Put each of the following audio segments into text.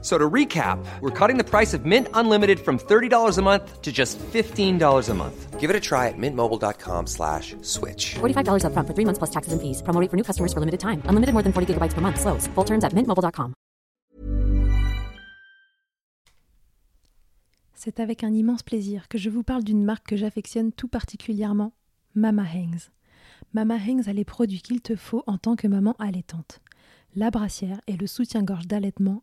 So to recap, we're cutting the price of Mint Unlimited from $30 a month to just $15 a month. Give it a try at mintmobile.com slash switch. $45 upfront for three months plus taxes and fees. Promo rate for new customers for limited time. Unlimited more than 40 gigabytes per month. Slows. Full terms at mintmobile.com. C'est avec un immense plaisir que je vous parle d'une marque que j'affectionne tout particulièrement, Mama Hangs. Mama Hangs a les produits qu'il te faut en tant que maman allaitante. La brassière et le soutien-gorge d'allaitement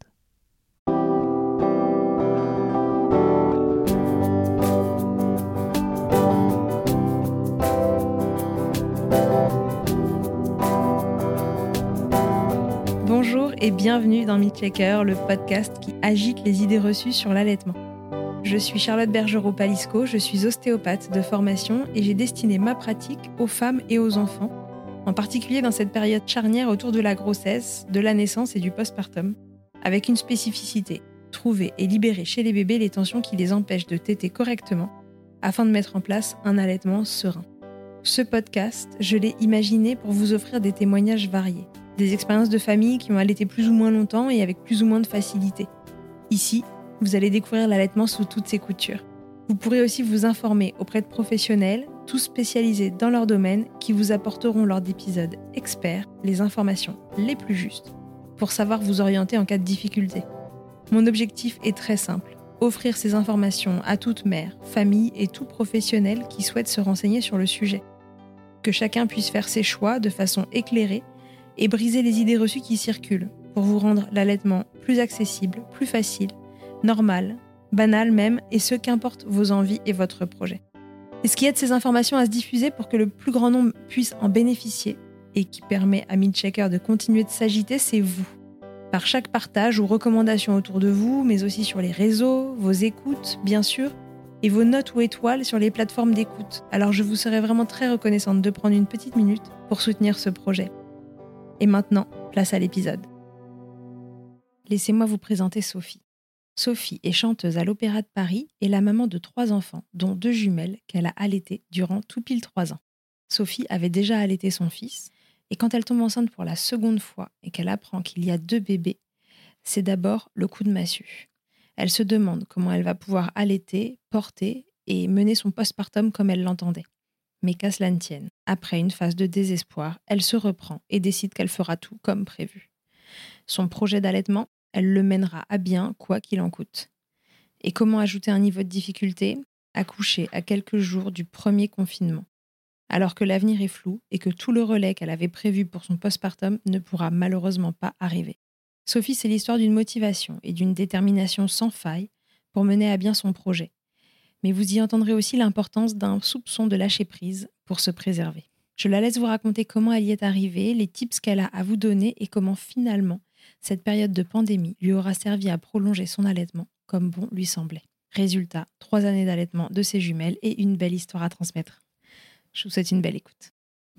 Bonjour et bienvenue dans Checker, le podcast qui agite les idées reçues sur l'allaitement. Je suis Charlotte Bergerot-Palisco, je suis ostéopathe de formation et j'ai destiné ma pratique aux femmes et aux enfants, en particulier dans cette période charnière autour de la grossesse, de la naissance et du postpartum, avec une spécificité trouver et libérer chez les bébés les tensions qui les empêchent de téter correctement afin de mettre en place un allaitement serein. Ce podcast, je l'ai imaginé pour vous offrir des témoignages variés des expériences de famille qui ont allaité plus ou moins longtemps et avec plus ou moins de facilité. Ici, vous allez découvrir l'allaitement sous toutes ses coutures. Vous pourrez aussi vous informer auprès de professionnels, tous spécialisés dans leur domaine, qui vous apporteront lors d'épisodes experts les informations les plus justes pour savoir vous orienter en cas de difficulté. Mon objectif est très simple, offrir ces informations à toute mère, famille et tout professionnel qui souhaite se renseigner sur le sujet. Que chacun puisse faire ses choix de façon éclairée et briser les idées reçues qui circulent pour vous rendre l'allaitement plus accessible, plus facile, normal, banal même, et ce qu'importe vos envies et votre projet. Et ce qui aide ces informations à se diffuser pour que le plus grand nombre puisse en bénéficier et qui permet à Midchecker de continuer de s'agiter, c'est vous. Par chaque partage ou recommandation autour de vous, mais aussi sur les réseaux, vos écoutes, bien sûr, et vos notes ou étoiles sur les plateformes d'écoute. Alors je vous serais vraiment très reconnaissante de prendre une petite minute pour soutenir ce projet. Et maintenant, place à l'épisode. Laissez-moi vous présenter Sophie. Sophie est chanteuse à l'Opéra de Paris et la maman de trois enfants, dont deux jumelles qu'elle a allaitées durant tout pile trois ans. Sophie avait déjà allaité son fils, et quand elle tombe enceinte pour la seconde fois et qu'elle apprend qu'il y a deux bébés, c'est d'abord le coup de massue. Elle se demande comment elle va pouvoir allaiter, porter et mener son postpartum comme elle l'entendait. Mais qu'à cela ne tienne, après une phase de désespoir, elle se reprend et décide qu'elle fera tout comme prévu. Son projet d'allaitement, elle le mènera à bien quoi qu'il en coûte. Et comment ajouter un niveau de difficulté? Accoucher à quelques jours du premier confinement. Alors que l'avenir est flou et que tout le relais qu'elle avait prévu pour son postpartum ne pourra malheureusement pas arriver. Sophie, c'est l'histoire d'une motivation et d'une détermination sans faille pour mener à bien son projet mais vous y entendrez aussi l'importance d'un soupçon de lâcher prise pour se préserver. Je la laisse vous raconter comment elle y est arrivée, les tips qu'elle a à vous donner et comment finalement cette période de pandémie lui aura servi à prolonger son allaitement comme bon lui semblait. Résultat, trois années d'allaitement de ses jumelles et une belle histoire à transmettre. Je vous souhaite une belle écoute.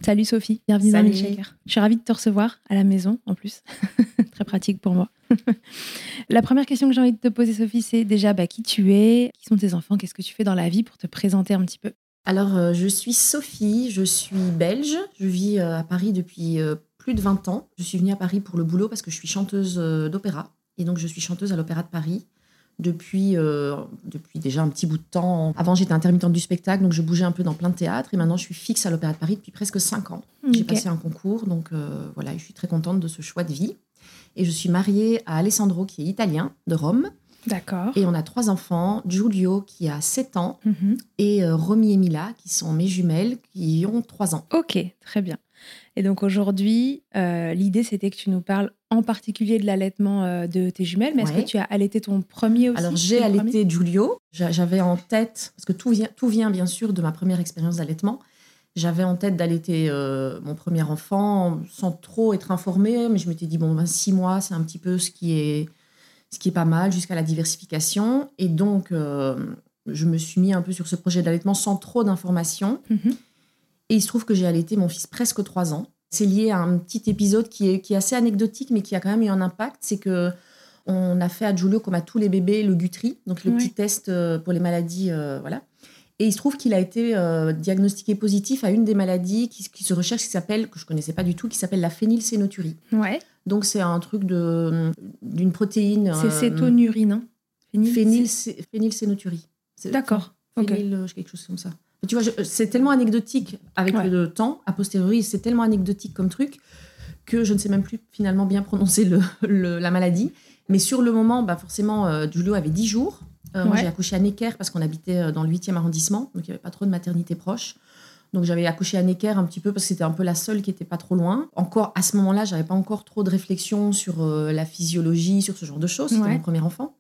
Salut Sophie, bienvenue dans Milkshaker. Je suis ravie de te recevoir à la maison en plus. Très pratique pour moi. la première question que j'ai envie de te poser Sophie, c'est déjà bah, qui tu es, qui sont tes enfants, qu'est-ce que tu fais dans la vie pour te présenter un petit peu? Alors euh, je suis Sophie, je suis belge, je vis euh, à Paris depuis euh, plus de 20 ans. Je suis venue à Paris pour le boulot parce que je suis chanteuse d'opéra et donc je suis chanteuse à l'Opéra de Paris depuis, euh, depuis déjà un petit bout de temps. Avant, j'étais intermittente du spectacle, donc je bougeais un peu dans plein de théâtres. Et maintenant, je suis fixe à l'Opéra de Paris depuis presque cinq ans. J'ai passé un concours, donc euh, voilà, je suis très contente de ce choix de vie. Et je suis mariée à Alessandro, qui est italien, de Rome. D'accord. Et on a trois enfants, Giulio, qui a 7 ans, Mhm. et euh, Romy et Mila, qui sont mes jumelles, qui ont 3 ans. Ok, très bien. Et donc aujourd'hui, euh, l'idée c'était que tu nous parles en particulier de l'allaitement euh, de tes jumelles, mais est-ce que tu as allaité ton premier aussi Alors, j'ai allaité Giulio. J'a- J'avais en tête, parce que tout vient, tout vient bien sûr de ma première expérience d'allaitement. J'avais en tête d'allaiter euh, mon premier enfant sans trop être informée, mais je m'étais dit, bon, ben, six mois, c'est un petit peu ce qui est, ce qui est pas mal jusqu'à la diversification. Et donc, euh, je me suis mis un peu sur ce projet d'allaitement sans trop d'informations. Mhm. Et il se trouve que j'ai allaité mon fils presque trois ans. C'est lié à un petit épisode qui est, qui est assez anecdotique, mais qui a quand même eu un impact. C'est que on a fait à Giulio, comme à tous les bébés, le Gutri, donc le petit test euh, pour les maladies. euh, voilà. Et il se trouve qu'il a été euh, diagnostiqué positif à une des maladies qui, qui se recherche, qui s'appelle, que je connaissais pas du tout, qui s'appelle la phénylsénoturie. Ouais, Donc c'est un truc de d'une protéine. c'est euh, cétonurine. hein. Phényl- phénylsé- phénylsénoturie. C'est- D'accord. Phényl, quelque chose comme ça. Tu vois, je- c'est tellement anecdotique avec Ouais. le temps, a posteriori, c'est tellement anecdotique comme truc que je ne sais même plus finalement bien prononcer le, le- la maladie. Mais sur le moment, bah forcément, euh, Giulio avait 10 jours. Euh, Moi, j'ai accouché à Necker parce qu'on habitait euh, dans le 8e arrondissement, donc il n'y avait pas trop de maternité proche. Donc j'avais accouché à Necker un petit peu parce que c'était un peu la seule qui était pas trop loin. Encore à ce moment-là, j'avais pas encore trop de réflexion sur euh, la physiologie, sur ce genre de choses. C'était Ouais. mon premier enfant.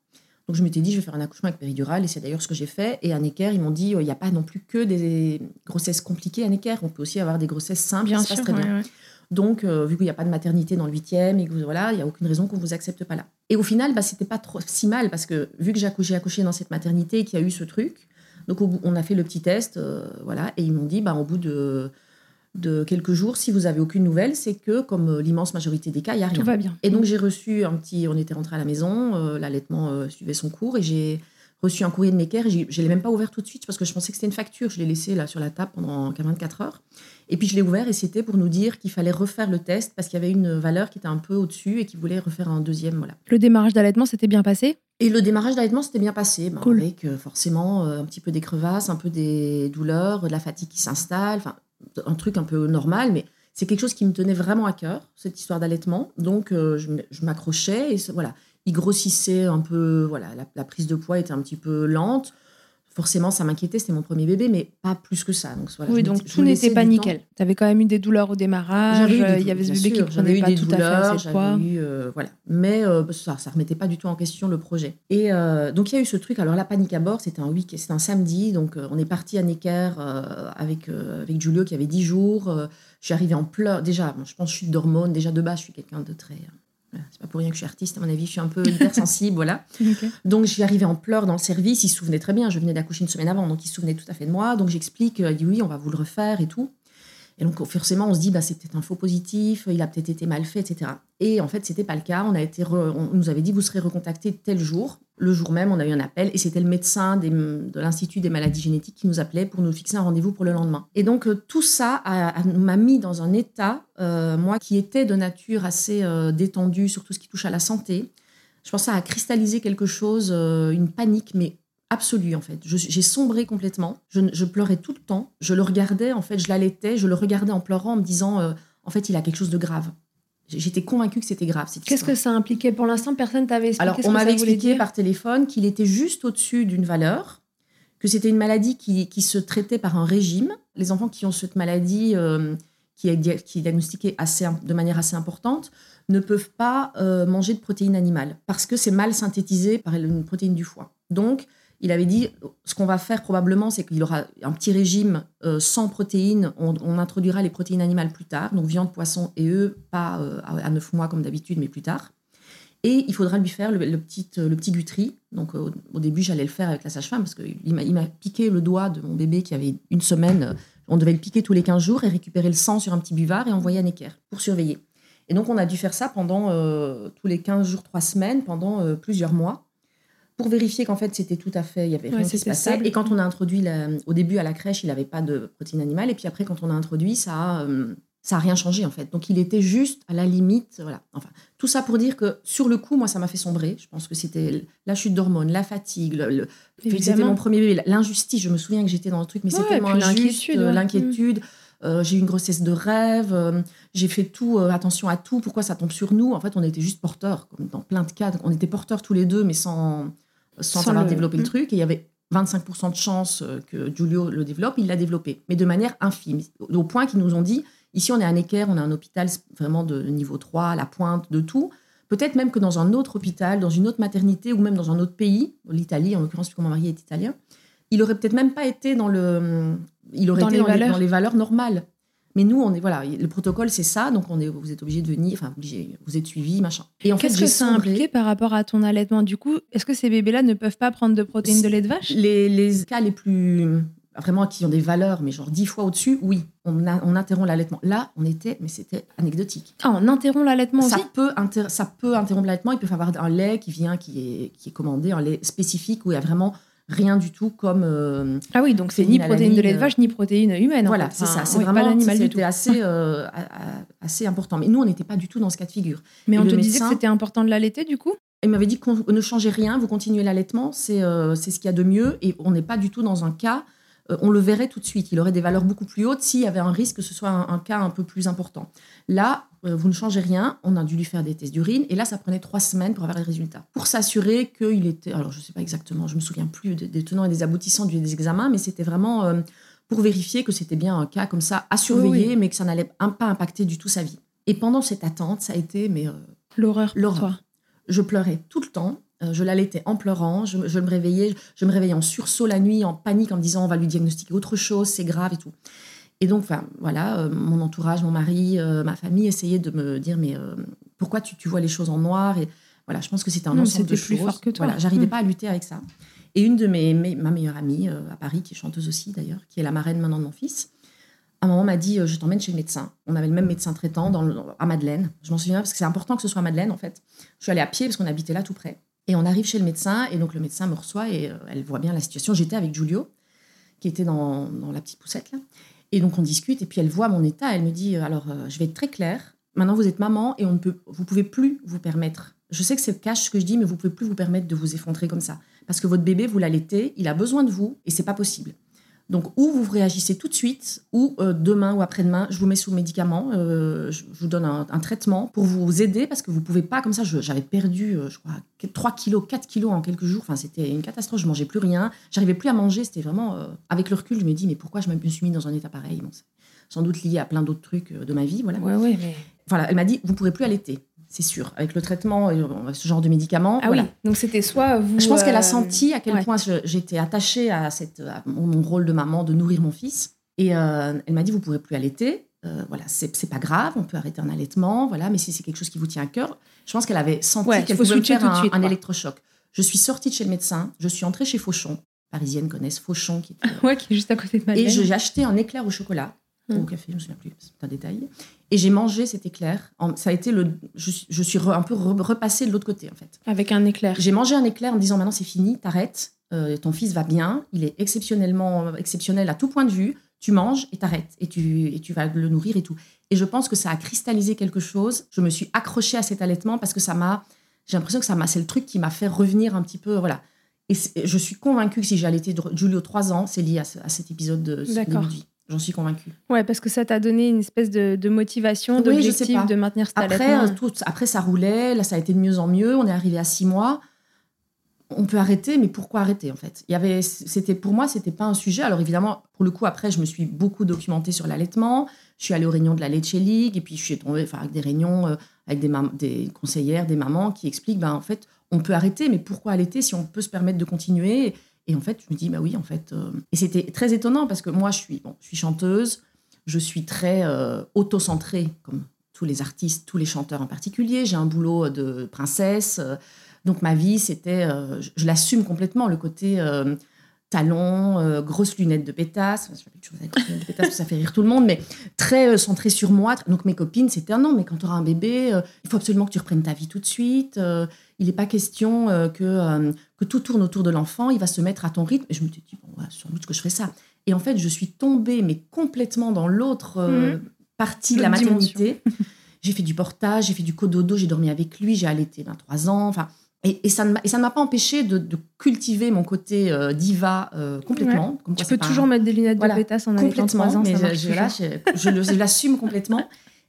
Donc je m'étais dit, je vais faire un accouchement avec péridurale, et c'est d'ailleurs ce que j'ai fait. Et à Necker, ils m'ont dit, euh, il n'y a pas non plus que des grossesses compliquées à Necker. On peut aussi avoir des grossesses simples, Bien ça se sûr. passe très ouais, bien. ouais. Donc, euh, vu qu'il n'y a pas de maternité dans le 8e et que vous- voilà, il n'y a aucune raison qu'on vous accepte pas là. Et au final, bah, c'était pas trop si mal parce que vu que j'ai accouché, accouché dans cette maternité et qu'il y a eu ce truc, donc au bout- on a fait le petit test, euh, voilà, et ils m'ont dit, bah, au bout de, de quelques jours, si vous avez aucune nouvelle, c'est que comme euh, l'immense majorité des cas, il y a rien. Tout va bien. Et donc j'ai reçu un petit, on était rentré à la maison, euh, l'allaitement euh, suivait son cours et j'ai reçu un courrier de j'ai- Je ne l'ai même pas ouvert tout de suite parce que je pensais que c'était une facture. Je l'ai laissé là sur la table pendant 24 heures. Et puis je l'ai ouvert et c'était pour nous dire qu'il fallait refaire le test parce qu'il y avait une valeur qui était un peu au-dessus et qu'il voulait refaire un deuxième. Voilà. Le démarrage d'allaitement s'était bien passé? Et le démarrage d'allaitement s'était bien passé, ben, Cool. avec euh, forcément euh, un petit peu des crevasses, un peu des douleurs, de la fatigue qui s'installe, enfin un truc un peu normal, mais c'est quelque chose qui me tenait vraiment à cœur, cette histoire d'allaitement. Donc euh, je m'accrochais et voilà, il grossissait un peu, voilà, la prise de poids était un petit peu lente. Forcément, ça m'inquiétait, c'était mon premier bébé, mais pas plus que ça. Donc, voilà, Oui, donc tout n'était pas nickel. Tu avais quand même eu des douleurs au démarrage. eu euh, Il y avait ce bébé qui sûr, prenait j'avais eu pas des tout à fait douleurs, poids. j'avais eu, euh, voilà. Mais euh, ça, ça remettait pas du tout en question le projet. Et euh, donc il y a eu ce truc. Alors la panique à bord, c'était un week, c'était un samedi. Donc on est parti à Necker avec avec Julio qui avait 10 jours. Je suis arrivée en pleurs. Déjà, bon, je pense que je suis d'hormones. Déjà de base, je suis quelqu'un de très. Euh, c'est pas pour rien que je suis artiste. À mon avis, je suis un peu hypersensible, voilà. Donc, je suis arrivée en pleurs dans le service. Il se souvenait très bien. Je venais d'accoucher une semaine avant, donc il se souvenait tout à fait de moi. Donc, j'explique. euh, Il dit oui, on va vous le refaire et tout. Et donc, forcément, on se dit, bah, c'est peut-être un faux positif, il a peut-être été mal fait, etc. Et en fait, c'était pas le cas. On, a été re- on nous avait dit, vous serez recontacté tel jour. Le jour même, on a eu un appel et c'était le médecin de l'Institut des maladies génétiques qui nous appelait pour nous fixer un rendez-vous pour le lendemain. Et donc, euh, tout ça a- a- m'a mis dans un état, euh, moi qui étais de nature assez euh, détendue sur tout ce qui touche à la santé. Je pensais à cristalliser quelque chose, euh, une panique, mais absolue en fait. J'ai sombré complètement. Je, je pleurais tout le temps. Je le regardais, en fait, je l'allaitais, je le regardais en pleurant, en me disant, en fait, il a quelque chose de grave. J'étais convaincue que c'était grave. Qu'est-ce que ça impliquait pour l'instant? Personne t'avait expliqué Alors, ce on m'avait expliqué par téléphone qu'il était juste au-dessus d'une valeur, que c'était une maladie qui, qui se traitait par un régime. Les enfants qui ont cette maladie, euh, qui, est, dia- qui est diagnostiquée assez, de manière assez importante, ne peuvent pas euh, manger de protéines animales parce que c'est mal synthétisé par une protéine du foie. Donc, il avait dit, ce qu'on va faire probablement, c'est qu'il aura un petit régime euh, sans protéines. On, introduira les protéines animales plus tard, donc viande, poisson et œufs, pas euh, à 9 mois comme d'habitude, mais plus tard. Et il faudra lui faire le, petit, le petit gutri. Donc euh, au, début, j'allais le faire avec la sage-femme parce qu'il m'a piqué le doigt de mon bébé qui avait une semaine. On devait le piquer tous les 15 jours et récupérer le sang sur un petit buvard et envoyer à Necker pour surveiller. Et donc on a dû faire ça pendant euh, tous les 15 jours, 3 semaines, pendant euh, plusieurs mois pour vérifier qu'en fait c'était tout à fait, il y avait Ouais, rien qui se c'était passait. stable. Et quand on a introduit, la- au début à la crèche, il n'avait pas de protéines animales. Et puis après, quand on a introduit, ça a, euh, Ça n'a rien changé en fait. Donc il était juste à la limite. Voilà. Enfin, tout ça pour dire que sur le coup, moi, ça m'a fait sombrer. Je pense que c'était la chute d'hormones, la fatigue, le, c'était mon premier bébé, l'injustice. Je me souviens que j'étais dans le truc, mais Ouais, c'est tellement injuste, l'inquiétude, euh, ouais. Euh, j'ai eu une grossesse de rêve. euh, j'ai fait tout, euh, attention à tout. Pourquoi ça tombe sur nous? En fait, on était juste porteurs, comme dans plein de cas. On était porteurs tous les deux, mais sans, sans, Sans avoir le- développé le Mm. truc. Et il y avait 25% de chance euh, que Giulio le développe. Il l'a développé, mais de manière infime. Au point qu'ils nous ont dit ici, on est à Necker, on a un hôpital vraiment de niveau 3, à la pointe de tout. Peut-être même que dans un autre hôpital, dans une autre maternité ou même dans un autre pays, l'Italie en l'occurrence, puisque mon mari est italien, il aurait peut-être même pas été dans le, il aurait Dans été les dans, les, valeurs. dans les valeurs normales. Mais nous, on est voilà, le protocole c'est ça, donc on est, vous êtes obligé de venir, enfin obligé, vous êtes suivi, machin. Et en Qu'est-ce que ça impliqué par rapport à ton allaitement? Du coup, est-ce que ces bébés-là ne peuvent pas prendre de protéines de lait de vache? Les, les cas les plus vraiment qui ont des valeurs, mais genre dix fois au-dessus, oui, on, a- on interrompt l'allaitement. Là, on était, mais c'était anecdotique. Ah, on interrompt l'allaitement Ça aussi? peut, inter- ça peut interrompre l'allaitement. Il peut y avoir un lait qui vient, qui est, qui est commandé, un lait spécifique où il y a vraiment rien du tout comme. euh, Ah oui, donc c'est ni protéines de lait de vache, ni protéines humaines. en voilà, fait. c'est ça. C'est oui, vraiment. C'était assez, euh, assez important. Mais nous, on n'était pas du tout dans ce cas de figure. Mais Et on te disait que c'était important de l'allaiter du coup? Il m'avait dit qu'on ne changez rien, vous continuez l'allaitement, c'est euh, c'est ce qu'il y a de mieux. Et on n'est pas du tout dans un cas, on le verrait tout de suite. Il aurait des valeurs beaucoup plus hautes s'il y avait un risque que ce soit un, un cas un peu plus important. Là, euh, vous ne changez rien, on a dû lui faire des tests d'urine. Et là, ça prenait trois semaines pour avoir les résultats. Pour s'assurer qu'il était. Alors, je ne sais pas exactement, je me souviens plus des, des tenants et des aboutissants du- des examens, mais c'était vraiment euh, pour vérifier que c'était bien un cas comme ça à surveiller, oui. mais que ça n'allait pas impacter du tout sa vie. Et pendant cette attente, ça a été. Mais, euh, L'horreur L'horreur. je pleurais tout le temps. Euh, je l'allaitais en pleurant. Je, me- je me réveillais, je me réveillais en sursaut la nuit, en panique, en me disant on va lui diagnostiquer autre chose, c'est grave et tout. Et donc, enfin, voilà, euh, mon entourage, mon mari, euh, ma famille essayaient de me dire mais euh, pourquoi tu, tu vois les choses en noir Et voilà, je pense que c'était un Non, ensemble de plus choses. fort que toi. Voilà, j'arrivais Mm. pas à lutter avec ça. Et une de mes, mes- ma meilleure amie à Paris, qui est chanteuse aussi d'ailleurs, qui est la marraine maintenant de mon fils, à un moment m'a dit je t'emmène chez le médecin. On avait le même médecin traitant dans le- à Madeleine. Je m'en souviens parce que c'est important que ce soit à Madeleine en fait. Je suis allée à pied parce qu'on habitait là tout près. Et on arrive chez le médecin et donc le médecin me reçoit et euh, elle voit bien la situation. J'étais avec Giulio qui était dans, la petite poussette là. Et donc on discute et puis elle voit mon état. Elle me dit euh, alors euh, je vais être très claire. Maintenant vous êtes maman et on ne peut, vous pouvez plus vous permettre. Je sais que c'est cash ce que je dis, mais vous pouvez plus vous permettre de vous effondrer comme ça parce que votre bébé vous l'allaitez, il a besoin de vous et c'est pas possible. Donc, ou vous réagissez tout de suite, ou euh, demain ou après-demain, je vous mets sous médicament, euh, je, vous donne un, un traitement pour vous aider parce que vous pouvez pas, comme ça, j'avais perdu, euh, je crois, 3 kilos, 4 kilos en quelques jours. Enfin, c'était une catastrophe, je mangeais plus rien, j'arrivais plus à manger, c'était vraiment. avec le recul, je me dis, mais pourquoi je me suis mis dans un état pareil? Bon, c'est sans doute lié à plein d'autres trucs de ma vie, voilà. Ouais, ouais, mais. Voilà, elle m'a dit, vous pourrez plus allaiter, c'est sûr, avec le traitement, euh, ce genre de médicaments. Ah voilà. oui, donc c'était soit vous. Je pense qu'elle euh, a senti à quel ouais. point j'étais attachée à, cette, à mon, rôle de maman, de nourrir mon fils. Et euh, elle m'a dit, vous ne pourrez plus allaiter. Euh, voilà, c'est pas grave, on peut arrêter un allaitement, voilà, mais si c'est quelque chose qui vous tient à cœur, je pense qu'elle avait senti Ouais, qu'elle pouvait me faire tout un, suite, un électrochoc. Je suis sortie de chez le médecin, je suis entrée chez Fauchon. Parisiennes connaissent Fauchon, qui était Ouais, qui est juste à côté de Madeleine. et j'ai acheté un éclair au chocolat, ou Hmm. au café, je me souviens plus, c'est un détail. Et j'ai mangé cet éclair. Ça a été le. Je, suis- je suis re- un peu re- repassée de l'autre côté, en fait. Avec un éclair. J'ai mangé un éclair en me disant maintenant c'est fini, t'arrêtes. Euh, ton fils va bien, il est exceptionnellement exceptionnel à tout point de vue. Tu manges et t'arrêtes et tu, et tu vas le nourrir et tout. Et je pense que ça a cristallisé quelque chose. Je me suis accrochée à cet allaitement parce que ça m'a. J'ai l'impression que ça m'a. C'est le truc qui m'a fait revenir un petit peu. Voilà. Et je suis convaincue que si j'ai allaité Giulio 3 ans, c'est lié à, ce- à cet épisode de ce de vie. J'en suis convaincue. Ouais, parce que ça t'a donné une espèce de, de motivation, Oui, d'objectif de maintenir cet Après, euh, tout, après, ça roulait. Là, ça a été de mieux en mieux. On est arrivé à six mois. On peut arrêter, mais pourquoi arrêter en fait? Il y avait, c'était pour moi, c'était pas un sujet. Alors évidemment, pour le coup, après, je me suis beaucoup documentée sur l'allaitement. Je suis allée aux réunions de la Leche League et puis je suis tombée, enfin, avec des réunions euh, avec des, des conseillères, des mamans qui expliquent, ben en fait, on peut arrêter, mais pourquoi allaiter si on peut se permettre de continuer? Et en fait, je me dis, bah oui, en fait. euh, Et c'était très étonnant parce que moi, je suis, bon, je suis chanteuse, je suis très euh, auto-centrée, comme tous les artistes, tous les chanteurs en particulier. J'ai un boulot de princesse. euh, donc ma vie, c'était, je, l'assume complètement, le côté talons, euh, grosses lunettes de pétasse. Enfin, je fais plus de choses avec les lunettes de pétasse, parce que ça fait rire tout le monde, mais très euh, centré sur moi. Donc mes copines, c'était un non, mais quand tu auras un bébé, euh, il faut absolument que tu reprennes ta vie tout de suite. il n'est pas question que, que tout tourne autour de l'enfant, il va se mettre à ton rythme. Et je me suis dit, bon, ouais, sans doute que je ferai ça. Et en fait, je suis tombée, mais complètement dans l'autre, euh, partie de la maternité. j'ai fait du portage, j'ai fait du cododo, j'ai dormi avec lui, j'ai allaité 23 ans. Enfin, et, et ça ne m'a- pas empêché de, de cultiver mon côté euh, diva euh, complètement. Comme Tu quoi, peux toujours un- mettre des lunettes Voilà, de pétasse en complètement, 3 ans, mais ça je, là, l'assume complètement.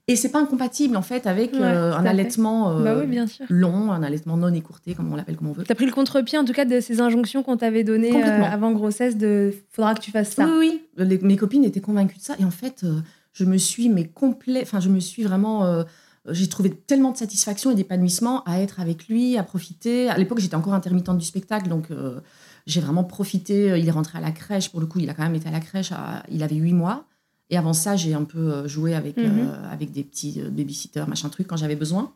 Et c'est pas incompatible en fait avec Ouais, euh, un allaitement Bah oui, bien sûr. long, un allaitement non écourté, comme on l'appelle, comme on veut. T'as pris le contre-pied, en tout cas, de ces injonctions qu'on t'avait données avant grossesse de faudra que tu fasses ça. Oui, oui, les- mes copines étaient convaincues de ça. Et en fait, je me suis, mais complet, enfin, je me suis vraiment. Euh, j'ai trouvé tellement de satisfaction et d'épanouissement à être avec lui, à profiter. À l'époque, j'étais encore intermittente du spectacle, donc euh, j'ai vraiment profité. Il est rentré à la crèche, pour le coup, il a quand même été à la crèche, à- il avait huit mois. Et avant ça, j'ai un peu euh, joué avec, Mhm. euh, avec des petits euh, babysitters, machin truc, quand j'avais besoin.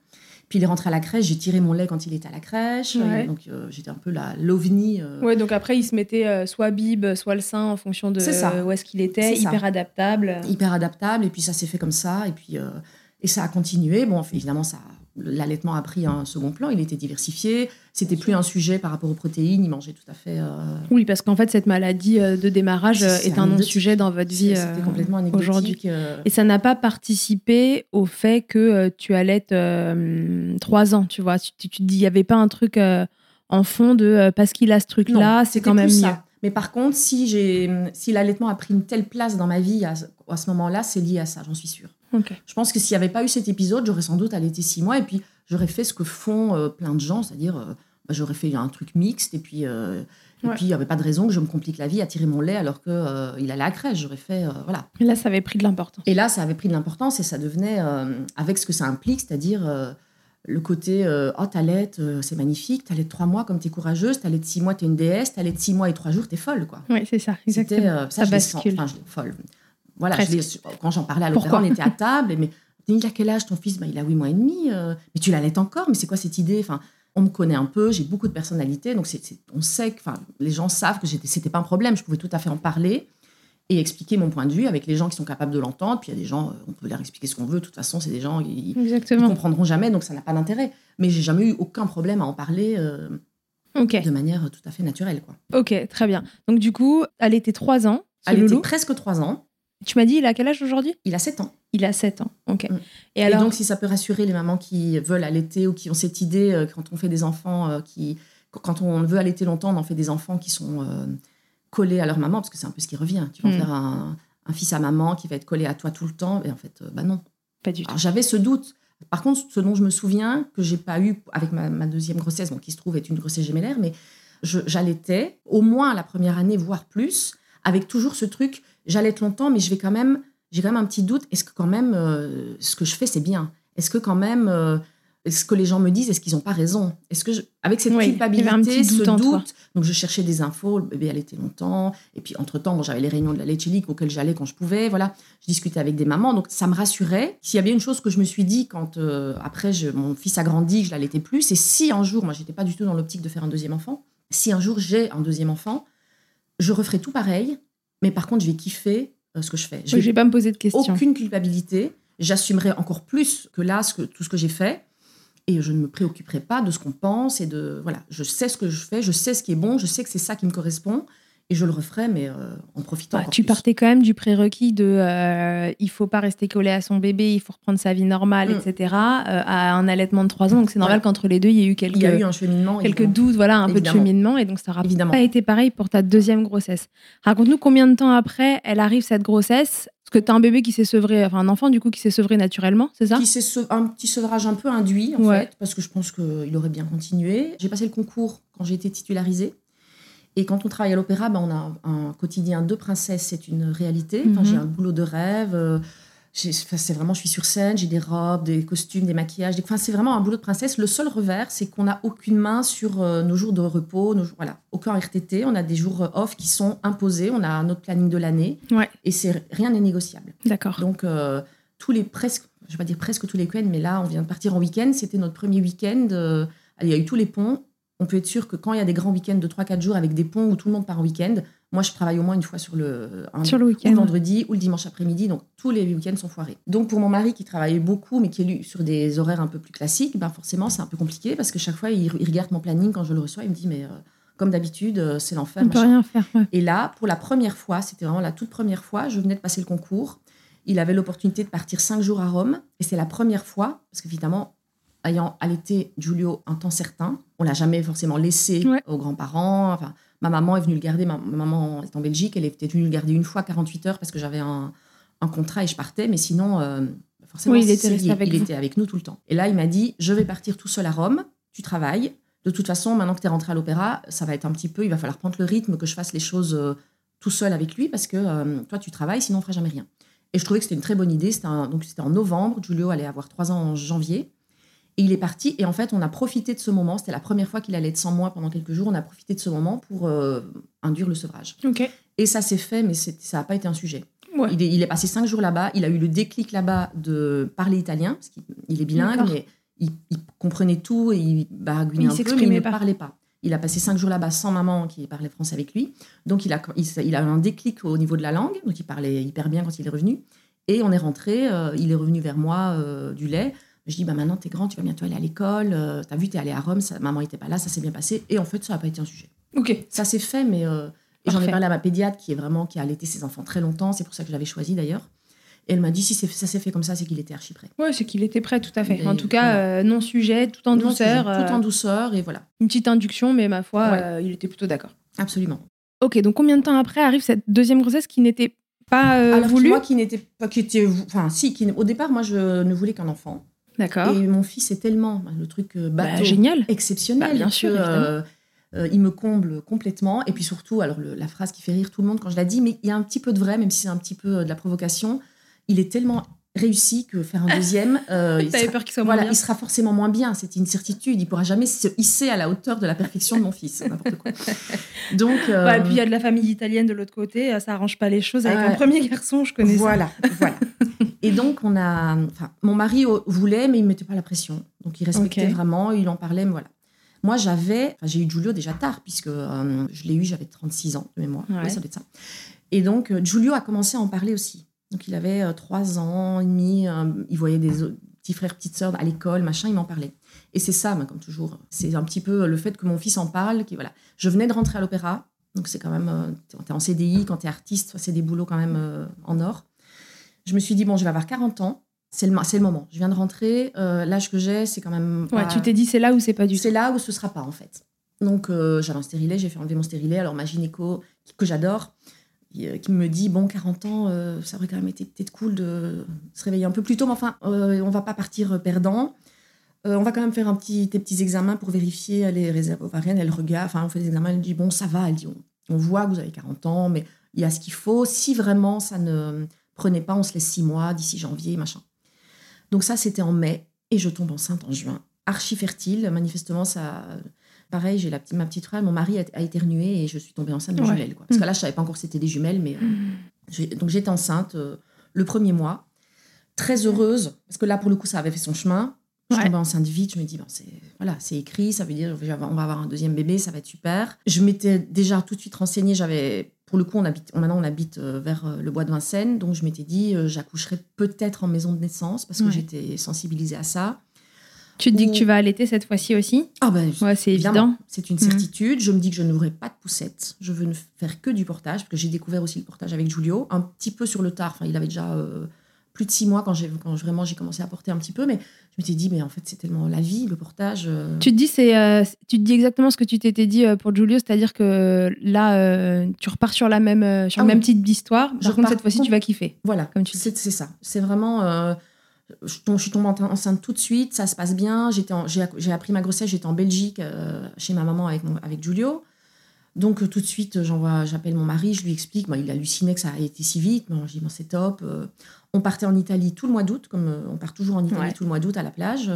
Puis il est rentré à la crèche, j'ai tiré mon lait quand il était à la crèche. Ouais. Donc euh, j'étais un peu la l'ovni. euh, Ouais, donc après, il se mettait euh, soit bib, soit le sein en fonction de C'est ça. euh, où est-ce qu'il était, C'est ça. hyper adaptable. hyper adaptable et puis ça s'est fait comme ça et puis euh, et ça a continué bon évidemment ça l'allaitement a pris un second plan il était diversifié c'était plus un sujet par rapport aux protéines il mangeait tout à fait euh, Oui, parce qu'en fait, cette maladie euh, de démarrage euh, est un non-sujet dans votre vie euh, complètement aujourd'hui. euh, Et ça n'a pas participé au fait que tu allaites trois ans, tu vois. Tu, tu te dis, il n'y avait pas un truc en fond de parce qu'il a ce truc-là, c'est quand même mieux. ça. mais par contre si l'allaitement a pris une telle place dans ma vie à, à ce moment-là c'est lié à ça j'en suis sûre Je pense que s'il n'y avait pas eu cet épisode j'aurais sans doute allaité six mois et puis j'aurais fait ce que font euh, plein de gens c'est-à-dire euh, bah, j'aurais fait un truc mixte et puis euh, et Ouais. puis il n'y avait pas de raison que je me complique la vie à tirer mon lait alors que euh, il allait à la crèche j'aurais fait voilà Et là, ça avait pris de l'importance. Et là, ça avait pris de l'importance et ça devenait, avec ce que ça implique, c'est-à-dire le côté Oh, t'allaites, c'est magnifique, t'allaites trois mois comme t'es courageuse, t'allaites six mois, t'es une déesse, t'allaites six mois et trois jours, t'es folle, quoi. Oui, c'est ça, exactement. Ça, Ça sens- bascule. enfin, je l'ai folle. Voilà, je quand j'en parlais à l'opéra, on était à table, mais il a quel âge? Ton fils bah, Il a huit mois et demi, euh, mais tu l'allaites encore, mais c'est quoi cette idée? Enfin, on me connaît un peu, j'ai beaucoup de personnalité, donc c'est, on sait que, les gens savent que c'était pas un problème, je pouvais tout à fait en parler et expliquer mon point de vue avec les gens qui sont capables de l'entendre. Puis il y a des gens, euh, on peut leur expliquer ce qu'on veut. De toute façon, c'est des gens, ils, ils Exactement. comprendront jamais, donc ça n'a pas d'intérêt. Mais j'ai jamais eu aucun problème à en parler euh, de manière tout à fait naturelle. Quoi. ok, très bien. Donc du coup, elle était trois ans, ce Elle était presque trois ans. Tu m'as dit, il a quel âge aujourd'hui? Il a sept ans. Il a 7 ans. Ok. Mm. Et Et, alors, donc, si ça peut rassurer les mamans qui veulent allaiter ou qui ont cette idée, euh, quand on fait des enfants euh, qui. Quand on veut allaiter longtemps, on en fait des enfants qui sont euh, collés à leur maman, parce que c'est un peu ce qui revient. Tu vas en Mm. faire un, un fils à maman qui va être collé à toi tout le temps. Et en fait, bah non. pas du tout. Alors j'avais ce doute. Par contre, ce dont je me souviens, que j'ai pas eu avec ma, ma deuxième grossesse, bon, qui se trouve être une grossesse gémellaire, mais j'allaitais au moins la première année, voire plus, avec toujours ce truc, j'allaite longtemps, mais je vais quand même, j'ai quand même un petit doute, est-ce que quand même euh, ce que je fais, c'est bien? Est-ce que quand même, euh, est-ce que les gens me disent, est-ce qu'ils n'ont pas raison? Est-ce que je- avec cette Oui, culpabilité, un petit doute ce toi. doute, donc je cherchais des infos, le bébé allaitait longtemps, et puis entre-temps, bon, j'avais les réunions de la League auxquelles j'allais quand je pouvais, voilà, je discutais avec des mamans, donc ça me rassurait. S'il y avait une chose que je me suis dit quand, euh, après, je- mon fils a grandi, que je l'allaitais plus, c'est si un jour, moi, j'étais pas du tout dans l'optique de faire un deuxième enfant, si un jour j'ai un deuxième enfant, je referai tout pareil, mais par contre, je vais kiffer euh, ce que je fais. Je Je vais vais pas me poser de questions. aucune culpabilité. J'assumerai encore plus que là ce que, tout ce que j'ai fait. Et je ne me préoccuperai pas de ce qu'on pense. Et de voilà, Je sais ce que je fais, je sais ce qui est bon, je sais que c'est ça qui me correspond. Et je le referai, mais euh, en profitant. Bah, tu plus. partais quand même du prérequis de euh, il faut pas rester collé à son bébé, il faut reprendre sa vie normale, Mm. etc. euh, à un allaitement de 3 ans. Donc c'est normal Ouais. qu'entre les deux, il y ait eu quelques, Il y a eu un cheminement. quelques évidemment. doutes, voilà, un peu de cheminement. Et donc ça n'a pas été pareil pour ta deuxième grossesse. Raconte-nous combien de temps après elle arrive cette grossesse Parce que tu as un bébé qui s'est sevré, enfin un enfant du coup qui s'est sevré naturellement, c'est ça? Qui s'est se- un petit sevrage un peu induit, en Ouais. fait, parce que je pense qu'il aurait bien continué. J'ai passé le concours quand j'ai été titularisée. Et quand on travaille à l'opéra, ben, on a un, quotidien de princesse, c'est une réalité. Enfin, Mhm. J'ai un boulot de rêve. euh, enfin, c'est vraiment, je suis sur scène, j'ai des robes, des costumes, des maquillages. des- Enfin, c'est vraiment un boulot de princesse. Le seul revers, c'est qu'on n'a aucune main sur euh, nos jours de repos, nos jours- voilà, aucun RTT. On a des jours euh, off qui sont imposés. On a notre planning de l'année. Ouais. Et c'est rien n'est négociable. D'accord. Donc, euh, tous les presque, je vais pas dire presque tous les week-ends, mais là, on vient de partir en week-end. C'était notre premier week-end. il y a eu tous les ponts. On peut être sûr que quand il y a des grands week-ends de 3-4 jours avec des ponts où tout le monde part en week-end, moi, je travaille au moins une fois sur le, un- Sur le ou week-end. le vendredi ou le dimanche après-midi. Donc, tous les week-ends sont foirés. Donc, pour mon mari qui travaille beaucoup, mais qui est lui sur des horaires un peu plus classiques, ben forcément, c'est un peu compliqué parce que chaque fois, il, il regarde mon planning quand je le reçois. Il me dit, mais euh, comme d'habitude, euh, c'est l'enfer. On peut rien faire. ouais. Et là, pour la première fois, c'était vraiment la toute première fois, je venais de passer le concours. Il avait l'opportunité de partir cinq jours à Rome. Et c'est la première fois, parce qu'évidemment, ayant allaité Giulio un temps certain, on l'a jamais forcément laissé Ouais. aux grands-parents. Enfin, ma maman est venue le garder. Ma, ma maman est en Belgique. Elle était venue le garder une fois 48 heures parce que j'avais un, un contrat et je partais. Mais sinon, euh, forcément, Oui, il était resté avec il vous. était avec nous tout le temps. Et là, il m'a dit, je vais partir tout seul à Rome. Tu travailles. De toute façon, maintenant que tu es rentré à l'opéra, ça va être un petit peu, il va falloir prendre le rythme, que je fasse les choses euh, tout seul avec lui, parce que euh, toi, tu travailles, sinon on fera jamais rien. Et je trouvais que c'était une très bonne idée. C'était donc c'était en novembre. Giulio allait avoir trois ans en janvier. Et il est parti. Et en fait, on a profité de ce moment. C'était la première fois qu'il allait être sans moi pendant quelques jours. On a profité de ce moment pour euh, induire le sevrage. Ok. Et ça s'est fait, mais ça n'a pas été un sujet. Ouais. Il, est, il est passé cinq jours là-bas. Il a eu le déclic là-bas de parler italien, parce qu'il il est bilingue, mais il, il comprenait tout et il baragouinait un peu, mais il ne pas. parlait pas. Il a passé cinq jours là-bas sans maman qui parlait français avec lui. Donc, il a, il, s'est- il a eu un déclic au niveau de la langue. Donc, il parlait hyper bien quand il est revenu. Et on est rentré. euh, il est revenu vers moi euh, du lait. Je dis, bah, maintenant, t'es grand, tu vas bientôt aller à l'école. euh, T'as vu, t'es allé à Rome. Ça, maman n'était pas là, ça s'est bien passé. Et en fait, ça n'a pas été un sujet. Ok. Ça s'est fait, mais euh, j'en ai parlé à ma pédiatre qui est vraiment qui a allaité ses enfants très longtemps. C'est pour ça que je l'avais choisi d'ailleurs. Et elle m'a dit si ça s'est fait comme ça, c'est qu'il était archi prêt. Ouais, c'est qu'il était prêt, tout à fait. Et en tout cas, voilà. euh, non sujet, tout en Non, douceur. c'est- Tout euh, en douceur et voilà. Une petite induction, mais ma foi, Ouais. euh, il était plutôt d'accord. Absolument. Ok, donc combien de temps après arrive cette deuxième grossesse qui n'était pas euh, Alors voulue? moi qui n'était pas qui était enfin si qui, au départ moi je ne voulais qu'un enfant D'accord. et mon fils est tellement le truc euh, Bah, bateau génial. exceptionnel Bah, bien que, sûr, euh, euh, il me comble complètement et puis surtout alors le- la phrase qui fait rire tout le monde quand je la dis mais il y a un petit peu de vrai même si c'est un petit peu de la provocation il est tellement réussi que faire un deuxième euh, il sera- peur qu'il soit moins bien. il sera forcément moins bien, c'est une certitude. Il pourra jamais se hisser à la hauteur de la perfection de mon fils, n'importe quoi. Donc, euh, et puis il y a de la famille italienne de l'autre côté, euh, ça arrange pas les choses. Avec Ouais. un premier garçon, je connais ça. voilà, voilà. Et donc, on a, enfin, mon mari euh, voulait, mais il ne mettait pas la pression. Donc, il respectait vraiment, il en parlait, mais voilà. Moi, j'avais, enfin, j'ai eu Giulio déjà tard, puisque euh, je l'ai eu, j'avais 36 ans de mémoire. Ouais. Ça doit être ça. Et donc, euh, Giulio a commencé à en parler aussi. Donc, il avait euh, trois ans et demi, euh, il voyait des petits frères, petites sœurs à l'école, machin, il m'en parlait. Et c'est ça, moi, comme toujours. C'est un petit peu le fait que mon fils en parle. Qui, voilà. Je venais de rentrer à l'opéra, donc c'est quand même. euh, T'es en CDI, quand t'es artiste, c'est des boulots quand même euh, en or. Je me suis dit, bon, je vais avoir 40 ans, c'est le, le moment. Je viens de rentrer, euh, l'âge que j'ai, c'est quand même. Ouais, tu t'es dit c'est là ou c'est pas du tout. c'est là où ce sera pas en fait. Donc euh, j'avais un stérilet, j'ai fait enlever mon stérilet. Alors ma gynéco, que j'adore, euh, qui me dit bon 40 ans, euh, ça aurait quand même été peut-être cool de se réveiller un peu plus tôt, mais enfin euh, on va pas partir euh, perdant. Euh, on va quand même faire un petit, des petits examens pour vérifier les réserves ovariennes. Elle regarde, enfin on fait des examens, elle dit bon ça va, elle dit on, on voit que vous avez 40 ans, mais il y a ce qu'il faut. Si vraiment ça ne prenait pas, on se laisse 6 mois d'ici janvier, machin. Donc ça c'était en mai et je tombe enceinte en juin. Archi fertile, manifestement ça Pareil, j'ai la petite, ma petite frère, mon mari a, a éternué et je suis tombée enceinte de Ouais. jumelles. Quoi. Parce que là, je savais pas encore c'était des jumelles, mais euh, j'ai- donc j'étais enceinte euh, le premier mois, très heureuse parce que là, pour le coup, ça avait fait son chemin. Je Ouais. tombais enceinte vite. Je me dis, bon, c'est voilà, c'est écrit, ça veut dire on va avoir- un deuxième bébé, ça va être super. Je m'étais déjà tout de suite renseignée. J'avais, pour le coup, on habite, maintenant on habite euh, vers le bois de Vincennes, donc je m'étais dit, euh, j'accoucherai peut-être en maison de naissance parce que Ouais. j'étais sensibilisée à ça. Tu te dis que tu vas allaiter cette fois-ci aussi Ah ben, Ouais, c'est évident. C'est une certitude. Je me dis que je n'aurai pas de poussette. Je veux ne faire que du portage, parce que j'ai découvert aussi le portage avec Giulio, un petit peu sur le tard. Enfin, il avait déjà euh, plus de six mois quand, j'ai, quand vraiment j'ai commencé à porter un petit peu, mais je m'étais dit, mais en fait, c'est tellement la vie, le portage. euh, Tu te dis c'est euh, tu te dis exactement ce que tu t'étais dit pour Giulio, c'est-à-dire que là tu repars sur la même sur Ah le même type d'histoire. Par Je contre cette fois-ci tu vas kiffer. Voilà, Comme tu dis. c'est ça. C'est vraiment. Je, tombe, je suis tombée en- enceinte tout de suite, ça se passe bien. J'ai, appris ma grossesse, j'étais en Belgique euh, chez ma maman avec, mon- avec Giulio. Donc euh, tout de suite, j'appelle mon mari, je lui explique. Bah, il hallucinait que ça a été si vite. Mais je dis, bon, c'est top. Euh, on partait en Italie tout le mois d'août, comme on part toujours en Italie Ouais. tout le mois d'août à la plage.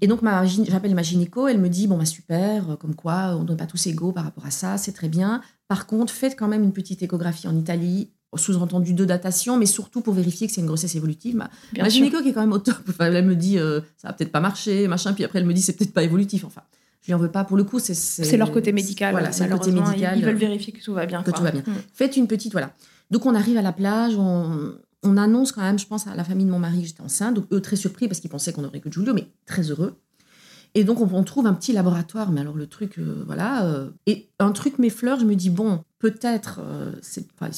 et donc j'appelle ma gynéco, elle me dit, bon, bah, super, comme quoi on n'est pas tous égaux par rapport à ça, c'est très bien. Par contre, faites quand même une petite échographie en Italie, sous-entendu de datation, mais surtout pour vérifier que c'est une grossesse évolutive. Ma, ma gynéco qui est quand même au top, enfin, elle me dit, euh, ça va peut-être pas marcher, machin, puis après elle me dit, c'est peut-être pas évolutif. Enfin, je lui en veux pas. Pour le coup, c'est C'est leur côté médical. Voilà, c'est le côté médical. Ils, veulent vérifier que tout va bien. que quoi. tout va bien. Mm. Faites une petite, voilà. Donc on arrive à la plage, on, on annonce quand même, je pense, à la famille de mon mari que j'étais enceinte. Donc eux très surpris parce qu'ils pensaient qu'on aurait que Giulio, mais très heureux. Et donc on, trouve un petit laboratoire, mais alors le truc, euh, voilà. euh, et un truc m'effleure, je me dis bon, peut-être, euh, c'est, enfin,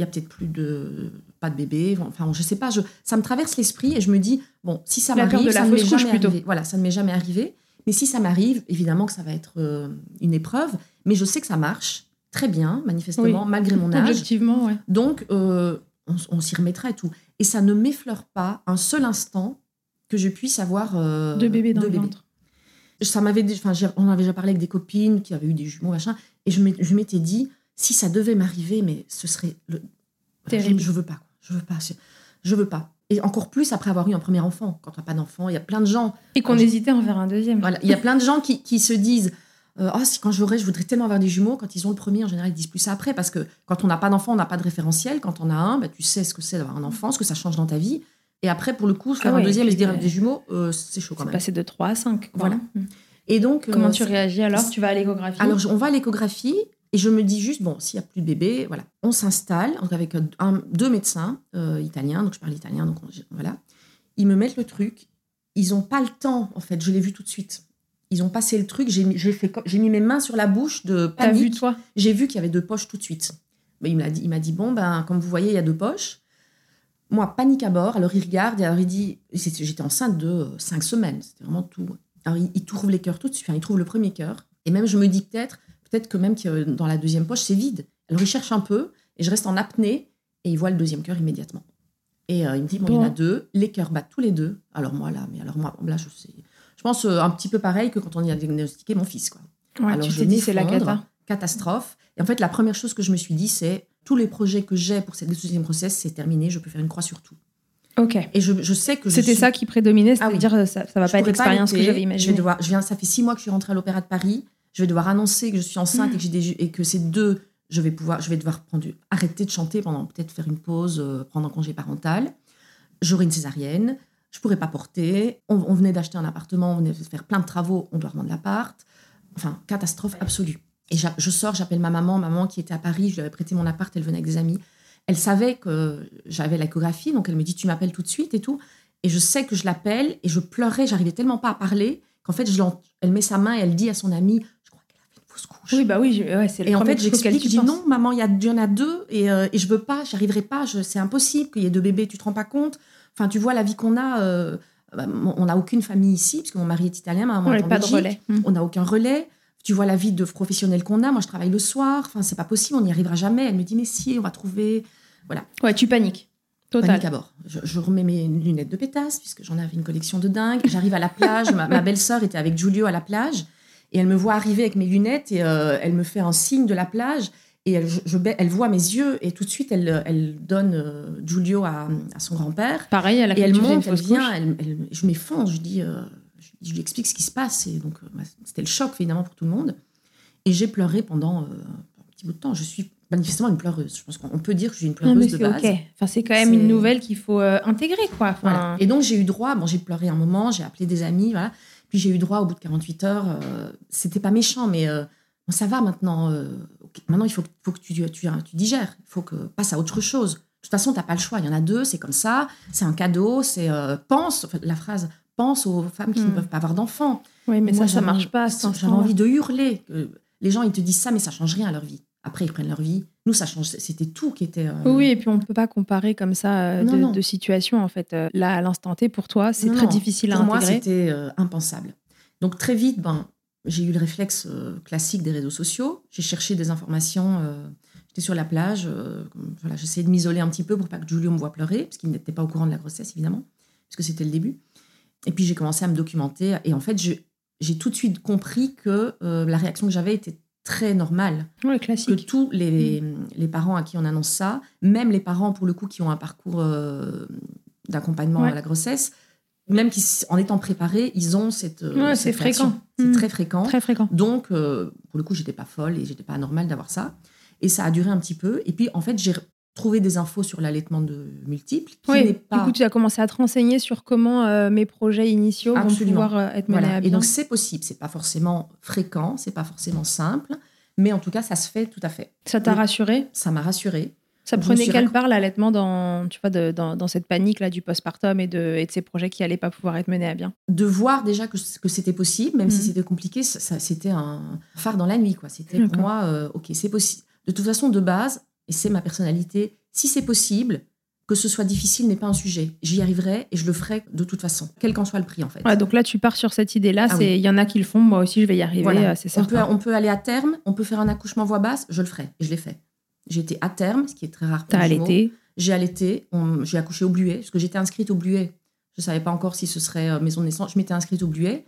il y a peut-être plus de pas de bébé. Enfin, je sais pas. Je, ça me traverse l'esprit et je me dis bon, si ça m'arrive, ça ne m'est jamais plutôt. arrivé. Voilà, ça ne m'est jamais arrivé. Mais si ça m'arrive, évidemment que ça va être euh, une épreuve. Mais je sais que ça marche très bien, manifestement, Oui. malgré mon âge. Objectivement, ouais. Donc, euh, on, on s'y remettra et tout. Et ça ne m'effleure pas un seul instant que je puisse avoir euh, Deux bébés dans deux le ventre. Ça m'avait, enfin, on avait déjà parlé avec des copines qui avaient eu des jumeaux, machin, et je m'étais dit, si ça devait m'arriver, mais ce serait le... Terrible. Je, je veux pas, je veux pas, je, veux pas. Et encore plus après avoir eu un premier enfant. Quand on n'a pas d'enfant, il y a plein de gens Et qu'on hésitait à en faire un deuxième. voilà, il y a plein de gens qui, qui se disent euh, si quand j'aurai, je voudrais tellement avoir des jumeaux. Quand ils ont le premier, en général, ils disent plus ça après. Parce que quand on n'a pas d'enfant, on n'a pas de référentiel. Quand on a un, bah, tu sais ce que c'est d'avoir un enfant, ce que ça change dans ta vie. Et après, pour le coup, faire Ah un ouais, deuxième et se dire des jumeaux, euh, c'est chaud quand même. passé de 3 à 5. Voilà. Et donc, Comment euh, tu réagis alors Tu vas à l'échographie? Alors, on va à l'échographie et je me dis juste, bon, s'il n'y a plus de bébé, voilà. On s'installe avec un- deux médecins euh, italiens, donc je parle italien, donc on- voilà. Ils me mettent le truc. Ils n'ont pas le temps, en fait, je l'ai vu tout de suite. Ils ont passé le truc, j'ai fait j'ai mis mes mains sur la bouche de T'as panique. vu, toi? J'ai vu qu'il y avait deux poches tout de suite. Mais il m'a dit, il m'a dit bon, ben, comme vous voyez, il y a deux poches. Moi, panique à bord. Alors, il regarde et alors il dit j'étais enceinte de euh, cinq semaines. C'était vraiment tout. Alors, il, il trouve les cœurs tout de suite. Enfin, il trouve le premier cœur. Et même, je me dis peut-être, peut-être que même que euh, dans la deuxième poche, c'est vide. Alors, il cherche un peu et je reste en apnée et il voit le deuxième cœur immédiatement. Et euh, il me dit bon, il y en a deux. Les cœurs battent tous les deux. Alors, moi, là, mais alors, moi, là, je sais. Je pense euh, un petit peu pareil que quand on y a diagnostiqué mon fils, quoi. Ouais, Alors, tu je t'es dit c'est la cata. catastrophe. Et en fait, la première chose que je me suis dit, c'est tous les projets que j'ai pour cette deuxième grossesse, c'est terminé, je peux faire une croix sur tout. Ok. Et je, je sais que C'était suis- ça qui prédominait, Ah oui. c'est-à-dire euh, ça, ça va je pas être l'expérience que j'avais Je vais imaginée. devoir, je viens, ça fait six mois que je suis rentrée à l'Opéra de Paris. Je vais devoir annoncer que je suis enceinte et que j'ai des ju- et que ces deux, je vais pouvoir, je vais devoir prendre, arrêter de chanter pendant peut-être faire une pause, euh, prendre un congé parental. J'aurai une césarienne. Je pourrais pas porter. On, on venait d'acheter un appartement, on venait de faire plein de travaux, on doit revendre l'appart. Enfin, catastrophe absolue. Et je sors, j'appelle ma maman, maman qui était à Paris, je lui avais prêté mon appart, elle venait avec des amis. Elle savait que j'avais l'échographie, donc elle me dit tu m'appelles tout de suite et tout. Et je sais que je l'appelle et je pleurais, j'arrivais tellement pas à parler qu'en fait, je elle met sa main et elle dit à son amie couche. Oui, bah oui, ouais, c'est le Et en fait, j'explique, je dis non, maman, il y, en a deux et, euh, et je veux pas, j'y arriverai pas, c'est impossible qu'il y ait deux bébés, tu te rends pas compte. Enfin, tu vois la vie qu'on a, euh, bah, on n'a aucune famille ici, puisque mon mari est italien, ma maman Ouais, est en pas de relais. Mm. On n'a aucun relais. Tu vois la vie de professionnel qu'on a. Moi, je travaille le soir. Enfin, c'est pas possible, on n'y arrivera jamais. Elle me dit, mais si, on va trouver. Ouais, tu paniques. Total. Panique à bord. Je, je remets mes lunettes de pétasse, puisque j'en avais une collection de dingue. J'arrive à la plage. ma, ma belle-sœur était avec Giulio à la plage. Et elle me voit arriver avec mes lunettes et euh, elle me fait un signe de la plage. Et elle, je- je ba- elle voit mes yeux et tout de suite, elle, elle donne euh, Giulio à, à son grand-père. Pareil, elle a Et elle monte, elle vient, couche. elle, elle- je m'effondre, je dis, euh, je, je lui explique ce qui se passe. Et donc, euh, bah, c'était le choc, évidemment, pour tout le monde. Et j'ai pleuré pendant euh, un petit bout de temps. Je suis manifestement une pleureuse. Je pense qu'on peut dire que suis une Non, mais pleureuse de base. Enfin, c'est quand même une nouvelle qu'il faut euh, intégrer, quoi. Enfin, Voilà. Et donc, j'ai eu droit, bon, j'ai pleuré un moment, j'ai appelé des amis, voilà. Puis j'ai eu droit au bout de 48 heures. euh, C'était pas méchant, mais euh, bon, ça va maintenant. euh, maintenant, il faut, que- faut que tu, tu, tu digères. Il faut que passe à autre chose. De toute façon, t'as pas le choix. Il y en a deux, c'est comme ça. C'est un cadeau. C'est euh, pense. enfin, la phrase pense aux femmes qui Hmm. ne peuvent pas avoir d'enfants. oui, mais Moi, ça, ça marche pas. J'avais instant-là. envie de hurler. les gens, ils te disent ça, mais ça change rien à leur vie. Après, ils prennent leur vie. Nous, ça change. C'était tout qui était. euh, Oui, et puis on peut pas comparer comme ça euh, Non, de, non. de situation en fait. Euh, Là, à l'instant T, pour toi, c'est très non. difficile à Pour moi, intégrer. c'était euh, impensable. Donc très vite, ben, j'ai eu le réflexe euh, classique des réseaux sociaux. J'ai cherché des informations. J'étais sur la plage. voilà, J'essayais de m'isoler un petit peu pour pas que Giulio me voit pleurer, parce qu'il n'était pas au courant de la grossesse, évidemment, puisque c'était le début. Et puis j'ai commencé à me documenter. Et en fait, j'ai tout de suite compris que la réaction que j'avais était très normale Ouais, que tous les, les parents à qui on annonce ça, même les parents pour le coup qui ont un parcours euh, d'accompagnement Ouais. à la grossesse, même qui, en étant préparés, ils ont cette, euh, Ouais, cette c'est fréquent. C'est Mm. très fréquent. Très fréquent. Donc, euh, pour le coup, j'étais pas folle et j'étais pas anormale d'avoir ça. Et ça a duré un petit peu. Et puis, en fait, j'ai trouvé des infos sur l'allaitement de multiples qui Oui, pas du coup, tu as commencé à te renseigner sur comment euh, mes projets initiaux Absolument. vont pouvoir euh, être menés Voilà. à Et bien. donc, c'est possible. C'est pas forcément fréquent, c'est pas forcément simple, mais en tout cas, ça se fait tout à fait. ça t'a Oui. rassuré? Ça m'a rassurée. Ça prenait quelle part l'allaitement dans, tu vois, de- dans, dans cette panique là du postpartum et de, et de ces projets qui allaient pas pouvoir être menés à bien? De voir déjà que, que c'était possible, même si Mhm. c'était compliqué, ça, ça- c'était un phare dans la nuit. quoi. C'était pour moi, euh, ok, c'est possible. De toute façon, de base, et c'est ma personnalité, si c'est possible, que ce soit difficile n'est pas un sujet. J'y arriverai et je le ferai de toute façon, quel qu'en soit le prix en fait. Ouais, donc là, tu pars sur cette idée-là. Ah il y en a qui le font. Moi aussi, je vais y arriver. Voilà. euh, on, peut, certain. on peut aller à terme, on peut faire un accouchement voix basse, je le ferai et je l'ai fait. J'ai été à terme, ce qui est très rare pour T'as allaité. J'ai allaité, j'ai accouché au Bluet, parce que j'étais inscrite au Bluet. Je ne savais pas encore si ce serait euh, maison de naissance. Je m'étais inscrite au Bluet.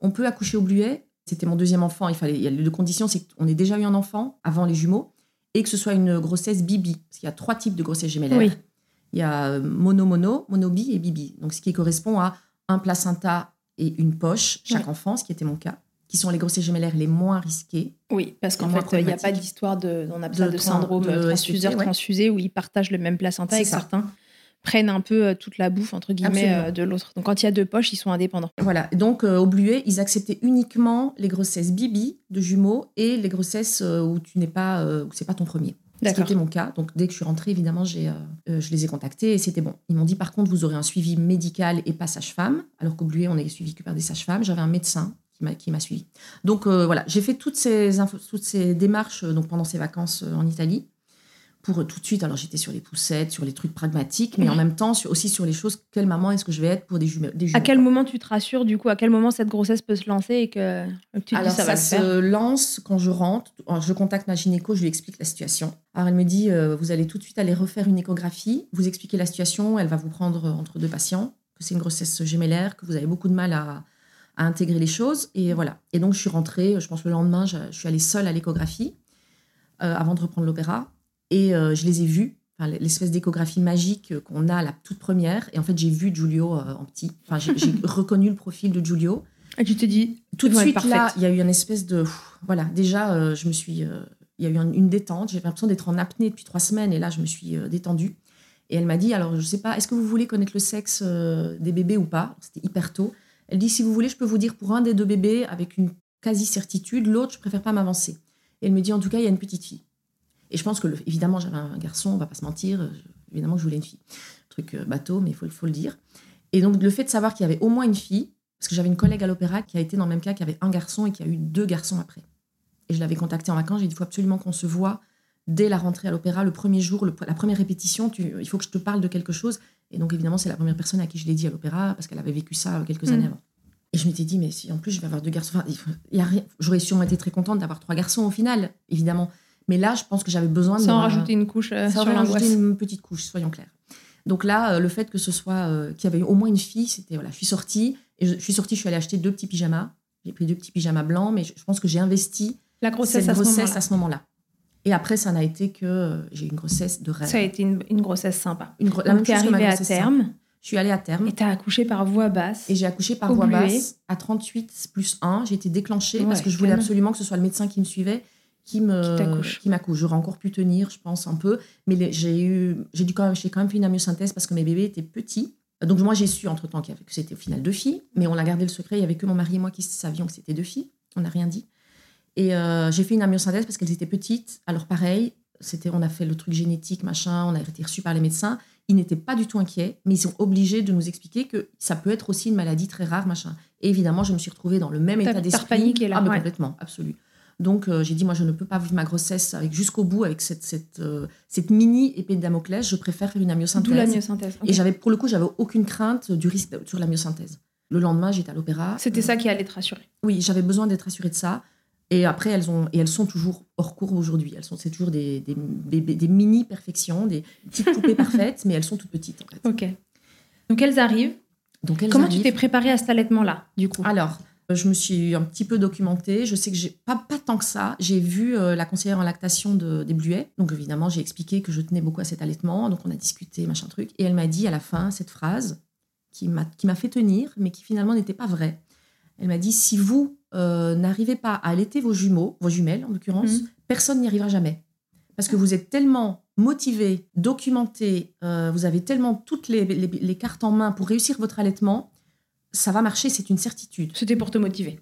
On peut accoucher au Bluet. C'était mon deuxième enfant. Il fallait, il y a les deux conditions, c'est qu'on ait déjà eu un enfant avant les jumeaux et que ce soit une grossesse bibi. Parce qu'il y a trois types de grossesse gémellaires. Oui. Il y a mono-mono, monobi et bibi. Donc, ce qui correspond à un placenta et une poche, chaque enfant, ce qui était mon cas, qui sont les grossesses gémellaires les moins risquées. Oui, parce qu'en fait, il n'y a pas d'histoire de, on appelle De ça de tran- syndrome de transfuseur STT, ouais. transfusé où ils partagent le même placenta et certains prennent un peu euh, toute la bouffe entre guillemets Absolument. euh, de l'autre. Donc quand il y a deux poches, ils sont indépendants. Voilà. Donc, euh, au Bluet, ils acceptaient uniquement les grossesses bibi de jumeaux et les grossesses euh, où tu n'es pas, où c'est pas ton premier. Ce qui D'accord. était mon cas. Donc, dès que je suis rentrée, évidemment, j'ai, euh, je les ai contactés et c'était bon. Ils m'ont dit, par contre, vous aurez un suivi médical et pas sage-femme. Alors qu'au Bluet, on est suivi que par des sages-femmes. J'avais un médecin qui m'a, qui m'a suivi. Donc, euh, voilà, j'ai fait toutes ces, infos- toutes ces démarches donc, pendant ces vacances en Italie. Pour tout de suite, alors j'étais sur les poussettes, sur les trucs pragmatiques, mais en même temps sur- aussi sur les choses, quelle maman est-ce que je vais être pour des jumeaux, des À quel moment tu te rassures du coup? À quel moment cette grossesse peut se lancer et que, que tu Alors dis ça, ça, va faire se lance quand je rentre. Alors, je contacte ma gynéco, je lui explique la situation. Alors elle me dit, euh, vous allez tout de suite aller refaire une échographie, vous expliquez la situation, elle va vous prendre entre deux patients, que c'est une grossesse gémellaire, que vous avez beaucoup de mal à, à intégrer les choses. Et voilà. Et donc je suis rentrée, je pense le lendemain, je, je suis allée seule à l'échographie euh, avant de reprendre l'opéra. Et euh, je les ai vus, enfin, l'espèce d'échographie magique euh, qu'on a la toute première. Et en fait, j'ai vu Giulio euh, en petit. Enfin, j'ai reconnu le profil de Giulio. Et tu te dis Tout de suite, là, il y a eu une espèce de. pff, Voilà, déjà, euh, je me suis. il y a eu un- une détente. J'avais l'impression d'être en apnée depuis trois semaines. Et là, je me suis détendue. Et elle m'a dit alors, je sais pas, est-ce que vous voulez connaître le sexe des bébés ou pas? C'était hyper tôt. Elle dit si vous voulez, je peux vous dire pour un des deux bébés avec une quasi-certitude. L'autre, je préfère pas m'avancer. Et elle me dit en tout cas, il y a une petite fille. Et je pense que, le- évidemment, j'avais un garçon, on va pas se mentir. euh, évidemment que je voulais une fille. Truc euh, bateau, mais il faut, faut le dire. Et donc, le fait de savoir qu'il y avait au moins une fille, parce que j'avais une collègue à l'opéra qui a été dans le même cas, qui avait un garçon et qui a eu deux garçons après. Et je l'avais contactée en vacances, j'ai dit il faut absolument qu'on se voit dès la rentrée à l'opéra, le premier jour, le- la première répétition, tu- il faut que je te parle de quelque chose. Et donc, évidemment, c'est la première personne à qui je l'ai dit à l'opéra, parce qu'elle avait vécu ça euh, quelques Mm. années avant. Et je m'étais dit, mais si en plus je vais avoir deux garçons, enfin, il faut- il y a rien. J'aurais sûrement été très contente d'avoir trois garçons au final, évidemment. Mais là, je pense que j'avais besoin de. sans rajouter une couche euh, ça sur rajouté une petite couche, soyons clairs. Donc là, euh, le fait que ce soit euh, qu'il y avait au moins une fille, c'était voilà, je suis sortie et je, je suis sortie, je suis allée acheter deux petits pyjamas. J'ai pris deux petits pyjamas blancs, mais je, je pense que j'ai investi La grossesse cette à ce grossesse moment-là. à ce moment-là. Et après, ça n'a été que j'ai eu une grossesse de rêve. Ça a été une, une grossesse sympa. Une gro- la même t'es chose que ma arrivée à simple. terme Je suis allée à terme et t'as accouché par voie basse. et j'ai accouché par voie basse à 38 plus 1. J'ai été déclenchée parce que je voulais absolument que ce soit le médecin qui me suivait qui me qui m'accouche. J'aurais encore pu tenir, je pense un peu, mais j'ai eu j'ai dû quand même j'ai quand même fait une amyosynthèse parce que mes bébés étaient petits. Donc moi j'ai su entre temps que c'était au final deux filles, mais on a gardé le secret. Il y avait que mon mari et moi qui savions que c'était deux filles. On n'a rien dit. Et euh, j'ai fait une amyosynthèse parce qu'elles étaient petites. Alors pareil, c'était on a fait le truc génétique machin, on a été reçus par les médecins. Ils n'étaient pas du tout inquiets, mais ils sont obligés de nous expliquer que ça peut être aussi une maladie très rare machin. Et évidemment, je me suis retrouvée dans le même état d'esprit. Ah mais complètement, absolu. Donc euh, j'ai dit moi je ne peux pas vivre ma grossesse avec jusqu'au bout avec cette cette, euh, cette mini épée de Damoclès. Je préfère faire une D'où amyosynthèse. la myosynthèse. Ok. Et j'avais pour le coup j'avais aucune crainte du risque sur la myosynthèse. Le lendemain j'étais à l'opéra. C'était Euh, ça qui allait te rassurer. oui, j'avais besoin d'être assurée de ça. Et après, elles ont et elles sont toujours hors cours aujourd'hui. Elles sont, c'est toujours des, des, des- des mini perfections, des petites poupées parfaites, mais elles sont toutes petites en fait. Ok. Donc elles arrivent. Donc elles Comment arrivent. tu t'es préparée à cet allaitement-là, du coup? Alors, je me suis un petit peu documentée. Je sais que j'ai pas pas tant que ça. J'ai vu euh, la conseillère en lactation de, des Bluets. Donc évidemment, j'ai expliqué que je tenais beaucoup à cet allaitement. Donc on a discuté machin truc. Et elle m'a dit à la fin cette phrase qui m'a fait tenir, mais qui finalement n'était pas vraie. Elle m'a dit si vous euh, n'arrivez pas à allaiter vos jumeaux, vos jumelles en l'occurrence, Mhm. personne n'y arrivera jamais. Parce que vous êtes tellement motivé, documenté, euh, vous avez tellement toutes les, les- les cartes en main pour réussir votre allaitement, ça va marcher, c'est une certitude. C'était pour te motiver.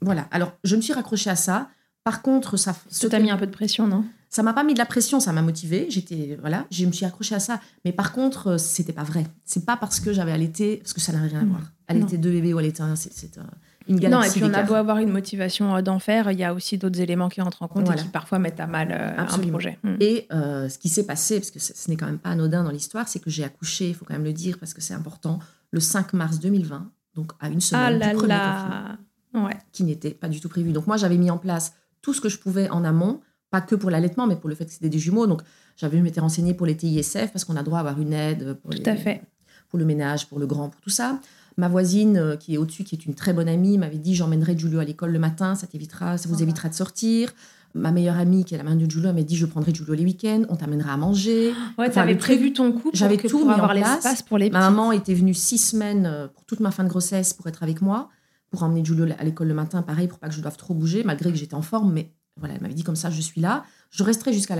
Voilà. Alors, je me suis raccrochée à ça. Par contre, ça, Ça t'a mis un peu de pression, non? Ça m'a pas mis de la pression, ça m'a motivée. J'étais voilà, je me suis accrochée à ça. Mais par contre, euh, c'était pas vrai. C'est pas parce que j'avais allaité, parce que ça n'a rien à voir. Allaiter deux bébés ou allaiter un, c'est, c'est un- une Non, et galaxie puis on a beau avoir une motivation euh, d'en faire, il y a aussi d'autres éléments qui entrent en compte Voilà. et qui parfois mettent à mal euh, un projet. Mm. Et euh, ce qui s'est passé, parce que ce ce n'est quand même pas anodin dans l'histoire, c'est que j'ai accouché, il faut quand même le dire parce que c'est important, le 5 mars 2020, donc à une semaine Ah du là premier confinement, Ouais. qui n'était pas du tout prévu. Donc moi, j'avais mis en place tout ce que je pouvais en amont, pas que pour l'allaitement, mais pour le fait que c'était des jumeaux. Donc j'avais m'étais renseignée pour les TISF parce qu'on a droit à avoir une aide pour, Tout à fait. pour le ménage, pour le grand, pour tout ça. Ma voisine euh, qui est au-dessus, qui est une très bonne amie, m'avait dit j'emmènerai Julio à l'école le matin, ça t'évitera, ça vous évitera de sortir. Ma meilleure amie, qui est la mère de Julio, m'a dit je prendrai Julio les week-ends, on t'amènera à manger. Ouais, Enfin, t'avais prévu ton coup pour, j'avais tout pour mis avoir l'espace pour les Ma petits. maman était venue six semaines euh, pour toute ma fin de grossesse pour être avec moi, pour emmener Julio à l'école le matin, pareil, pour pas que je doive trop bouger, malgré que j'étais en forme. Mais voilà, elle m'avait dit comme ça, je suis là. Je resterai jusqu'à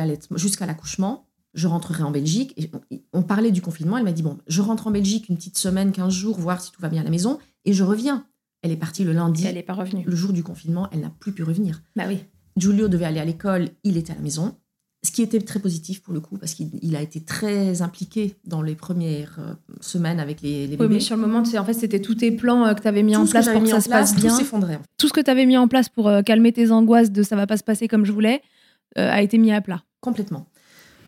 l'accouchement. Je rentrerai en Belgique. Et on, on parlait du confinement. Elle m'a dit bon, je rentre en Belgique une petite semaine, 15 jours, voir si tout va bien à la maison, et je reviens. Elle est partie le lundi, Elle n'est pas revenue. le jour du confinement. Elle n'a plus pu revenir. Bah oui. Giulio devait aller à l'école, il était à la maison. Ce qui était très positif pour le coup, parce qu'il il a été très impliqué dans les premières euh, semaines avec les, les Oui, bébés. mais sur le moment, en fait, c'était tous tes plans euh, que tu avais mis tout en que place pour que ça se passe bien. tout s'effondrait. en fait. Tout ce que tu avais mis en place pour calmer tes angoisses de ça va pas se passer comme je voulais euh, a été mis à plat. Complètement.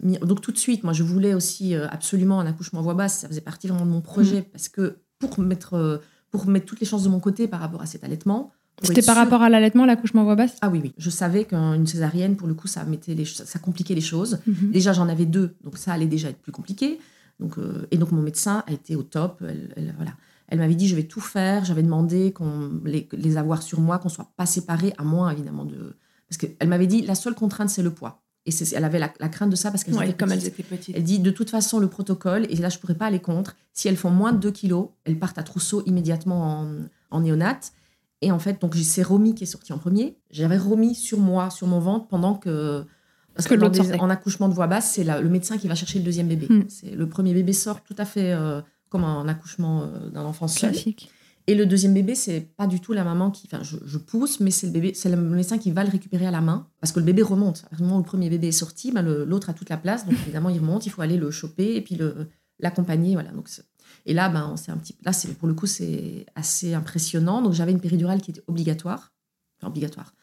Donc tout de suite, moi je voulais aussi absolument un accouchement à voix basse, ça faisait partie vraiment de mon projet, Mm. parce que pour mettre, pour mettre toutes les chances de mon côté par rapport à cet allaitement. C'était par rapport à l'allaitement, l'accouchement voix basse Ah oui, oui. Je savais qu'une césarienne, pour le coup, ça, mettait les, ça, compliquait les choses. Mhm. Déjà, j'en avais deux, donc ça allait déjà être plus compliqué. Donc, euh, et donc, mon médecin a été au top. Elle, elle- voilà. elle m'avait dit, je vais tout faire. J'avais demandé qu'on les, les avoir sur moi, qu'on soit pas séparés, à moins, évidemment, de... Parce qu'elle m'avait dit, la seule contrainte, c'est le poids. Et c'est- elle avait la, la crainte de ça parce qu'elles Ouais, comme elles petites. étaient petites. Elle dit, de toute façon, le protocole, et là, je pourrais pas aller contre, si elles font moins de 2 kilos, elles partent à trousseau immédiatement en, en néonate. Et en fait, donc c'est Romy qui est sorti en premier. J'avais Romy sur moi, sur mon ventre, pendant que. Parce Que que, des- en accouchement de voix basse, c'est le médecin qui va chercher le deuxième bébé. Hmm. C'est Le premier bébé sort tout à fait euh, comme un accouchement euh, d'un enfant seul. Classique. Et le deuxième bébé, c'est pas du tout la maman qui. Enfin, je, je pousse, mais c'est le bébé, c'est le médecin qui va le récupérer à la main. Parce que le bébé remonte. À partir du moment où le premier bébé est sorti, ben, l'autre a toute la place. Donc évidemment, il remonte, il faut aller le choper et puis l'accompagner. Voilà. Donc, et là, ben, c'est un petit. Là, c'est pour le coup, c'est assez impressionnant. Donc j'avais une péridurale qui était obligatoire. Enfin, obligatoire.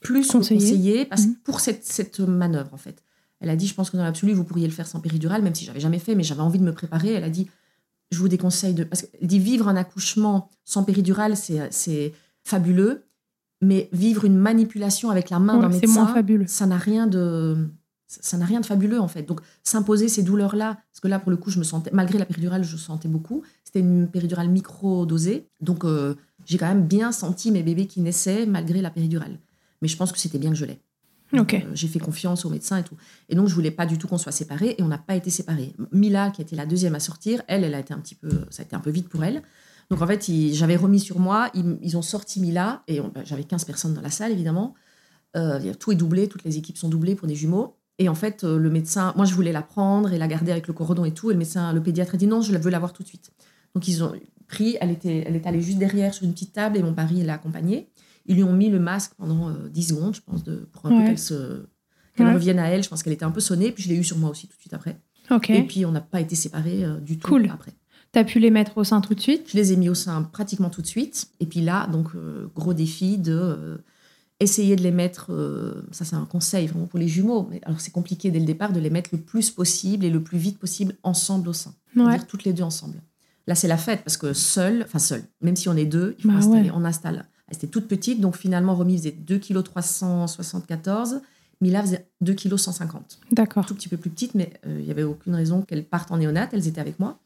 Plus Conseillée. conseillée, parce, Mhm. pour cette, cette manœuvre, en fait. Elle a dit, je pense que dans l'absolu, vous pourriez le faire sans péridurale, même si j'avais jamais fait, mais j'avais envie de me préparer. Elle a dit, je vous déconseille de. Parce qu'elle dit vivre un accouchement sans péridurale, c'est c'est fabuleux, mais vivre une manipulation avec la main Ouais, d'un c'est médecin, moins fabuleux. ça n'a rien de. Ça n'a rien de fabuleux en fait. Donc s'imposer ces douleurs-là, parce que là pour le coup je me sentais, malgré la péridurale, je sentais beaucoup. C'était une péridurale micro-dosée, donc euh, j'ai quand même bien senti mes bébés qui naissaient malgré la péridurale. Mais je pense que c'était bien que je l'ai. Euh, j'ai fait confiance au médecin et tout. Et donc, je voulais pas du tout qu'on soit séparés et on n'a pas été séparés. Mila, qui était la deuxième à sortir, elle, elle a été un petit peu, ça a été un peu vite pour elle. Donc, en fait, j'avais remis sur moi, ils, ils ont sorti Mila et bah, j'avais 15 personnes dans la salle, évidemment. Euh, tout est doublé, toutes les équipes sont doublées pour des jumeaux. Et en fait, euh, le médecin, moi, je voulais la prendre et la garder avec le cordon et tout. Et le médecin, le pédiatre a dit non, je la veux l'avoir tout de suite. Donc, ils ont pris, elle, était, elle est allée juste derrière sur une petite table et mon pari l'a accompagnée. Ils lui ont mis le masque pendant euh, 10 secondes, je pense, de, pour un Ouais. peu qu'elle se qu'elle Ouais. revienne à elle. Je pense qu'elle était un peu sonnée, puis je l'ai eu sur moi aussi tout de suite après. Ok. Et puis on n'a pas été séparés euh, du tout Cool. après. T'as pu les mettre au sein tout de suite? Je les ai mis au sein pratiquement tout de suite. Et puis là, donc euh, gros défi de essayer de les mettre. euh, ça c'est un conseil vraiment pour les jumeaux. Mais alors c'est compliqué dès le départ de les mettre le plus possible et le plus vite possible ensemble au sein. Ouais. Toutes les deux ensemble. Là c'est la fête parce que seul, enfin seul, même si on est deux, il faut Bah installer. ouais. On installe. Elle était toute petite, donc finalement Romy faisait 2 kg 374. Mila faisait 2 kg 150 D'accord. tout petit peu plus petites, mais euh, il n'y avait aucune raison qu'elles partent en néonate, elles étaient avec moi.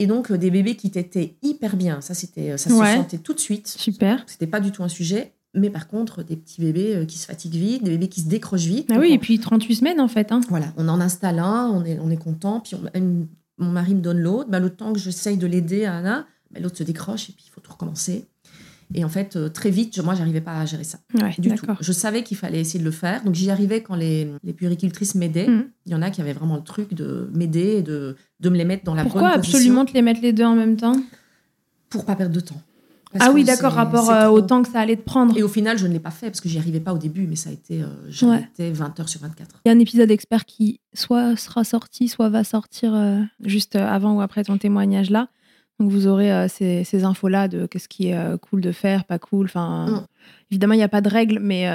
Et donc, euh, des bébés qui étaient hyper bien, ça, c'était, ça Ouais. se sentait tout de suite. Super. C'était pas du tout un sujet. Mais par contre, des petits bébés euh, qui se fatiguent vite, des bébés qui se décrochent vite. Ah oui, on- et puis 38 semaines en fait. Hein. Voilà, on en installe un, on est, on est content, puis on- mon mari me donne l'autre. Bah, le temps que j'essaye de l'aider à Anna, bah, l'autre se décroche et puis il faut tout recommencer. Et en fait, euh, très vite, je- moi, j'arrivais pas à gérer ça Ouais, du tout. Je savais qu'il fallait essayer de le faire, donc j'y arrivais quand les, les puéricultrices m'aidaient. Mhm. Il y en a qui avaient vraiment le truc de m'aider et de, de me les mettre dans la Pourquoi bonne position absolument te les mettre les deux en même temps? Pour pas perdre de temps. Ah oui, d'accord, rapport euh, au temps que ça allait te prendre. Et au final, je ne l'ai pas fait parce que j'y arrivais pas au début, mais ça a été, euh, j'arrêtais 20 heures sur 24. Il y a un épisode expert qui soit sera sorti, soit va sortir euh, juste avant ou après ton témoignage là, Donc vous aurez ces, ces infos-là de qu'est-ce qui est cool de faire, pas cool. Enfin, Mm. évidemment, il n'y a pas de règles, mais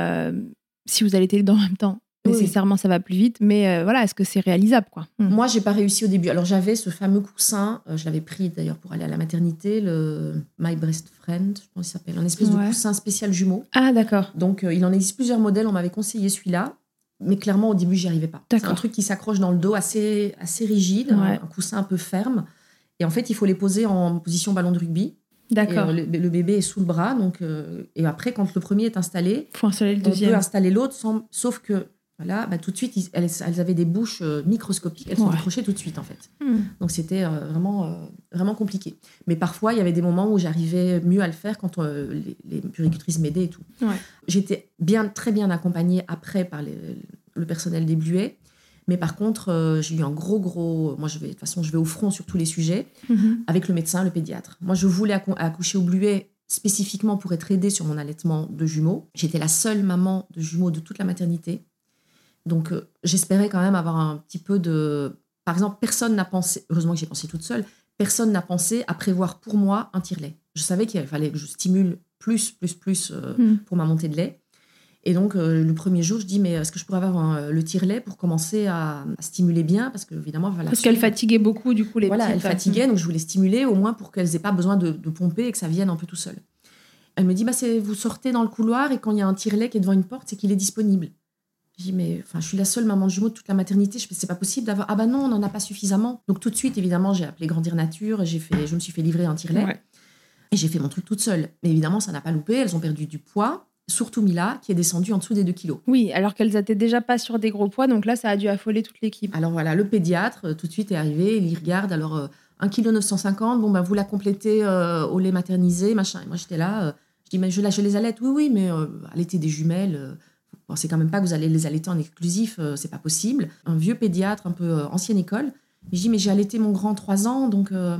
si vous allaitez dans le même temps, Oui. nécessairement, ça va plus vite. Mais euh, voilà, est-ce que c'est réalisable, quoi? Mm. Moi, j'ai pas réussi au début. Alors, j'avais ce fameux coussin, euh, je l'avais pris d'ailleurs pour aller à la maternité, le My Breast Friend, je pense qu'il s'appelle, un espèce Ouais. de coussin spécial jumeau. Ah, d'accord. Donc, euh, il en existe plusieurs modèles. On m'avait conseillé celui-là. Mais clairement, au début, j'y arrivais pas. C'est un truc qui s'accroche dans le dos assez, assez rigide, Ouais. un, coussin un peu ferme. Et en fait, il faut les poser en position ballon de rugby. D'accord. le, le bébé est sous le bras. Donc, et après, quand le premier est installé, faut installer le on peut deuxième. installer l'autre, sauf que voilà, bah, tout de suite, ils- elles, elles avaient des bouches euh, microscopiques. Elles sont Ouais. accrochées tout de suite, en fait. Mm. Donc c'était euh, vraiment, euh, vraiment compliqué. Mais parfois, il y avait des moments où j'arrivais mieux à le faire quand euh, les, les puricultrices m'aidaient et tout. Ouais. J'étais bien, très bien accompagnée après par les- le personnel des Bluets. Mais par contre, j'ai eu un gros, gros. Moi, je vais, de toute façon, je vais au front sur tous les sujets Mhm. avec le médecin, le pédiatre. Moi, je voulais accou- accoucher au Bluet spécifiquement pour être aidée sur mon allaitement de jumeaux. J'étais la seule maman de jumeaux de toute la maternité. Donc, euh, j'espérais quand même avoir un petit peu de. Par exemple, personne n'a pensé, heureusement que j'ai pensé toute seule, personne n'a pensé à prévoir pour moi un tire-lait. Je savais qu'il fallait que je stimule plus, plus, plus euh, Mm. pour ma montée de lait. Et donc, euh, le premier jour, je dis, mais est-ce que je pourrais avoir un- le tire-lait pour commencer à, à stimuler bien? Parce que, évidemment, la Parce qu'elle fatiguait beaucoup, du coup, les Voilà, elle petites. fatiguait, donc je voulais stimuler au moins pour qu'elles n'aient pas besoin de, de pomper et que ça vienne un peu tout seul. Elle me dit, bah, c'est, vous sortez dans le couloir et quand il y a un tire-lait qui est devant une porte, c'est qu'il est disponible. Je dis, mais enfin, je suis la seule maman de jumeaux de toute la maternité, je c'est pas possible d'avoir. Ah bah non, on n'en a pas suffisamment. Donc tout de suite, évidemment, j'ai appelé Grandir Nature, j'ai fait, je me suis fait livrer un tire-lait Ouais. et j'ai fait mon truc toute seule. Mais évidemment, ça n'a pas loupé, elles ont perdu du poids, surtout Mila, qui est descendue en dessous des 2 kilos. Oui, alors qu'elles étaient déjà pas sur des gros poids, donc là, ça a dû affoler toute l'équipe. Alors voilà, le pédiatre, euh, tout de suite, est arrivé. Il y regarde. Alors, euh, 1,950 kg, bon, bah, vous la complétez euh, au lait maternisé, machin. Et moi, j'étais là. euh, je dis, mais je, la- je les allaite. Oui, oui, mais euh, allaiter des jumelles, pensez quand même pas que vous allez les allaiter en exclusif, euh, c'est pas possible. Un vieux pédiatre, un peu euh, ancienne école. Je dis, mais j'ai allaité mon grand 3 ans, donc. euh,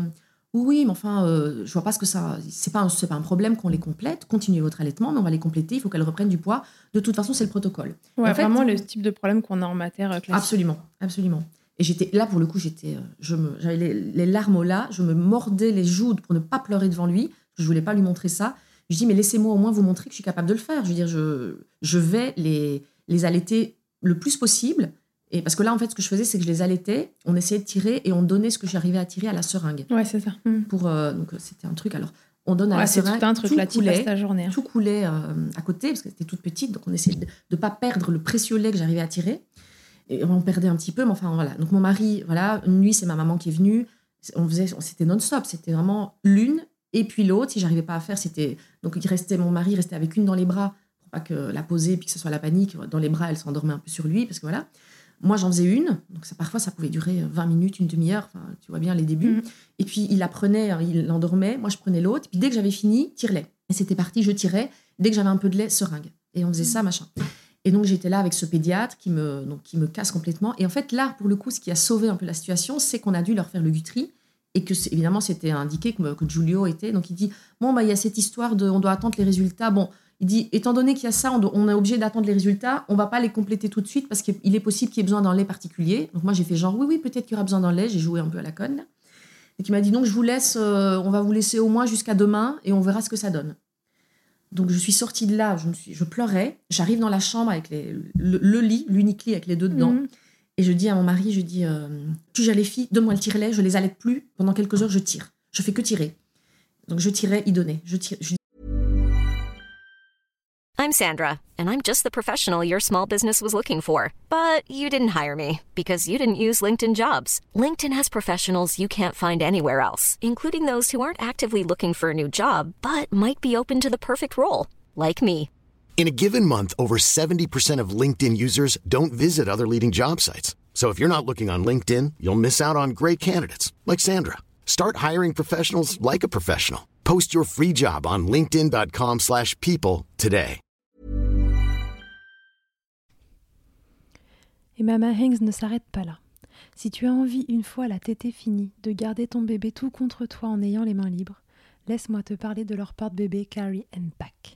oui, mais enfin, je vois pas ce que ça. C'est pas, un- c'est pas un problème qu'on les complète. Continuez votre allaitement, mais on va les compléter. Il faut qu'elles reprennent du poids. De toute façon, c'est le protocole. Ouais, En fait- vraiment le type de problème qu'on a en matière classique. Absolument, absolument. Et j'étais là pour le coup, j'étais, je me, j'avais les, les larmes aux là, je me mordais les joues pour ne pas pleurer devant lui. Je voulais pas lui montrer ça. Je dis mais laissez-moi au moins vous montrer que je suis capable de le faire. Je veux dire, je, je vais les, les allaiter le plus possible. Et parce que là, en fait, ce que je faisais, c'est que je les allaitais, on essayait de tirer et on donnait ce que j'arrivais à tirer à la seringue. Ouais, c'est ça. Mm. Pour, euh, donc euh, c'était un truc. Alors, on donne à Ouais, la c'est seringue. tout un truc tout passes coulait, ta journée. hein. tout coulait euh, à côté parce que c'était toute petite, donc on essayait de ne pas perdre le précieux lait que j'arrivais à tirer. Et on perdait un petit peu, mais enfin voilà. Donc mon mari, voilà, une nuit c'est ma maman qui est venue. On faisait, c'était non-stop, c'était vraiment l'une et puis l'autre. Si j'arrivais pas à faire, c'était donc il restait mon mari restait avec une dans les bras pour pas que la poser puis que ce soit la panique. Dans les bras, elle s'endormait un peu sur lui parce que voilà. Moi j'en faisais une, donc ça parfois ça pouvait durer 20 minutes, une demi-heure. Enfin, tu vois bien les débuts. Mhm. Et puis il la prenait, hein, il l'endormait. Moi je prenais l'autre. Puis dès que j'avais fini, tire-lait. Et c'était parti, je tirais. Dès que j'avais un peu de lait, seringue. Et on faisait ça, machin. Et donc j'étais là avec ce pédiatre qui me, donc, qui me casse complètement. Et en fait, là, pour le coup, ce qui a sauvé un peu la situation, c'est qu'on a dû leur faire le gutri. Et que, évidemment, c'était indiqué que, que Giulio était. Donc il dit Bon, bah, il y a cette histoire de. On doit attendre les résultats. Bon, il dit Étant donné qu'il y a ça, on, est obligé d'attendre les résultats. On va pas les compléter tout de suite parce qu'il est possible qu'il y ait besoin d'un lait particulier. Donc moi, j'ai fait genre Oui, oui, peut-être qu'il y aura besoin d'un lait. J'ai joué un peu à la conne. Et qui m'a dit Donc je vous laisse, euh, on va vous laisser au moins jusqu'à demain et on verra ce que ça donne. Donc je suis sortie de là, je, me suis, je pleurais. J'arrive dans la chambre avec le, le lit, l'unique lit avec les deux dedans. Mhm. Et je dis à mon mari, je dis, euh, tu gères les filles, donne-moi le tire-lait, je les allaite plus. Pendant quelques heures, je tire. Je fais que tirer. Donc je tirais, il donnait. Je tire, je I'm Sandra, and I'm just the professional your small business was looking for. But you didn't hire me because you didn't use LinkedIn jobs. LinkedIn has professionals you can't find anywhere else, including those who aren't actively looking for a new job but might be open to the perfect role, like me. In a given month, over 70% of LinkedIn users don't visit other leading job sites. So if you're not looking on LinkedIn, you'll miss out on great candidates like Sandra. Start hiring professionals like a professional. Post your free job on linkedin.com/people today. Et Mama Hanks ne s'arrête pas là. Si tu as envie, une fois la tétée finie, de garder ton bébé tout contre toi en ayant les mains libres, laisse-moi te parler de leur porte-bébé Carry and Pack.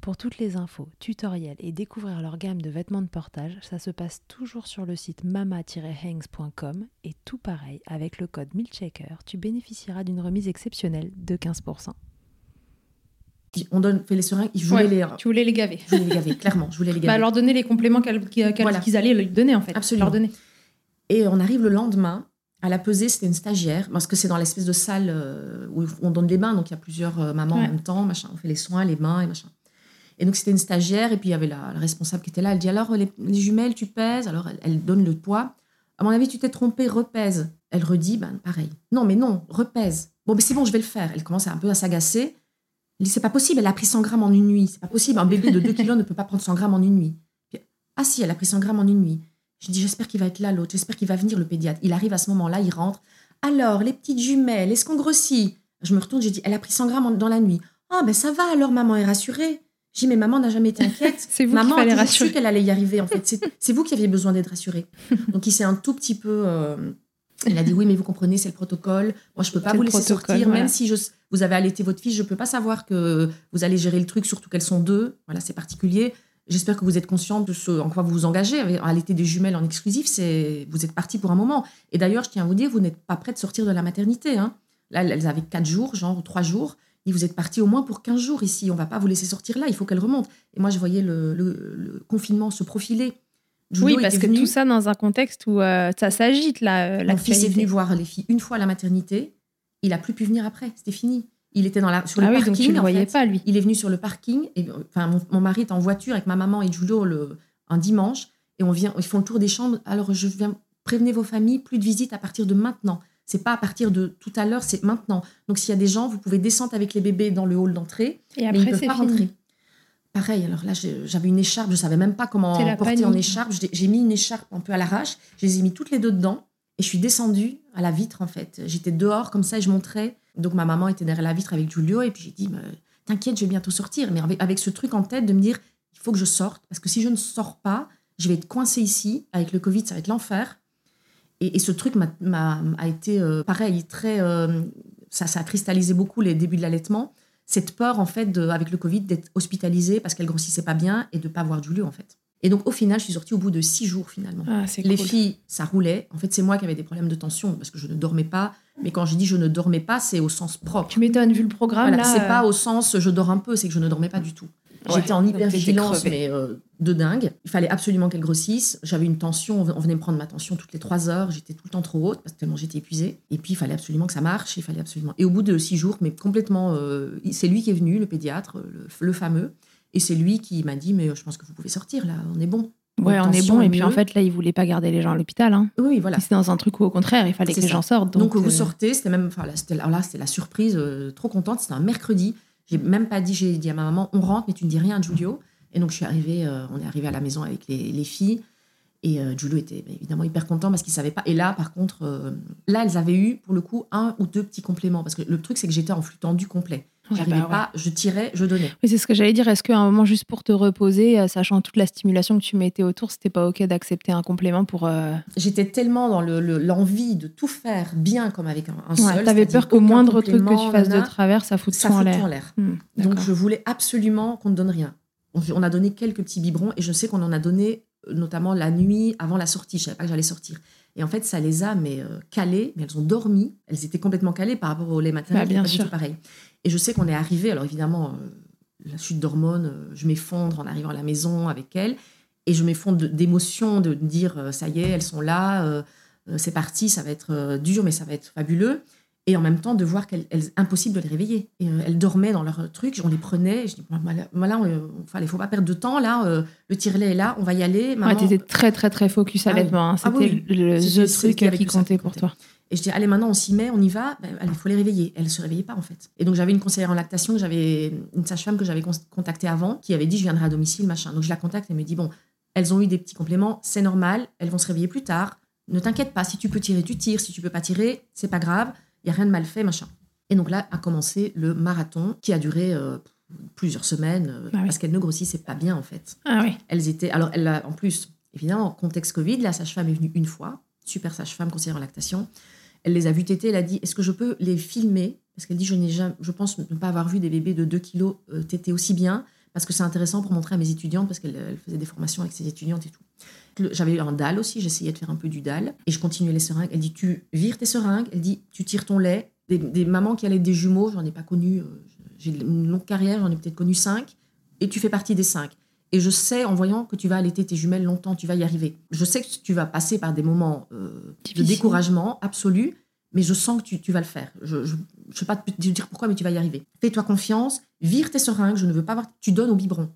Pour toutes les infos, tutoriels et découvrir leur gamme de vêtements de portage, ça se passe toujours sur le site mama-hangs.com et tout pareil, avec le code MILCHECKER, tu bénéficieras d'une remise exceptionnelle de 15%. On donne, fait les seringues, Ouais, les, Tu voulais les gaver. je voulais les gaver, clairement, je voulais les gaver. Bah, leur donner les compléments Voilà. qu'ils allaient lui donner, en fait. Absolument. Leur donner. Et on arrive le lendemain. À la pesée, c'était une stagiaire, parce que c'est dans l'espèce de salle euh, où on donne les bains, donc il y a plusieurs euh, mamans Ouais. en même temps, machin. On fait les soins, les bains et machin. Et donc c'était une stagiaire, et puis il y avait la, responsable qui était là. Elle dit alors les, les jumelles, tu pèses? Alors elle, donne le poids. À mon avis, tu t'es trompée, repèse. Elle redit, ben pareil. Non, mais non, repèse. Bon, mais c'est bon, je vais le faire. Elle commence un peu à s'agacer. Elle dit c'est pas possible, elle a pris 100 grammes en une nuit. C'est pas possible, un bébé de 2 kilos ne peut pas prendre 100 grammes en une nuit. Ah si, elle a pris 100 grammes en une nuit. Je dis, j'espère qu'il va être là, l'autre. J'espère qu'il va venir, le pédiatre. Il arrive à ce moment-là, il rentre. Alors, les petites jumelles, est-ce qu'on grossit? Je me retourne, j'ai dit, elle a pris 100 grammes dans la nuit. Ah, ben ça va, alors maman est rassurée. J'ai dit, mais maman n'a jamais été inquiète. C'est vous maman fallait a toujours su qu'elle allait y arriver, en fait. C'est- vous qui aviez besoin d'être rassurée. Donc, il s'est un tout petit peu. euh, il a dit, oui, mais vous comprenez, c'est le protocole. Moi, je peux pas vous laisser sortir, voilà. même si je, vous avez allaité votre fille, je peux pas savoir que vous allez gérer le truc, surtout qu'elles sont deux. Voilà, c'est particulier. J'espère que vous êtes consciente de ce en quoi vous vous engagez. À allaiter des jumelles en exclusif, c'est vous êtes parti pour un moment. Et d'ailleurs, je tiens à vous dire, vous n'êtes pas prêt de sortir de la maternité. hein. Là, elles avaient quatre jours, genre ou trois jours. Et vous êtes parti au moins pour 15 jours ici. On va pas vous laisser sortir là. Il faut qu'elle remonte. Et moi, je voyais le, le- le confinement se profiler. Oui, parce que venu. tout ça dans un contexte où euh, ça s'agite, là, euh, Mon fils est venu voir les filles une fois à la maternité. Il a plus pu venir après. C'était fini. Il était dans la, sur le Ah oui, parking. donc tu le en voyais fait. pas, lui. Il est venu sur le parking. Et, enfin, mon, mon mari est en voiture avec ma maman et Julio le, un dimanche. Et on vient, ils font le tour des chambres. Alors, je viens prévenir vos familles, plus de visites à partir de maintenant. C'est pas à partir de tout à l'heure, c'est maintenant. Donc, s'il y a des gens, vous pouvez descendre avec les bébés dans le hall d'entrée. Et mais ils après, ne peuvent pas fini. rentrer. Pareil, alors là, j'avais une écharpe, je savais même pas comment porter en écharpe. J'ai mis une écharpe un peu à l'arrache, je les ai mis toutes les deux dedans et je suis descendue à la vitre en fait. J'étais dehors comme ça et je montrais. Donc ma maman était derrière la vitre avec Giulio et puis j'ai dit T'inquiète, je vais bientôt sortir. Mais avec, avec ce truc en tête de me dire Il faut que je sorte parce que si je ne sors pas, je vais être coincée ici. Avec le Covid, ça va être l'enfer. Et, et ce truc m'a, m'a- a été euh, pareil, très. euh, ça, ça a cristallisé beaucoup les débuts de l'allaitement. Cette peur, en fait, de- avec le Covid, d'être hospitalisée parce qu'elle grossissait pas bien et de pas voir Julio, en fait. Et donc, au final, je suis sortie au bout de six jours, finalement. Ah, c'est Les cool. filles, ça roulait. En fait, c'est moi qui avais des problèmes de tension parce que je ne dormais pas. Mais quand je dis je ne dormais pas, c'est au sens propre. Tu m'étonnes, vu le programme, Voilà, là. c'est euh, pas au sens je dors un peu, c'est que je ne dormais pas du tout. Ouais, J'étais en donc t'étais hypervigilance, mais euh, de dingue. Il fallait absolument qu'elle grossisse. J'avais une tension, on venait me prendre ma tension toutes les trois heures. J'étais tout le temps trop haute parce que tellement j'étais épuisée. Et puis il fallait absolument que ça marche. Il fallait absolument. Et au bout de six jours, mais complètement, euh, c'est lui qui est venu, le pédiatre, le, le fameux, et c'est lui qui m'a dit mais euh, je pense que vous pouvez sortir là, on est bon. Ouais, on est bon. Et puis en fait, là, il voulait pas garder les gens à l'hôpital. Hein. Oui, voilà. C'est dans un truc où, au contraire, il fallait que C'est les ça. gens sortent. Donc, Donc, vous euh, sortez, c'était même, enfin là, c'était alors là, c'était la surprise, euh, trop contente. C'était un mercredi. J'ai même pas dit, j'ai dit à ma maman, on rentre, mais tu ne dis rien à Giulio. Et donc je suis arrivée, euh, on est arrivé à la maison avec les, les filles. Et euh, Giulio était bah, évidemment hyper content parce qu'il savait pas. Et là, par contre, euh, là, elles avaient eu pour le coup un ou deux petits compléments parce que le truc c'est que j'étais en flux tendu complet. Bah ouais. pas, je tirais, je donnais. Oui, c'est ce que j'allais dire. Est-ce qu'à un moment, juste pour te reposer, euh, sachant toute la stimulation que tu mettais autour, c'était pas OK d'accepter un complément pour. euh, J'étais tellement dans le- le- l'envie de tout faire bien comme avec un, un Ouais, seul. T'avais peur qu'au moindre truc que tu fasses de travers, ça foute ça tout en fout tout l'air. en l'air. Hmm, Donc je voulais absolument qu'on ne donne rien. On, on a donné quelques petits biberons et je sais qu'on en a donné euh, notamment la nuit avant la sortie. Je savais pas que j'allais sortir. Et en fait, ça les a mais euh, calées, mais elles ont dormi. Elles étaient complètement calées par rapport au lait maternel. Bah, bien sûr. pareil. Et je sais qu'on est arrivé. Alors évidemment, euh, la chute d'hormones, euh, je m'effondre en arrivant à la maison avec elles et je m'effondre de- d'émotion de me dire euh, ça y est, elles sont là, c'est parti, ça va être dur, mais ça va être fabuleux. Et en même temps, de voir qu'elle, elle- impossible de les réveiller. Et, euh, elles dormaient dans leur truc, on les prenait. Et je dis, voilà, voilà, euh, enfin, il faut pas perdre de temps. Là, euh, le tire-lait est là, on va y aller. Ouais, maman. t'étais très très très focus Ah hein. Ah C'était oui, le C'était- the c'était truc qui comptait pour toi. Et je dis, allez, maintenant, on s'y met, on y va. Ben, allez, il faut les réveiller. Elle ne se réveillait pas, en fait. Et donc, j'avais une conseillère en lactation, j'avais une sage-femme que j'avais con- contactée avant, qui avait dit, je viendrai à domicile, machin. Donc, je la contacte, elle me dit, bon, elles ont eu des petits compléments, c'est normal, elles vont se réveiller plus tard. Ne t'inquiète pas, si tu peux tirer, tu tires. Si tu peux pas tirer, c'est pas grave. Il y a rien de mal fait, machin. Et donc là a commencé le marathon qui a duré euh, plusieurs semaines euh, Ah oui. parce qu'elles ne grossissaient pas bien en fait. Ah oui. Elles étaient. Alors, elle a, en plus, évidemment, contexte Covid, la sage-femme est venue une fois, super sage-femme, conseillère en lactation. Elle les a vues téter, elle a dit Est-ce que je peux les filmer? Parce qu'elle dit je, n'ai jamais, je pense ne pas avoir vu des bébés de 2 kilos euh, téter aussi bien, parce que c'est intéressant pour montrer à mes étudiantes, parce qu'elle elle faisait des formations avec ses étudiantes et tout. J'avais eu un dalle aussi, j'essayais de faire un peu du dalle, et je continuais les seringues. Elle dit Tu vires tes seringues, elle dit Tu tires ton lait. Des, des mamans qui allaient des jumeaux, j'en ai pas connu, euh, j'ai une longue carrière, j'en ai peut-être connu 5, et tu fais partie des 5. Et je sais, en voyant que tu vas allaiter tes jumelles longtemps, tu vas y arriver. Je sais que tu vas passer par des moments euh, de découragement absolu, mais je sens que tu, tu vas le faire. Je ne sais pas te dire pourquoi, mais tu vas y arriver. Fais-toi confiance, vire tes seringues, je ne veux pas voir... Tu donnes au biberon.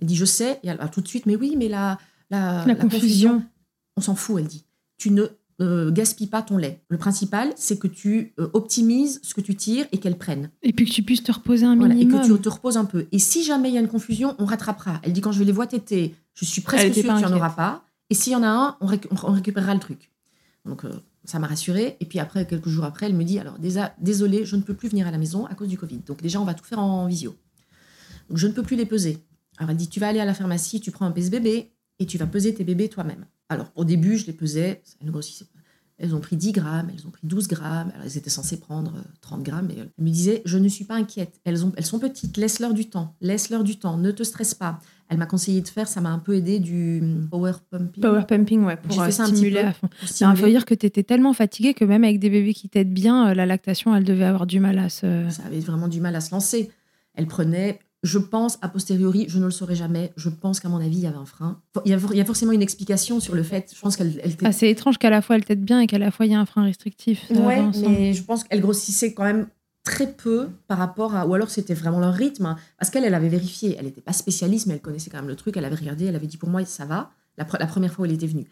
Elle dit, je sais, et elle a tout de suite, mais oui, mais la, la, La confusion. on s'en fout, elle dit. Tu ne euh, gaspilles pas ton lait. Le principal, c'est que tu euh, optimises ce que tu tires et qu'elle prenne. Et puis que tu puisses te reposer un Voilà, et minimum. que tu te reposes un peu. Et si jamais il y a une confusion, on rattrapera. Elle dit quand je vais les voir téter, je suis presque sûre qu'il n'y en aura pas. Et s'il y en a un, on, récu- on récupérera le truc. Donc euh, ça m'a rassurée. Et puis après, quelques jours après, elle me dit alors désolée, je ne peux plus venir à la maison à cause du Covid. Donc déjà, on va tout faire en visio. Donc je ne peux plus les peser. Alors elle dit tu vas aller à la pharmacie, tu prends un pèse-bébé et tu vas peser tes bébés toi-même. Alors au début, je les pesais, elles ne grossissaient pas. Elles ont pris 10 grammes, elles ont pris 12 grammes, alors elles étaient censées prendre euh, 30 grammes. Et elle me disait, je ne suis pas inquiète, elles, ont, elles sont petites, laisse-leur du temps, laisse-leur du temps, ne te stresse pas. Elle m'a conseillé de faire, ça m'a un peu aidé du power pumping. Power pumping, ouais, pour euh, stimuler à fond. Il faut dire que tu étais tellement fatiguée que même avec des bébés qui t'aident bien, euh, la lactation, elle devait avoir du mal à se. ça avait vraiment du mal à se lancer. Elle prenait, je pense, a posteriori, je ne le saurais jamais, je pense qu'à mon avis, il y avait un frein. Il y a, il y a forcément une explication sur le fait, je pense qu'elle elle Ah, c'est étrange qu'à la fois elle t'aide bien et qu'à la fois il y a un frein restrictif. Ça Ouais, mais je pense qu'elle grossissait quand même très peu par rapport à. Ou alors c'était vraiment leur rythme. hein. Parce qu'elle, elle avait vérifié. Elle n'était pas spécialiste, mais elle connaissait quand même le truc. Elle avait regardé, elle avait dit pour moi, ça va. La, pre- la première fois où elle était venue.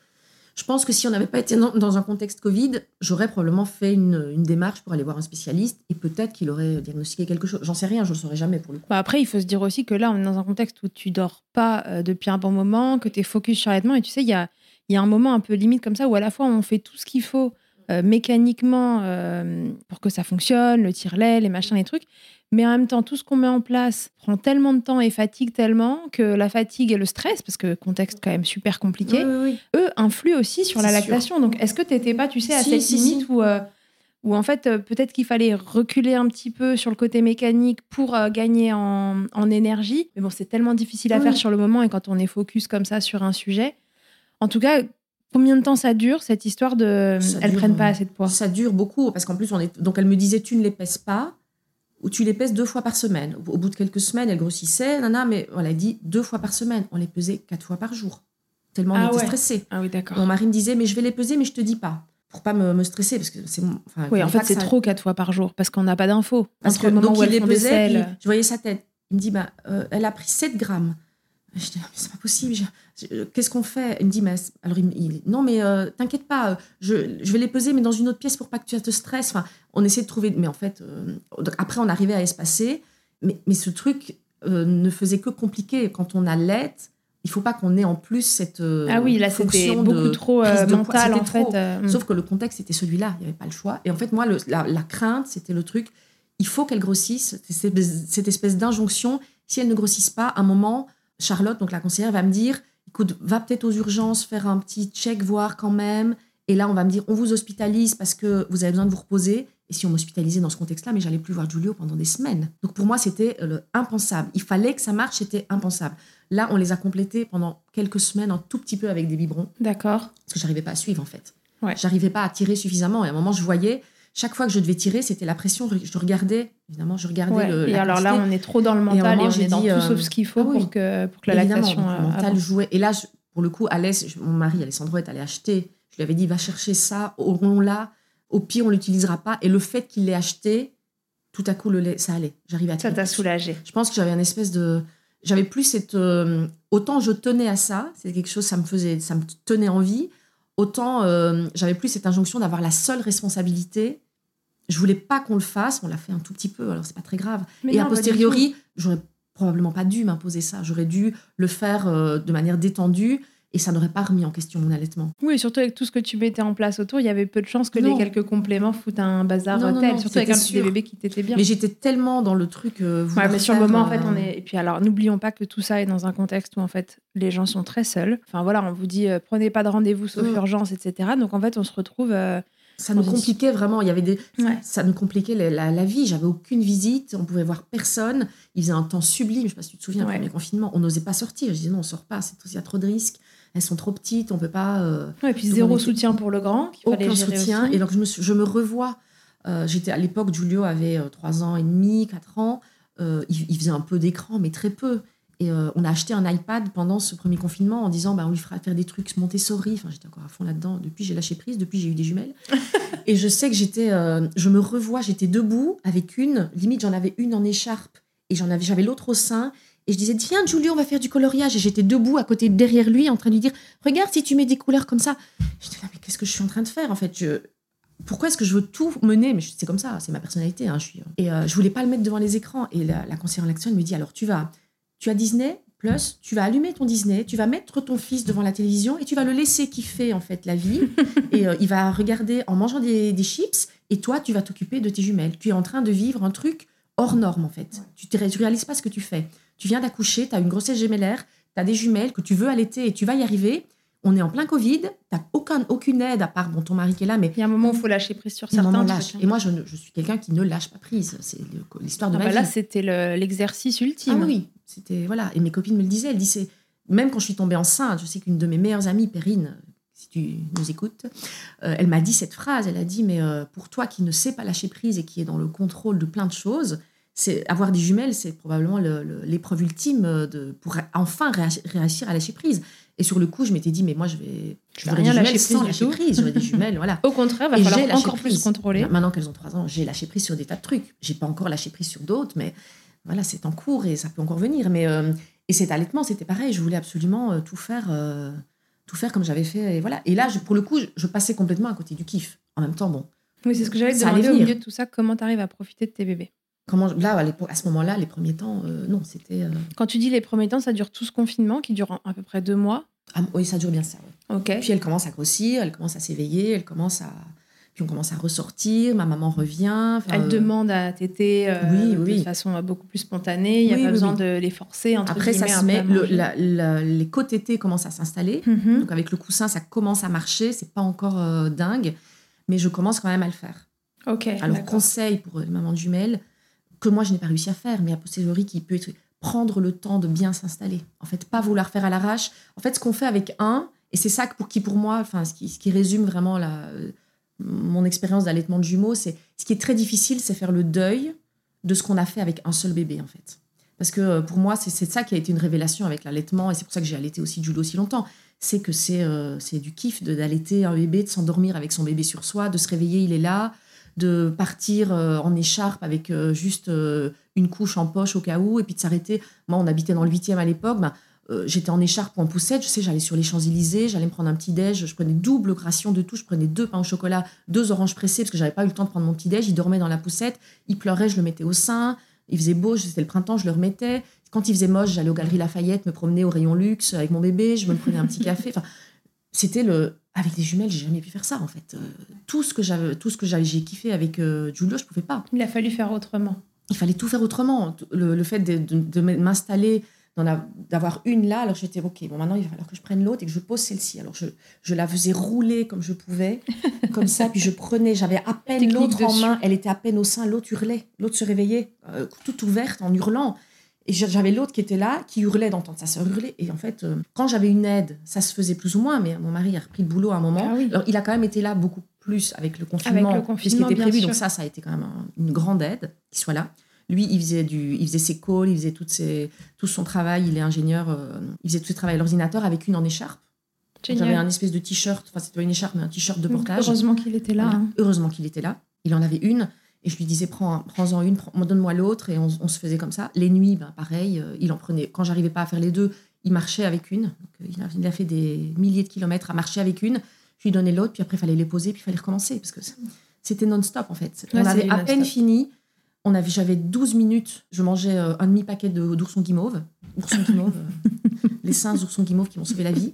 Je pense que si on n'avait pas été dans, un contexte Covid, j'aurais probablement fait une, démarche pour aller voir un spécialiste et peut-être qu'il aurait diagnostiqué quelque chose. J'en sais rien, je ne le saurais jamais pour le coup. Bah après, il faut se dire aussi que là, on est dans un contexte où tu dors pas euh, depuis un bon moment, que tu es focus sur l'allaitement. Et tu sais, il y a, y a un moment un peu limite comme ça où à la fois on fait tout ce qu'il faut euh, mécaniquement euh, pour que ça fonctionne, le tire-lait, les machins, les trucs. Mais en même temps, tout ce qu'on met en place prend tellement de temps et fatigue tellement que la fatigue et le stress, parce que contexte quand même super compliqué, Oui, oui, oui. eux influent aussi sur la lactation. Donc, est-ce que tu n'étais pas, tu sais, à Si, cette si, limite si. où, euh, où en fait, peut-être qu'il fallait reculer un petit peu sur le côté mécanique pour gagner en, en énergie. Mais bon, c'est tellement difficile à faire sur le moment et quand on est focus comme ça sur un sujet. En tout cas, combien de temps ça dure, cette histoire de Ça elles dure, prennent pas euh, assez de poids? Ça dure beaucoup parce qu'en plus, on est. Donc, elle me disait, tu ne les pèses pas ou tu les pèses deux fois par semaine. Au bout de quelques semaines, elle grossissait, nana, mais on l'a dit deux fois par semaine. On les pesait quatre fois par jour. Tellement on Ah était ouais. stressés. Ah oui, d'accord. Mon mari me disait, mais je vais les peser, mais je te dis pas. Pour pas me, me stresser, parce que c'est. Enfin, Oui, en fait, c'est ça- trop quatre fois par jour parce qu'on n'a pas d'infos. Parce Entre que le moment donc, où il les pesait, je voyais sa tête. Il me dit, bah, euh, elle a pris 7 grammes. Je dis, mais c'est pas possible. je- Qu'est-ce qu'on fait? Il me dit, mais alors il, il- non, mais euh, t'inquiète pas, euh, je, je vais les peser, mais dans une autre pièce pour pas que tu te stresses. Enfin, on essaie de trouver, mais en fait, euh, après on arrivait à espacer, mais, mais ce truc euh, ne faisait que compliquer. Quand on allait, il faut pas qu'on ait en plus cette euh, Ah oui, là, c'était beaucoup trop euh, mental, en fait. euh, Sauf que le contexte était celui-là, il n'y avait pas le choix. Et en fait, moi, le- la, la crainte, c'était le truc, il faut qu'elle grossisse, cette espèce, cette espèce d'injonction. Si elle ne grossissent pas, à un moment, Charlotte, donc la conseillère, va me dire, écoute, va peut-être aux urgences faire un petit check, voir quand même. Et là, on va me dire, on vous hospitalise parce que vous avez besoin de vous reposer. Et si on m'hospitalisait dans ce contexte-là, mais j'allais plus voir Julio pendant des semaines. Donc pour moi, c'était euh, le impensable. Il fallait que ça marche, c'était impensable. Là, on les a complétés pendant quelques semaines, un tout petit peu avec des biberons D'accord. parce que j'arrivais pas à suivre en fait. Ouais. J'arrivais pas à tirer suffisamment et à un moment je voyais chaque fois que je devais tirer c'était la pression je regardais évidemment je regardais Ouais. le et la alors là, on est trop dans le Et mental et, moment, on j'ai est dans dit, tout euh, sauf ce qu'il faut ah oui. pour que, pour que la Évidemment, lactation donc, euh, le mental jouait et là je- pour le coup Alès mon mari Alessandro est allé acheter je lui avais dit va chercher ça aurons là Au pire, on l'utilisera pas. Et le fait qu'il l'ait acheté, tout à coup, le lait, ça allait. J'arrivais à Ça t'a soulagé. Je pense que j'avais un espèce de. J'avais plus cette. euh, autant je tenais à ça, c'est quelque chose, ça me faisait. Ça me tenait en vie. Autant euh, j'avais plus cette injonction d'avoir la seule responsabilité. Je voulais pas qu'on le fasse. On l'a fait un tout petit peu, alors c'est pas très grave. Mais Et non, a posteriori, j'aurais probablement pas dû m'imposer ça. J'aurais dû le faire euh, de manière détendue et ça n'aurait pas remis en question mon allaitement. Oui, et surtout avec tout ce que tu mettais en place autour, il y avait peu de chances que Non. les quelques compléments foutent un bazar Non, tel. non, surtout avec un petit bébé qui t'était bien. Mais j'étais tellement dans le truc. euh, Ouais, mais sur le moment, en fait, euh, on est. Et puis alors, n'oublions pas que tout ça est dans un contexte où en fait, les gens sont très seuls. Enfin voilà, on vous dit euh, prenez pas de rendez-vous sauf Mm. urgence, etc. Donc en fait, on se retrouve. Euh, Ça nous compliquait vraiment. Il y avait des, Ouais. ça nous compliquait la, la- la vie. J'avais aucune visite. On pouvait voir personne. Il faisait un temps sublime. Je sais pas si tu te souviens, Ouais. le premier confinement, on n'osait pas sortir. Je disais non, on sort pas. C'est il y a trop de risques. Elles sont trop petites. On peut pas. euh, ouais, et puis Donc, zéro était- soutien pour le grand. aucun soutien. aussi. Et donc je me, je me revois. euh, J'étais à l'époque, Julio avait 3 ans et demi, 4 ans. Euh, il, il faisait un peu d'écran, mais très peu. Et euh, on a acheté un iPad pendant ce premier confinement en disant bah, on lui fera faire des trucs Montessori. Enfin, j'étais encore à fond là-dedans. Depuis, j'ai lâché prise. Depuis, j'ai eu des jumelles. et je sais que j'étais. euh, je me revois, j'étais debout avec une. Limite, j'en avais une en écharpe et j'en avais, j'avais l'autre au sein. Et je disais Viens, Julio, on va faire du coloriage. Et j'étais debout à côté, derrière lui, en train de lui dire Regarde si tu mets des couleurs comme ça. J'étais là, mais qu'est-ce que je suis en train de faire En fait, je pourquoi est-ce que je veux tout mener? Mais je- c'est comme ça, c'est ma personnalité. hein, je suis... Et euh, je voulais pas le mettre devant les écrans. Et la, la conseillère en action, elle me dit alors tu vas, tu as Disney Plus, tu vas allumer ton Disney, tu vas mettre ton fils devant la télévision et tu vas le laisser kiffer en fait la vie. et euh, il va regarder en mangeant des, des chips. Et toi, tu vas t'occuper de tes jumelles. Tu es en train de vivre un truc hors norme en fait. Tu ne réalises pas ce que tu fais. Tu viens d'accoucher, tu as une grossesse gémellaire, tu as des jumelles que tu veux allaiter et tu vas y arriver. On est en plein Covid, aucun, aucune aide à part bon, ton mari qui est là, mais Il y a un moment où il faut lâcher prise sur certains lâche. hein. Et moi, je, ne- je suis quelqu'un qui ne lâche pas prise. C'est l'histoire de Ah ma bah là, vie. c'était le- l'exercice ultime. Ah oui, c'était voilà. Et mes copines me le disaient. Elles disaient, même quand je suis tombée enceinte, je sais qu'une de mes meilleures amies, Perrine, si tu nous écoutes, euh, elle m'a dit cette phrase. Elle a dit, mais euh, pour toi qui ne sais pas lâcher prise et qui est dans le contrôle de plein de choses, c'est avoir des jumelles, c'est probablement le- le- l'épreuve ultime euh, de pour enfin réussir à lâcher prise. Et sur le coup, je m'étais dit, mais moi, je vais, je des rien lâcher sans prise du lâcher prise. J'aurais des jumelles, voilà. Au contraire, il va Et falloir encore plus contrôler. Maintenant qu'elles ont 3 ans, j'ai lâché prise sur des tas de trucs. J'ai pas encore lâché prise sur d'autres, mais voilà, c'est en cours et ça peut encore venir. Mais euh, et cet allaitement, c'était pareil. Je voulais absolument euh, tout faire, euh, tout faire comme j'avais fait. Et voilà. Et là, je- pour le coup, je, je passais complètement à côté du kiff. En même temps, bon, Oui, c'est ce que j'allais te demander au milieu de tout ça. Comment tu arrives à profiter de tes bébés? Comment là, à, ce moment-là, les premiers temps, euh, non, c'était. euh, Quand tu dis les premiers temps, ça dure tout ce confinement qui dure à peu près deux mois? ah, oui, ça dure bien ça. ouais. Puis elle commence à grossir, elle commence à s'éveiller, elle commence à. Puis on commence à ressortir. Ma maman revient. Elle euh, demande à téter Oui, de façon beaucoup plus spontanée. Il n'y a Oui, pas besoin de les forcer. entre Après, ça se met. à le- manger. la- la- les côtés commencent à s'installer. Mhm. Donc avec le coussin, ça commence à marcher. C'est pas encore dingue, mais je commence quand même à le faire. Ok. Alors conseil pour les mamans jumelles que moi je n'ai pas réussi à faire, mais a posteriori qui peut être prendre le temps de bien s'installer. En fait, pas vouloir faire à l'arrache. En fait, ce qu'on fait avec un, et c'est ça pour qui pour moi, enfin ce qui, ce qui résume vraiment la, mon expérience d'allaitement de jumeaux, c'est ce qui est très difficile, c'est faire le deuil de ce qu'on a fait avec un seul bébé en fait. Parce que euh, pour moi, c'est ça qui a été une révélation avec l'allaitement, et c'est pour ça que j'ai allaité aussi Jules aussi longtemps. C'est que c'est euh, du kiff d'allaiter un bébé, de s'endormir avec son bébé sur soi, de se réveiller, il est là, de partir euh, en écharpe avec euh, juste euh, une couche en poche au cas où, et puis de s'arrêter. Moi, on habitait dans le 8e à l'époque, ben, j'étais en écharpe ou en poussette, je sais, j'allais sur les Champs-Élysées, j'allais me prendre un petit déj, je prenais double ration de tout, je prenais deux pains au chocolat, deux oranges pressées, parce que j'avais pas eu le temps de prendre mon petit déj, il dormait dans la poussette, il pleurait, je le mettais au sein, il faisait beau, c'était le printemps, je le remettais. Quand il faisait moche, j'allais aux Galeries Lafayette, me promener au rayon luxe avec mon bébé, je me prenais un petit café. C'était le. Avec des jumelles, j'ai jamais pu faire ça en fait. Euh, tout ce que j'avais, tout ce que j'ai kiffé avec euh, Giulio, je pouvais pas. Il a fallu faire autrement. Il fallait tout faire autrement. Le, le fait de, de- de m'installer, d'avoir une là, alors j'étais ok. Bon, maintenant il va falloir que je prenne l'autre et que je pose celle-ci. Alors je, je la faisais rouler comme je pouvais, comme ça, puis je prenais. J'avais à peine l'autre en main. Elle était à peine au sein. L'autre hurlait. L'autre se réveillait, euh, toute ouverte, en hurlant. Et j'avais l'autre qui était là, qui hurlait d'entendre sa sœur hurler. Et en fait, euh, quand j'avais une aide, ça se faisait plus ou moins, mais mon mari a repris le boulot à un moment. Ah oui. Alors, il a quand même été là beaucoup plus avec le confinement, Avec le confinement, était prévu. sûr. Donc ça, ça a été quand même un- une grande aide qu'il soit là. Lui, il faisait, du, il faisait ses calls, il faisait toutes ses, tout son travail. Il est ingénieur, euh, il faisait tout ses travail à l'ordinateur avec une en écharpe. J'avais un espèce de t-shirt, enfin c'était pas une écharpe, mais un t-shirt de portage. Heureusement qu'il était là. Voilà. hein. Heureusement qu'il était là. Il en avait une. Et je lui disais, prends, prends-en une, prends- donne-moi l'autre. Et on, on se faisait comme ça. Les nuits, ben, pareil, euh, il en prenait. Quand j'arrivais pas à faire les deux, il marchait avec une. Donc, euh, il, a, il a fait des milliers de kilomètres à marcher avec une. Je lui donnais l'autre, puis après, il fallait les poser, puis il fallait recommencer. Parce que c'était non-stop, en fait. Ouais, on avait à peine fini. On avait, j'avais 12 minutes. Je mangeais euh, un demi-paquet de- d'oursons guimauve. Oursons guimauve. les seins oursons guimauve qui m'ont sauvé la vie.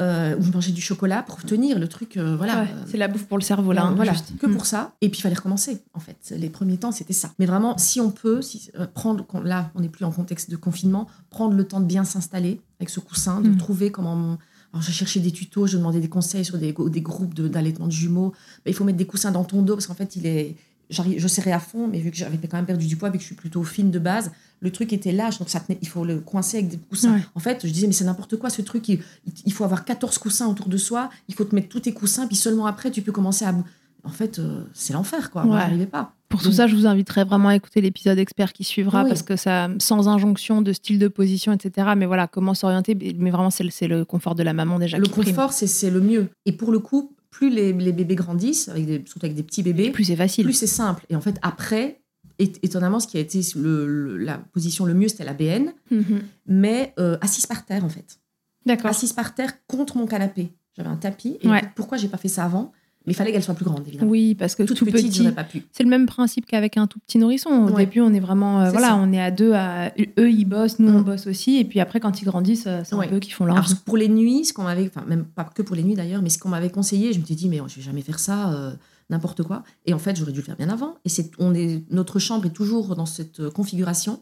Euh, où je mangeais du chocolat pour tenir le truc. euh, voilà. Ouais, c'est la bouffe pour le cerveau là. hein, voilà, juste. que Mm. pour ça. Et puis il fallait recommencer, en fait. Les premiers temps, c'était ça. Mais vraiment, si on peut, si, euh, prendre, là, on n'est plus en contexte de confinement, prendre le temps de bien s'installer avec ce coussin, de Mm. trouver comment. Alors, j'ai cherché des tutos, je demandais des conseils sur des, des groupes d'allaitement de, jumeaux. Mais il faut mettre des coussins dans ton dos parce qu'en fait, il est. Je serrais à fond, mais vu que j'avais quand même perdu du poids, vu que je suis plutôt fine de base, le truc était lâche, donc ça tenait- il faut le coincer avec des coussins. Ouais. En fait, je disais, mais c'est n'importe quoi ce truc, il, il faut avoir 14 coussins autour de soi, il faut te mettre tous tes coussins, puis seulement après, tu peux commencer à. En fait, euh, c'est l'enfer, quoi. Ouais. j'arrivais pas. Pour tout ça, je vous inviterai vraiment à écouter l'épisode expert qui suivra Oui. parce que ça, sans injonction de style de position, etc. Mais voilà, comment s'orienter. Mais vraiment, c'est le, le confort de la maman déjà Le confort, c'est le mieux. Et pour le coup, plus les, les bébés grandissent, avec des- surtout avec des petits bébés, Et plus c'est facile. plus c'est simple. Et en fait, après, étonnamment, ce qui a été le- le- la position le mieux, c'était la BN, Mhm. mais euh, assise par terre, en fait. D'accord. Assise par terre contre mon canapé. J'avais un tapis. Et Ouais. pourquoi j'ai pas fait ça avant? Mais il fallait qu'elle soit plus grande, évidemment. Oui, parce que tout petite, petit, j'aurais pas pu. c'est le même principe qu'avec un tout petit nourrisson. Au Ouais. début, on est vraiment, euh, voilà, ça. on est à deux. À, eux, ils bossent, nous, on Mm. bosse aussi. Et puis après, quand ils grandissent, euh, c'est Ouais. un peu qui font leur Alors, pour les nuits, ce qu'on m'avait, enfin même pas que pour les nuits d'ailleurs, mais ce qu'on m'avait conseillé, je me suis dit mais je vais jamais faire ça, euh, n'importe quoi. Et en fait, j'aurais dû le faire bien avant. Et c'est, on est, notre chambre est toujours dans cette configuration.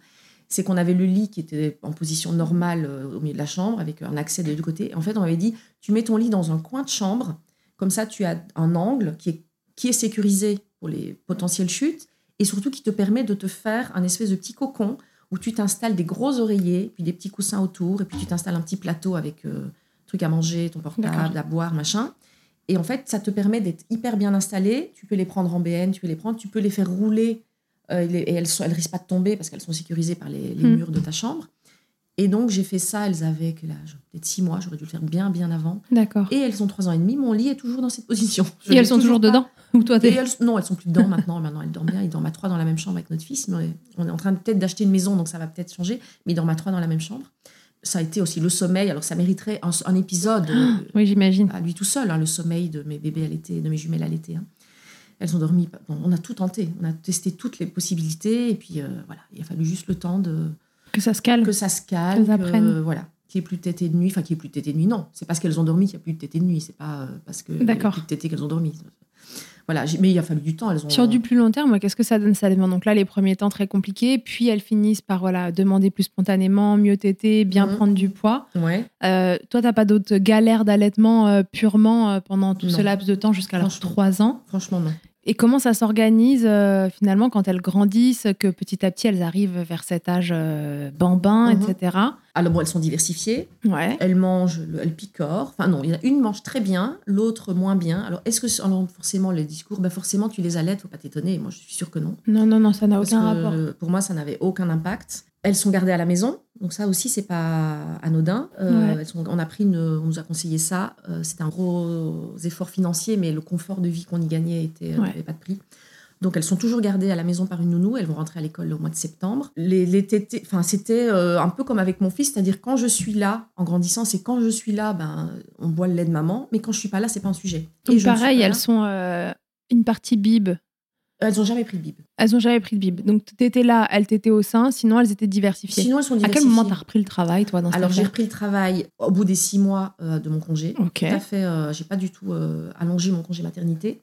C'est qu'on avait le lit qui était en position normale euh, au milieu de la chambre avec un accès des deux côtés. Et en fait, on m'avait dit tu mets ton lit dans un coin de chambre, comme ça tu as un angle qui est qui est sécurisé pour les potentielles chutes et surtout qui te permet de te faire un espèce de petit cocon où tu t'installes des gros oreillers, puis des petits coussins autour, et puis tu t'installes un petit plateau avec euh, truc à manger, ton portable, à boire, machin. Et en fait, ça te permet d'être hyper bien installé. Tu peux les prendre en BN, tu peux les prendre, tu peux les faire rouler, euh, et elles ne elles risquent pas de tomber parce qu'elles sont sécurisées par les, les Hmm. murs de ta chambre. Et donc, j'ai fait ça, elles avaient quel âge? Peut-être six mois, j'aurais dû le faire bien, bien avant. D'accord. Et elles ont trois ans et demi, mon lit est toujours dans cette position. Je Et elles sont toujours dedans? Ou toi, et t'es. elles- non, elles sont plus dedans maintenant. Maintenant, elles dorment bien. Ils dorment à trois dans la même chambre avec notre fils. Mais on est en train de- peut-être d'acheter une maison, donc ça va peut-être changer. Mais ils dorment à trois dans la même chambre. Ça a été aussi le sommeil. Alors, ça mériterait un, un épisode euh, Oui, j'imagine. à lui tout seul, hein, le sommeil de mes bébés à l'été, de mes jumelles à l'été. hein. Elles ont dormi. bon, on a tout tenté. On a testé toutes les possibilités. Et puis, euh, voilà, il a fallu juste le temps de Que ça se calme. que ça se calme, Qu'elles que, apprennent. voilà, qu'il n'y ait plus de tétée de nuit, enfin qu'il n'y ait plus de tétée de nuit, non, c'est parce qu'elles ont dormi qu'il n'y a plus de tétée de nuit, c'est pas euh, parce que D'accord. plus de tétée qu'elles ont dormi. Voilà, mais il a fallu du temps, elles ont Sur du plus long terme, qu'est-ce que ça donne? Ça Donc là, les premiers temps très compliqués, puis elles finissent par voilà demander plus spontanément, mieux téter, bien Mhm. prendre du poids. Ouais. Euh, toi, t'as pas d'autres galères d'allaitement euh, purement euh, pendant tout ce laps de temps jusqu'à leurs Franchement. 3 ans? Franchement non. Et comment ça s'organise euh, finalement quand elles grandissent, que petit à petit elles arrivent vers cet âge euh, bambin, Mhm. etc. Alors bon, elles sont diversifiées, Ouais. elles mangent, le- elles picorent. Enfin non, il y en a une mange très bien, l'autre moins bien. Alors est-ce que alors, forcément les discours, ben forcément tu les allaites, faut pas t'étonner. Moi je suis sûre que non. Non, non, non, ça n'a aucun rapport. Pour moi, ça n'avait aucun impact. Elles sont gardées à la maison, donc ça aussi, c'est pas anodin. Euh, Ouais. elles sont- on a pris, une- on nous a conseillé ça. Euh, C'était un gros effort financier, mais le confort de vie qu'on y gagnait était Ouais. n'avait pas de prix. Donc elles sont toujours gardées à la maison par une nounou. Elles vont rentrer à l'école au mois de septembre. Les, les tétés, enfin c'était euh, un peu comme avec mon fils, c'est-à-dire quand je suis là, en grandissant, c'est quand je suis là, ben on boit le lait de maman, mais quand je suis pas là, c'est pas un sujet. Donc suis pareil, elles là. sont euh, une partie bib. Elles ont jamais pris de bib. Elles ont jamais pris de bib. Donc t'étais là, elles t'étaient au sein, sinon elles étaient diversifiées. Sinon elles sont à quel diversifiées. moment t'as repris le travail, toi, dans Alors j'ai repris le travail au bout des six mois euh, de mon congé. Ok. Tout à fait. euh, j'ai pas du tout euh, allongé mon congé maternité.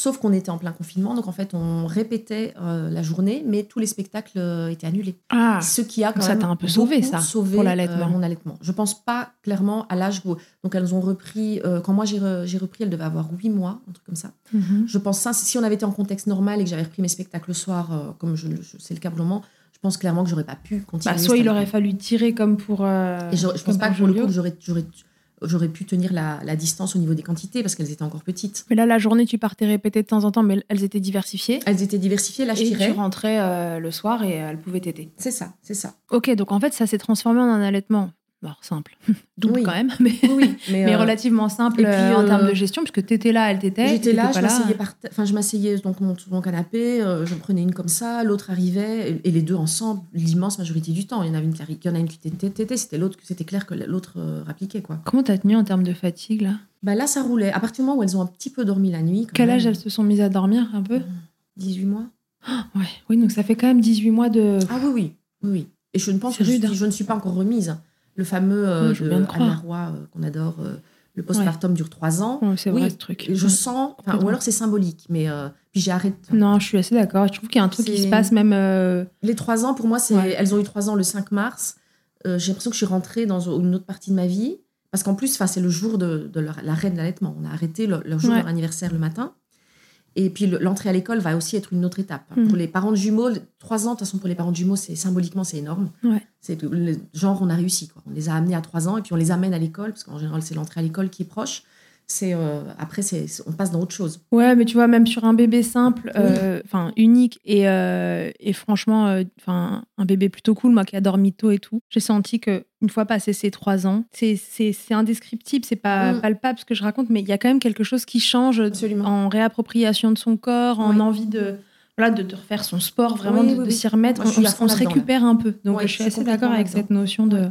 Sauf qu'on était en plein confinement, donc en fait on répétait euh, la journée, mais tous les spectacles euh, étaient annulés. Ah, Ce qui a quand ça même t'a un peu sauvé, ça, sauvé, pour l'allaitement. euh, mon allaitement. Je pense pas clairement à l'âge où donc elles ont repris. euh, quand moi j'ai re- j'ai repris, elles devaient avoir huit mois, un truc comme ça. Mhm. Je pense ça. Si on avait été en contexte normal et que j'avais repris mes spectacles le soir, comme je, je- c'est le cas pour le moment, je pense clairement que j'aurais pas pu continuer. Bah, soit il aurait fallu tirer comme pour. euh, Et je, je pense pas pour que pour le coup, j'aurais, j'aurais, j'aurais pu tenir la, la distance au niveau des quantités parce qu'elles étaient encore petites. Mais là, la journée, tu partais répéter de temps en temps, mais elles étaient diversifiées. Elles étaient diversifiées, là je et tu rentrais euh, le soir et elles pouvaient t'aider. C'est ça, c'est ça. Ok, donc en fait, ça s'est transformé en un allaitement alors simple, double Oui. quand même, mais, Oui, mais, mais euh, relativement simple et puis, euh, en euh, termes de gestion, puisque t'étais là, elle t'était. J'étais là, je m'asseyais par enfin je m'asseyais donc mon, canapé, euh, je prenais une comme ça, l'autre arrivait et, et les deux ensemble l'immense majorité du temps. Il y en avait une qui, il y en a une qui était c'était l'autre, c'était clair que l'autre euh, rappliquait quoi. Comment t'as tenu en termes de fatigue là? Bah là ça roulait. À partir du moment où elles ont un petit peu dormi la nuit. Quel même, âge elles se sont mises à dormir un peu? 18 mois. Ouais, oui, donc ça fait quand même 18 mois de. Ah oui oui oui. oui. Et je ne pense que je, hein. je ne suis pas encore remise. Le fameux euh, Oui, de Anna. Roy euh, qu'on adore, euh, le postpartum dure trois ans. Ouais, c'est Oui, vrai ce truc. Je Ouais. sens, ou alors c'est symbolique, mais euh, puis j'ai arrêté. Non, je suis assez d'accord. Je trouve qu'il y a un truc qui se passe même. Les trois ans, pour moi, c'est Ouais. elles ont eu trois ans le 5 mars. J'ai l'impression que je suis rentrée dans une autre partie de ma vie. Parce qu'en plus, c'est le jour de, de l'arrêt de l'allaitement. On a arrêté le, le jour Ouais. de leur anniversaire le matin. Et puis le- l'entrée à l'école va aussi être une autre étape. Mhm. Pour les parents de jumeaux, trois ans, de toute façon, pour les parents de jumeaux, c'est symboliquement, c'est énorme. Ouais. C'est genre, on a réussi. Quoi. On les a amenés à trois ans et puis on les amène à l'école, parce qu'en général, c'est l'entrée à l'école qui est proche. C'est euh, après, c'est, on passe dans autre chose. Ouais, mais tu vois, même sur un bébé simple, euh, enfin unique et, euh, et franchement, enfin un bébé plutôt cool, moi qui a dormi tôt et tout, j'ai senti que une fois passé ces trois ans, c'est indescriptible, c'est pas Mm. palpable ce que je raconte, mais il y a quand même quelque chose qui change Absolument. en réappropriation de son corps, en Oui. envie de voilà de, de refaire son sport, vraiment Oui, de, oui, de oui. s'y remettre. Moi, on on- se récupère un peu. Donc je suis assez d'accord avec cette notion de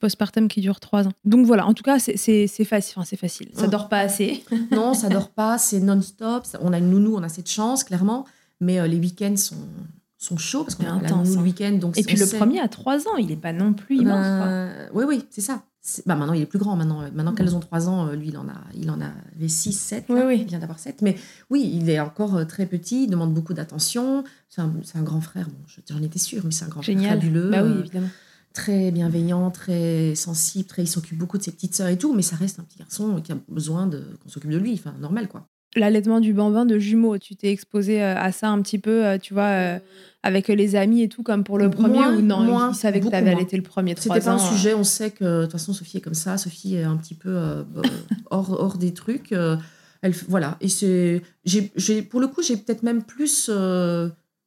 postpartum qui dure trois ans. Donc voilà, en tout cas, c'est facile. Enfin, c'est facile. Ça Mm. dort pas assez. Non, ça dort pas, c'est non-stop. On a une nounou, on a cette chance, clairement. Mais euh, les week-ends sont, sont chauds parce qu'on a la intense, nounou hein. le week-end. Donc Et puis le sait- premier à trois ans, il est pas non plus immense. Ben, oui, oui, c'est ça. C'est- Bah, maintenant, il est plus grand. Maintenant, maintenant qu'elles ont 3 ans, euh, lui, il en, a, il en avait 6, 7. Oui, oui. Il vient d'avoir 7. Mais oui, il est encore euh, très petit, il demande beaucoup d'attention. C'est un, grand frère. Bon, je- j'en étais sûre, mais c'est un grand Génial. frère fabuleux. Bah oui, euh, évidemment. Très bienveillant, très sensible. Très, il s'occupe beaucoup de ses petites sœurs et tout. Mais ça reste un petit garçon qui a besoin de, qu'on s'occupe de lui. Enfin, normal, quoi. L'allaitement du bambin de jumeaux, tu t'es exposé euh, à ça un petit peu, euh, tu vois, euh, avec les amis et tout, comme pour le premier, Moins, ou non? Moins, Ils savaient que tu avais allaité le premier C'était pas un sujet. On sait que de toute façon Sophie est comme ça. Sophie est un petit peu euh, hors, hors des trucs. euh, elle, voilà. Et c'est, j'ai, j'ai- pour le coup, j'ai peut-être même plus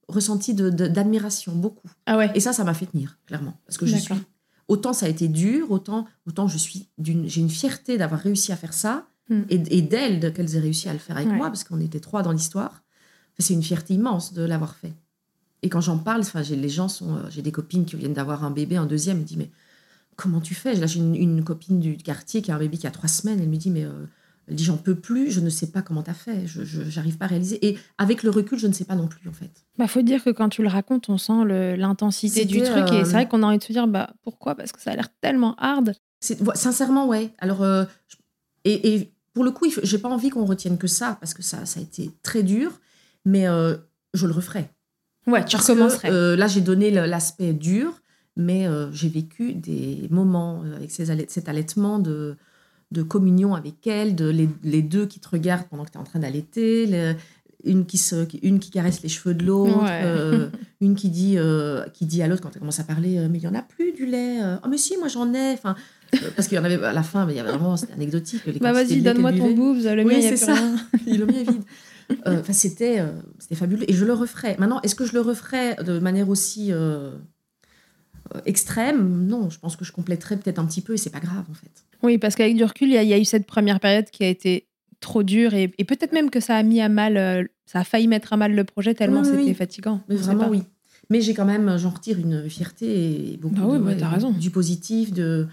ressenti d'admiration, beaucoup. Ah ouais. Et ça, ça m'a fait tenir, clairement, parce que je suis. Autant ça a été dur, autant autant je suis d'une, j'ai une fierté d'avoir réussi à faire ça Mm. et, et d'elles de- qu'elles aient réussi à le faire avec Ouais. moi, parce qu'on était trois dans l'histoire. C'est une fierté immense de l'avoir fait. Et quand j'en parle, enfin, les gens sont, euh, j'ai des copines qui viennent d'avoir un bébé, un deuxième, me disent mais comment tu fais? Là, j'ai une, une copine du quartier qui a un bébé qui a trois semaines. Elle me dit mais euh, elle dit j'en peux plus, je ne sais pas comment t'as fait, je, j'arrive pas à réaliser. Et avec le recul, je ne sais pas non plus en fait. Bah, faut dire que quand tu le racontes, on sent l'intensité du truc. Et euh, c'est vrai qu'on a envie de se dire, bah pourquoi? Parce que ça a l'air tellement hard. Sincèrement, ouais. Alors, euh, et, et pour le coup, j'ai pas envie qu'on retienne que ça, parce que ça, ça a été très dur, mais euh, je le referai. Ouais, tu Parce recommencerais. euh, là, j'ai donné l'aspect dur, mais euh, j'ai vécu des moments euh, avec ces cet allaitement de, de communion avec elle, de les, les deux qui te regardent pendant que tu es en train d'allaiter, une qui, se, une qui caresse les cheveux de l'autre, Ouais. euh, une qui dit, euh, qui dit à l'autre quand elle commence à parler euh, Mais il n'y en a plus du lait. Oh, mais si, moi j'en ai. Enfin, parce qu'il y en avait à la fin, mais il y avait vraiment, c'était anecdotique. les bah vas-y, donne-moi ton boobs, le Oui, mien, c'est ça. le mien est vide. Enfin, c'était, c'était fabuleux. Et je le referai. Maintenant, est-ce que je le referai de manière aussi extrême Non, je pense que je compléterai peut-être un petit peu et c'est pas grave en fait. Oui, parce qu'avec du recul, il y, a- il y a eu cette première période qui a été trop dure et, et peut-être même que ça a mis à mal, euh, ça a failli mettre à mal le projet tellement Oui, c'était oui. fatigant. Mais vraiment, oui. Mais j'ai quand même, j'en retire une fierté et beaucoup Bah oui, de, bah, t'as raison. du positif, de.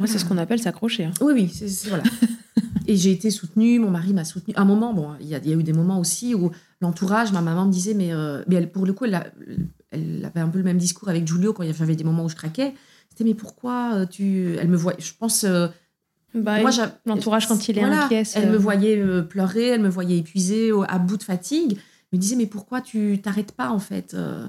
Ouais, c'est ce qu'on appelle s'accrocher. hein. Oui, oui, voilà. et j'ai été soutenue, mon mari m'a soutenue. À un moment, bon, il y, a- il y a eu des moments aussi où l'entourage, ma maman me disait, mais, euh, mais elle, pour le coup, elle, a- elle avait un peu le même discours avec Giulio quand il y avait des moments où je craquais. C'était, mais pourquoi euh, tu. Elle me voit, je pense. euh, Bah, moi, l'entourage, quand il est Voilà, inquiet, Elle euh, me voyait euh, pleurer, elle me voyait épuisée, à bout de fatigue. Elle me disait, mais pourquoi tu t'arrêtes pas, en fait Euh,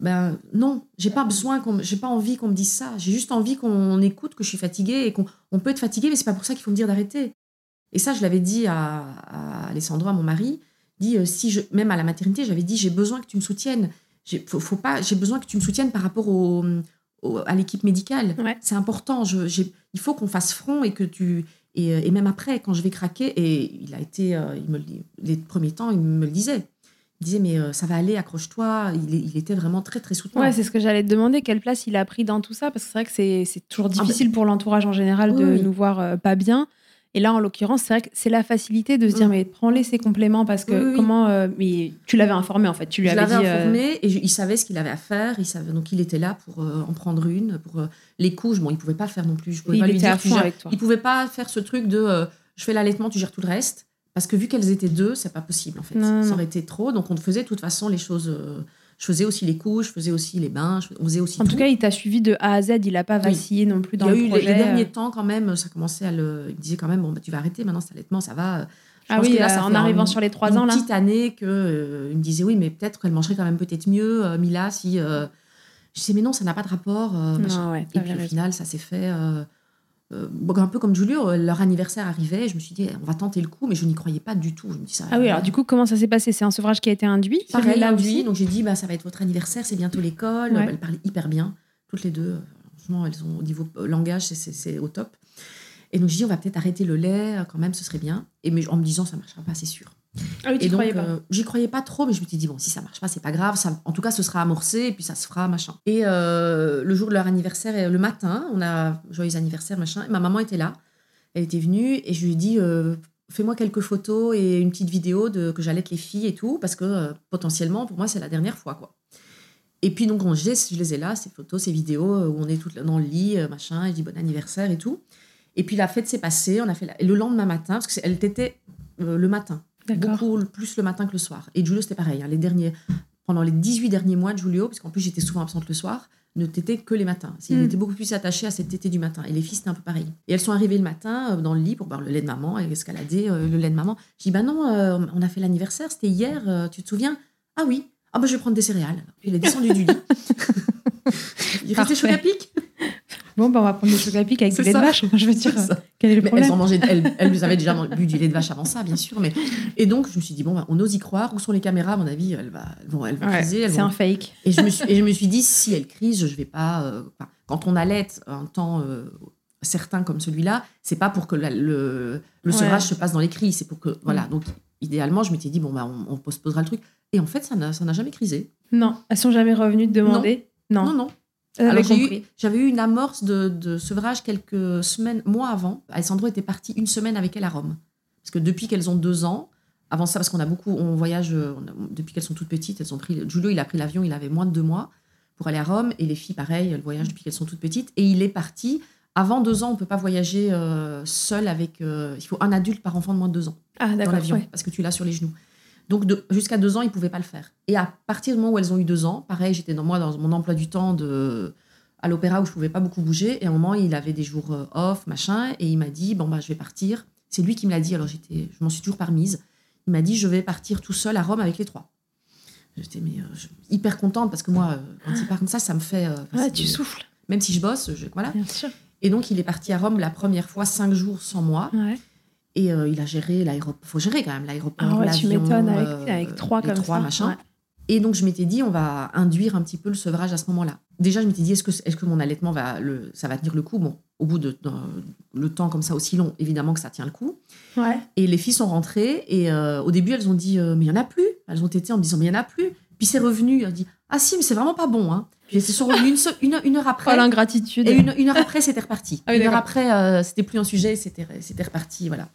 Ben non, j'ai pas besoin, qu'on, j'ai pas envie qu'on me dise ça. J'ai juste envie qu'on écoute que je suis fatiguée et qu'on on peut être fatigué, mais c'est pas pour ça qu'il faut me dire d'arrêter. Et ça, je l'avais dit à, à Alessandro, à mon mari, dit euh, si je, même à la maternité, j'avais dit j'ai besoin que tu me soutiennes. J'ai, faut, faut pas, j'ai besoin que tu me soutiennes par rapport au, au- à l'équipe médicale. Ouais. C'est important. Je, il faut qu'on fasse front et que tu et, euh, et même après, quand je vais craquer, et il a été, euh, il me le les premiers temps, il me le disait. Il disait, mais euh, ça va aller, accroche-toi. Il, il était vraiment très, très soutenant. Ouais, c'est ce que j'allais te demander, quelle place il a pris dans tout ça, parce que c'est vrai que c'est c'est toujours Ah difficile pour l'entourage en général de oui. nous voir euh, pas bien. Et là, en l'occurrence, c'est vrai que c'est la facilité de se dire, Mm. mais prends-les ces compléments, parce que Oui, oui. comment. euh, mais tu l'avais informé, en fait. Tu lui je avais l'avais dit. euh, informé et je- il savait ce qu'il avait à faire. Il savait, donc il était là pour euh, en prendre une. Pour les couches, bon, il pouvait pas faire non plus. Je pouvais Il pas lui était à dire. tu fond avec toi. Il pouvait pas faire ce truc de je fais l'allaitement, tu gères tout le reste. Parce que vu qu'elles étaient deux, c'est pas possible en fait. Non, ça aurait été trop. Donc on faisait de toute façon les choses. Euh, je faisais aussi les couches, je faisais aussi les bains, je- on faisait aussi En tout tout. cas, il t'a suivi de A à Z, il a pas Oui. vacillé non plus dans il y a le eu les- projet. les, derniers euh. temps quand même, ça commençait à le. Il me disait quand même bon bah, tu vas arrêter maintenant cet allaitement, ça va. Je Ah pense oui, que là, euh, en arrivant un- sur les trois une ans, là. petite année que euh, il me disait oui mais peut-être qu'elle mangerait quand même peut-être mieux euh, Mila si. euh, Je disais mais non ça n'a pas de rapport. euh, machin. Non, ouais, Et puis au raison. final ça s'est fait. Euh, un peu comme Julio, euh, leur anniversaire arrivait, je me suis dit on va tenter le coup, mais je n'y croyais pas du tout. Je me dis ça. Ah oui, alors du coup, comment ça s'est passé? C'est un sevrage qui a été induit pareil induit, donc j'ai dit bah ça va être votre anniversaire, c'est bientôt l'école. Ouais. Elles parlaient hyper bien, toutes les deux. Franchement, elles ont au niveau euh, langage, c'est- au top. Et donc j'ai dit on va peut-être arrêter le lait, quand même, ce serait bien. Et mais en me disant ça marchera pas, c'est sûr. Ah oui, tu donc, croyais pas. euh, j'y croyais pas trop, mais je me suis dit, bon, si ça marche pas, c'est pas grave. Ça, en tout cas, ce sera amorcé, et puis ça se fera, machin. Et euh, le jour de leur anniversaire, euh, le matin, on a joyeux anniversaire, machin. Et ma maman était là. Elle était venue, et je lui ai dit, euh, fais-moi quelques photos et une petite vidéo de que j'allaite les filles et tout, parce que potentiellement, pour moi, c'est la dernière fois, quoi. Et puis, donc, on, je, les, je les ai là, ces photos, ces vidéos, où on est toutes dans le lit, machin, et je dis bon anniversaire et tout. Et puis, la fête s'est passée, on a fait la- le lendemain matin, parce qu'elle était le matin. Beaucoup plus le matin que le soir. Et Julio, c'était pareil. hein, les derniers, pendant les 18 derniers mois de Julio, parce qu'en plus j'étais souvent absente le soir, ne t'étais que les matins. Il Mm. était beaucoup plus attaché à cette tétée du matin. Et les filles, c'était un peu pareil. Et elles sont arrivées le matin euh, dans le lit pour boire le lait de maman et escalader euh, le lait de maman. Je dis, bah non, euh, on a fait l'anniversaire, c'était hier, tu te souviens? Ah oui. Ah bah je vais prendre des céréales. Puis il est descendu du lit. Il restait chaud à Parfait. Bon, bah, on va prendre des chocs à pic avec du lait de vache. Enfin, je veux dire, quel est le Mais problème elles en mangeaient, elles, elles avaient déjà bu du lait de vache avant ça, bien sûr. Mais et donc je me suis dit bon, bah, on ose y croire. Où sont les caméras À mon avis, elles, va, Ouais, elles c'est vont- un fake. Et je me suis, et je me suis dit si elles crisent, je vais pas. euh, enfin, quand on allait un temps euh, certain comme celui-là, c'est pas pour que la- le, le Ouais. sevrage se passe dans les cris. C'est pour que Mm. voilà. Donc idéalement, je m'étais dit bon bah on, on postposera le truc. Et en fait, ça n'a jamais crisé. Non, elles sont jamais revenues te demander. Non, Non non. Avaient Alors, j'ai compris. eu- j'avais eu une amorce de, de sevrage quelques semaines, mois avant. Alessandro était parti une semaine avec elle à Rome. Parce que depuis qu'elles ont deux ans, avant ça, parce qu'on a beaucoup, on voyage, euh, on a- depuis qu'elles sont toutes petites, elles ont pris, Giulio, il a pris l'avion, il avait moins de deux mois pour aller à Rome. Et les filles, pareil, elles voyagent depuis qu'elles sont toutes petites. Et il est parti. Avant deux ans, on peut pas voyager euh, seul avec. euh, il faut un adulte par enfant de moins de deux ans Ah, dans l'avion ouais. parce que tu l'as sur les genoux. Donc de- jusqu'à deux ans, ils pouvaient pas le faire. Et à partir du moment où elles ont eu deux ans, pareil, j'étais dans moi dans mon emploi du temps de à l'opéra où je pouvais pas beaucoup bouger. Et à un moment, il avait des jours euh, off, machin, et il m'a dit bon bah je vais partir. C'est lui qui me l'a dit. Alors j'étais, je m'en suis toujours permise. Il m'a dit je vais partir tout seul à Rome avec les trois. J'étais mais, euh, hyper contente parce que moi, euh, quand il part comme ça, ça me fait. euh, c'est tu souffles, Même si je bosse, je- voilà. bien sûr. Et donc il est parti à Rome la première fois cinq jours sans moi. Ouais. Et euh, il a géré l'aéroport. faut gérer quand même l'aéroport. Ah ouais, tu m'étonnes avec, euh, avec trois comme trois, ça. machin. Ouais. Et donc je m'étais dit, on va induire un petit peu le sevrage à ce moment-là. Déjà, je m'étais dit, est-ce que, est que mon allaitement va, le, ça va tenir le coup? Bon, au bout de, le temps comme ça aussi long, évidemment que ça tient le coup. Ouais. Et les filles sont rentrées et euh, au début, elles ont dit, euh, mais il y en a plus. Elles ont été en me disant, mais il y en a plus. Puis c'est revenu, elles ont dit, ah si, mais c'est vraiment pas bon. Hein. Puis elles se sont revenues une, se- une, une heure après. Oh, l'ingratitude. Et une, une heure après, c'était reparti. Ah oui, une heure après, euh, c'était plus un sujet, c'était c'était reparti, voilà.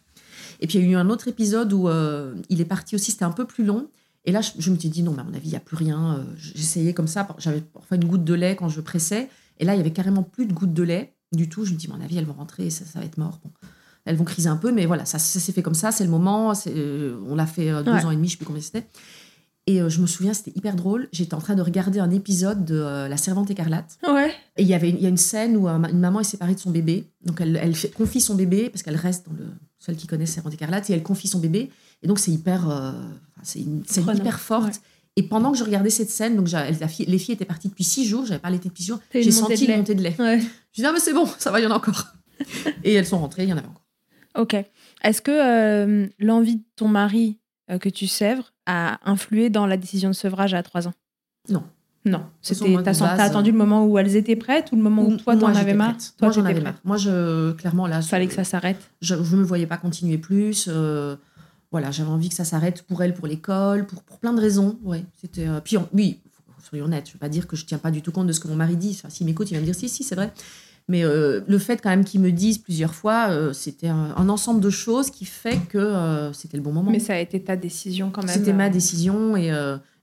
Et puis il y a eu un autre épisode où euh, il est parti aussi, c'était un peu plus long. Et là, je, je me suis dit non, mais à mon avis, il n'y a plus rien. Euh, J'essayais comme ça, j'avais parfois une goutte de lait quand je pressais. Et là, il y avait carrément plus de goutte de lait du tout. Je me dis, à mon avis, elles vont rentrer et ça, ça va être mort. Bon. Elles vont criser un peu, mais voilà, ça, ça s'est fait comme ça, c'est le moment. euh, on l'a fait deux Ouais. ans et demi, je ne sais plus combien c'était. Et euh, je me souviens, c'était hyper drôle. J'étais en train de regarder un épisode de euh, La Servante écarlate. Ouais. Et il y avait il y a une scène où euh, une maman est séparée de son bébé. Donc elle, elle fait- confie son bébé parce qu'elle reste dans le celle qui connaît Servante écarlate et elle confie son bébé. Et donc c'est hyper euh, c'est une hyper forte. ouais. Et pendant que je regardais cette scène, donc j'a- la fille- les filles étaient parties depuis six jours, j'avais pas allaité depuis six jours, j'ai une senti une montée de lait. Ouais. Je dis ah mais c'est bon, ça va, il y en a encore. et elles sont rentrées, il y en avait encore. Ok. Est-ce que euh, l'envie de ton mari que tu sèvres a influé dans la décision de sevrage à 3 ans Non. Non. C'était, t'as, attendu le moment où elles étaient prêtes ou le moment où toi t'en avais marre? Toi, Moi j'en avais marre. Moi je clairement là Fallait que ça s'arrête. je ne me voyais pas continuer plus. euh, voilà, j'avais envie que ça s'arrête pour elle, pour l'école, pour, pour plein de raisons. Ouais, c'était. euh, puis oui, soyons honnêtes, je ne veux pas dire que je tiens pas du tout compte de ce que mon mari dit. Enfin, S'il m'écoute, il va me dire si, si, c'est vrai. Mais euh, le fait quand même qu'il me dise plusieurs fois, euh, c'était un, un ensemble de choses qui fait que euh, c'était le bon moment. Mais ça a été ta décision quand même. C'était ma décision et,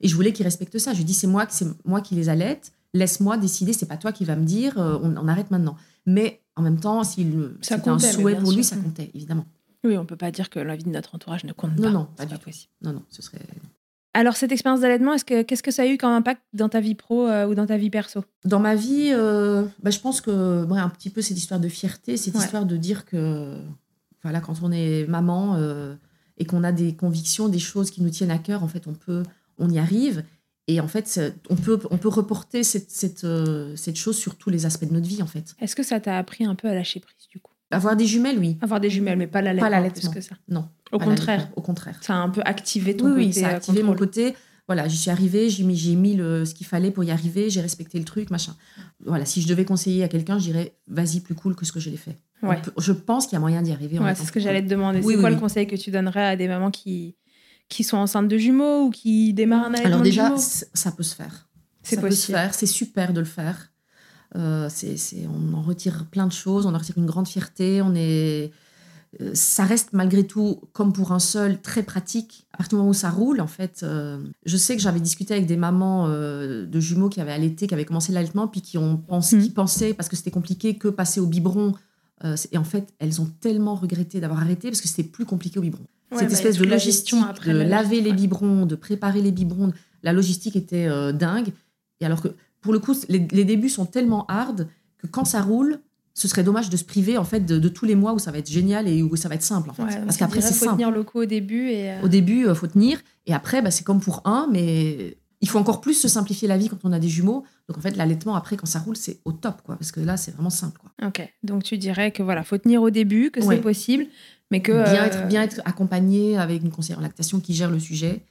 et je voulais qu'il respecte ça. Je lui dis c'est moi, que- c'est moi qui les allaite. Laisse-moi décider. C'est pas toi qui va me dire. on, on arrête maintenant. Mais en même temps, s'il c'était un souhait pour lui, ça comptait évidemment. Oui, on peut pas dire que la vie de notre entourage ne compte Non, pas. non, pas C'est du tout. possible. Non, non, ce serait. Alors, cette expérience d'allaitement, est-ce que, qu'est-ce que ça a eu comme impact dans ta vie pro euh, ou dans ta vie perso? Dans ma vie, euh, bah, je pense que ouais, un petit peu cette histoire de fierté, cette Ouais. histoire de dire que voilà, quand on est maman euh, et qu'on a des convictions, des choses qui nous tiennent à cœur, en fait, on peut, on y arrive. Et en fait, on peut, on peut reporter cette, cette, cette chose sur tous les aspects de notre vie, en fait. Est-ce que ça t'a appris un peu à lâcher prise du coup? Avoir des jumelles, oui. Avoir des jumelles, mais pas l'allaitement. Pas l'allaitement. plus que ça. Non. Au contraire. l'allaitement, Au contraire. Ça a un peu activé ton oui, côté. oui, ça a euh, activé mon côté. Voilà, j'y suis arrivée, j'ai mis, mis le, ce qu'il fallait pour y arriver, j'ai respecté le truc, machin. Voilà, si je devais conseiller à quelqu'un, je dirais vas-y plus cool que ce que je l'ai fait. Ouais. peut- je pense qu'il y a moyen d'y arriver. Ouais, c'est ce que j'allais te demander. Oui, c'est oui, quoi le conseil que tu donnerais à des mamans qui, qui sont enceintes de jumeaux ou qui démarrent un allaitement Alors de déjà, jumeaux? ça peut se faire. C'est ça peut se possible. faire, c'est super de le faire. Euh, c'est, c'est- on en retire plein de choses, on en retire une grande fierté. On est, euh, ça reste malgré tout, comme pour un seul, très pratique. À partir du moment où ça roule, en fait, euh, je sais que j'avais discuté avec des mamans de jumeaux qui avaient allaité, qui avaient commencé l'allaitement, puis qui, ont pensé, Mhm. qui pensaient, parce que c'était compliqué, que passer au biberon. Et en fait, elles ont tellement regretté d'avoir arrêté parce que c'était plus compliqué au biberon. Ouais, Cette bah, espèce de la logistique, gestion après de la laver les biberons, de préparer les biberons, la logistique était dingue. Et alors que, pour le coup, les, les débuts sont tellement hard que quand ça roule, ce serait dommage de se priver en fait de, de tous les mois où ça va être génial et où ça va être simple en fait. Ouais, donc Parce qu'après c'est faut simple. tenir le coup au début et euh, Au début, il faut tenir et après, bah, c'est comme pour un, mais il faut encore plus se simplifier la vie quand on a des jumeaux. Donc en fait, l'allaitement après, quand ça roule, c'est au top quoi, parce que là, c'est vraiment simple quoi. Ok, donc tu dirais que voilà, faut tenir au début, que Ouais. c'est possible, mais que bien, euh, être, bien être accompagné avec une conseillère en lactation qui gère le sujet,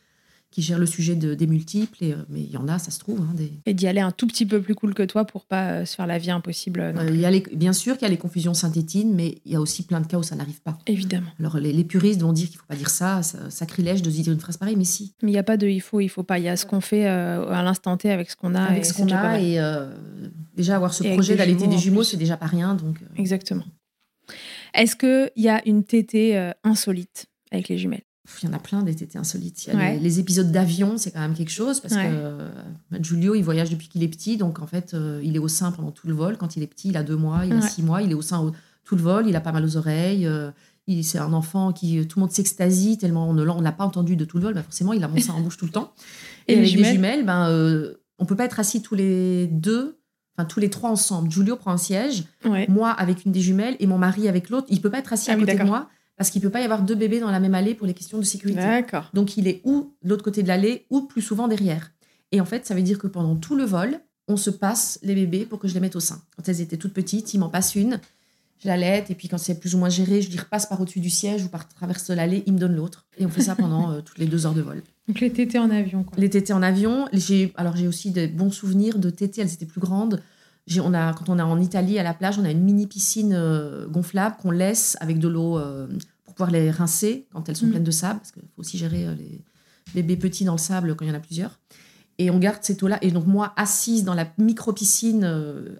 qui gère le sujet de, des multiples. Et, euh, mais il y en a, ça se trouve. hein, des... et d'y aller un tout petit peu plus cool que toi pour pas euh, se faire la vie impossible. euh, non il y a les- bien sûr qu'il y a les confusions synthétines, mais il y a aussi plein de cas où ça n'arrive pas. Évidemment. Alors les, les puristes vont dire qu'il faut pas dire ça, ça- sacrilège de dire une phrase pareille, mais si. Mais il n'y a pas de il faut, il faut pas. Il y a ce qu'on fait à l'instant T avec ce qu'on a. avec ce qu'on a et déjà avoir ce Et projet d'allaiter des jumeaux, c'est déjà pas rien. Donc Exactement. Est-ce qu'il y a une tétée euh, insolite avec les jumelles? Il y en a plein des tétés insolites. Ouais. les, les épisodes d'avion, c'est quand même quelque chose parce Ouais. que euh, Giulio, il voyage depuis qu'il est petit, donc en fait, euh, il est au sein pendant tout le vol. Quand il est petit, il a deux mois, il a six mois, il est au sein au- tout le vol, il a pas mal aux oreilles. euh, c'est un enfant qui tout le monde s'extasie tellement on ne l'a pas entendu de tout le vol. Bah forcément, il a mon sein en bouche tout le temps. Et Et, les avec jumelles des jumelles, ben, euh, on peut pas être assis tous les deux, enfin tous les trois ensemble. Giulio prend un siège, Ouais. moi avec une des jumelles et mon mari avec l'autre. Il peut pas être assis Ah à oui, côté de moi parce qu'il peut pas y avoir deux bébés dans la même allée pour les questions de sécurité. D'accord. Donc il est ou de l'autre côté de l'allée ou plus souvent derrière. Et en fait, ça veut dire que pendant tout le vol, on se passe les bébés pour que je les mette au sein. Quand elles étaient toutes petites, il m'en passe une, je l'allaite, et puis quand c'est plus ou moins géré, je lui repasse par au-dessus du siège ou par travers de l'allée, il me donne l'autre. Et on fait ça pendant euh, toutes les deux heures de vol. Donc les tétés en avion. Quoi. Les tétés en avion, j'ai alors j'ai aussi des bons souvenirs de tétés, elles étaient plus grandes. On a, quand on est en Italie, à la plage, on a une mini piscine euh, gonflable qu'on laisse avec de l'eau euh, pour pouvoir les rincer quand elles sont Mhm. pleines de sable, parce qu'il faut aussi gérer euh, les bébés petits dans le sable quand il y en a plusieurs. Et on garde cette eau-là. Et donc moi, assise dans la micro-piscine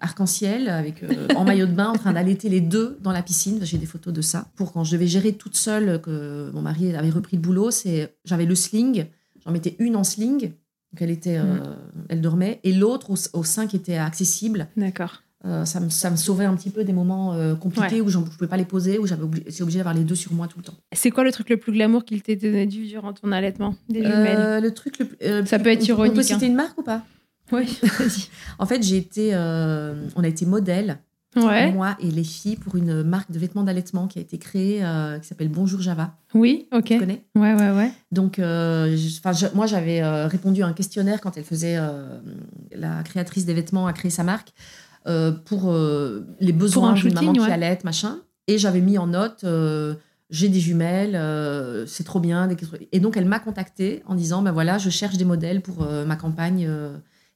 arc-en-ciel, avec en maillot de bain, en train d'allaiter les deux dans la piscine. J'ai des photos de ça. Pour quand je devais gérer toute seule, que mon mari avait repris le boulot, c'est j'avais le sling. J'en mettais une en sling, donc elle était, euh, elle dormait, et l'autre au, au sein qui était accessible. D'accord. Euh, ça, me, ça me sauvait un petit peu des moments euh, compliqués Ouais. où je ne pouvais pas les poser, où j'avais j'étais obligée d'avoir les deux sur moi tout le temps. C'est quoi le truc le plus glamour qu'il t'ait donné du durant ton allaitement Des le truc le Ça peut être on- On ironique, peut hein. citer une marque ou pas? Oui. En fait, j'ai été, euh, on a été modèle, Ouais. moi et les filles, pour une marque de vêtements d'allaitement qui a été créée, euh, qui s'appelle Bonjour Java. Oui, ok. Tu connais? Ouais, ouais, ouais. Donc, euh, je- 'fin, je- moi, j'avais euh, répondu à un questionnaire quand elle faisait, la créatrice des vêtements a créé sa marque, pour les besoins d'une maman qui ouais. allait, machin. Et j'avais mis en note, j'ai des jumelles, c'est trop bien. Et donc, elle m'a contactée en disant, ben voilà, je cherche des modèles pour ma campagne.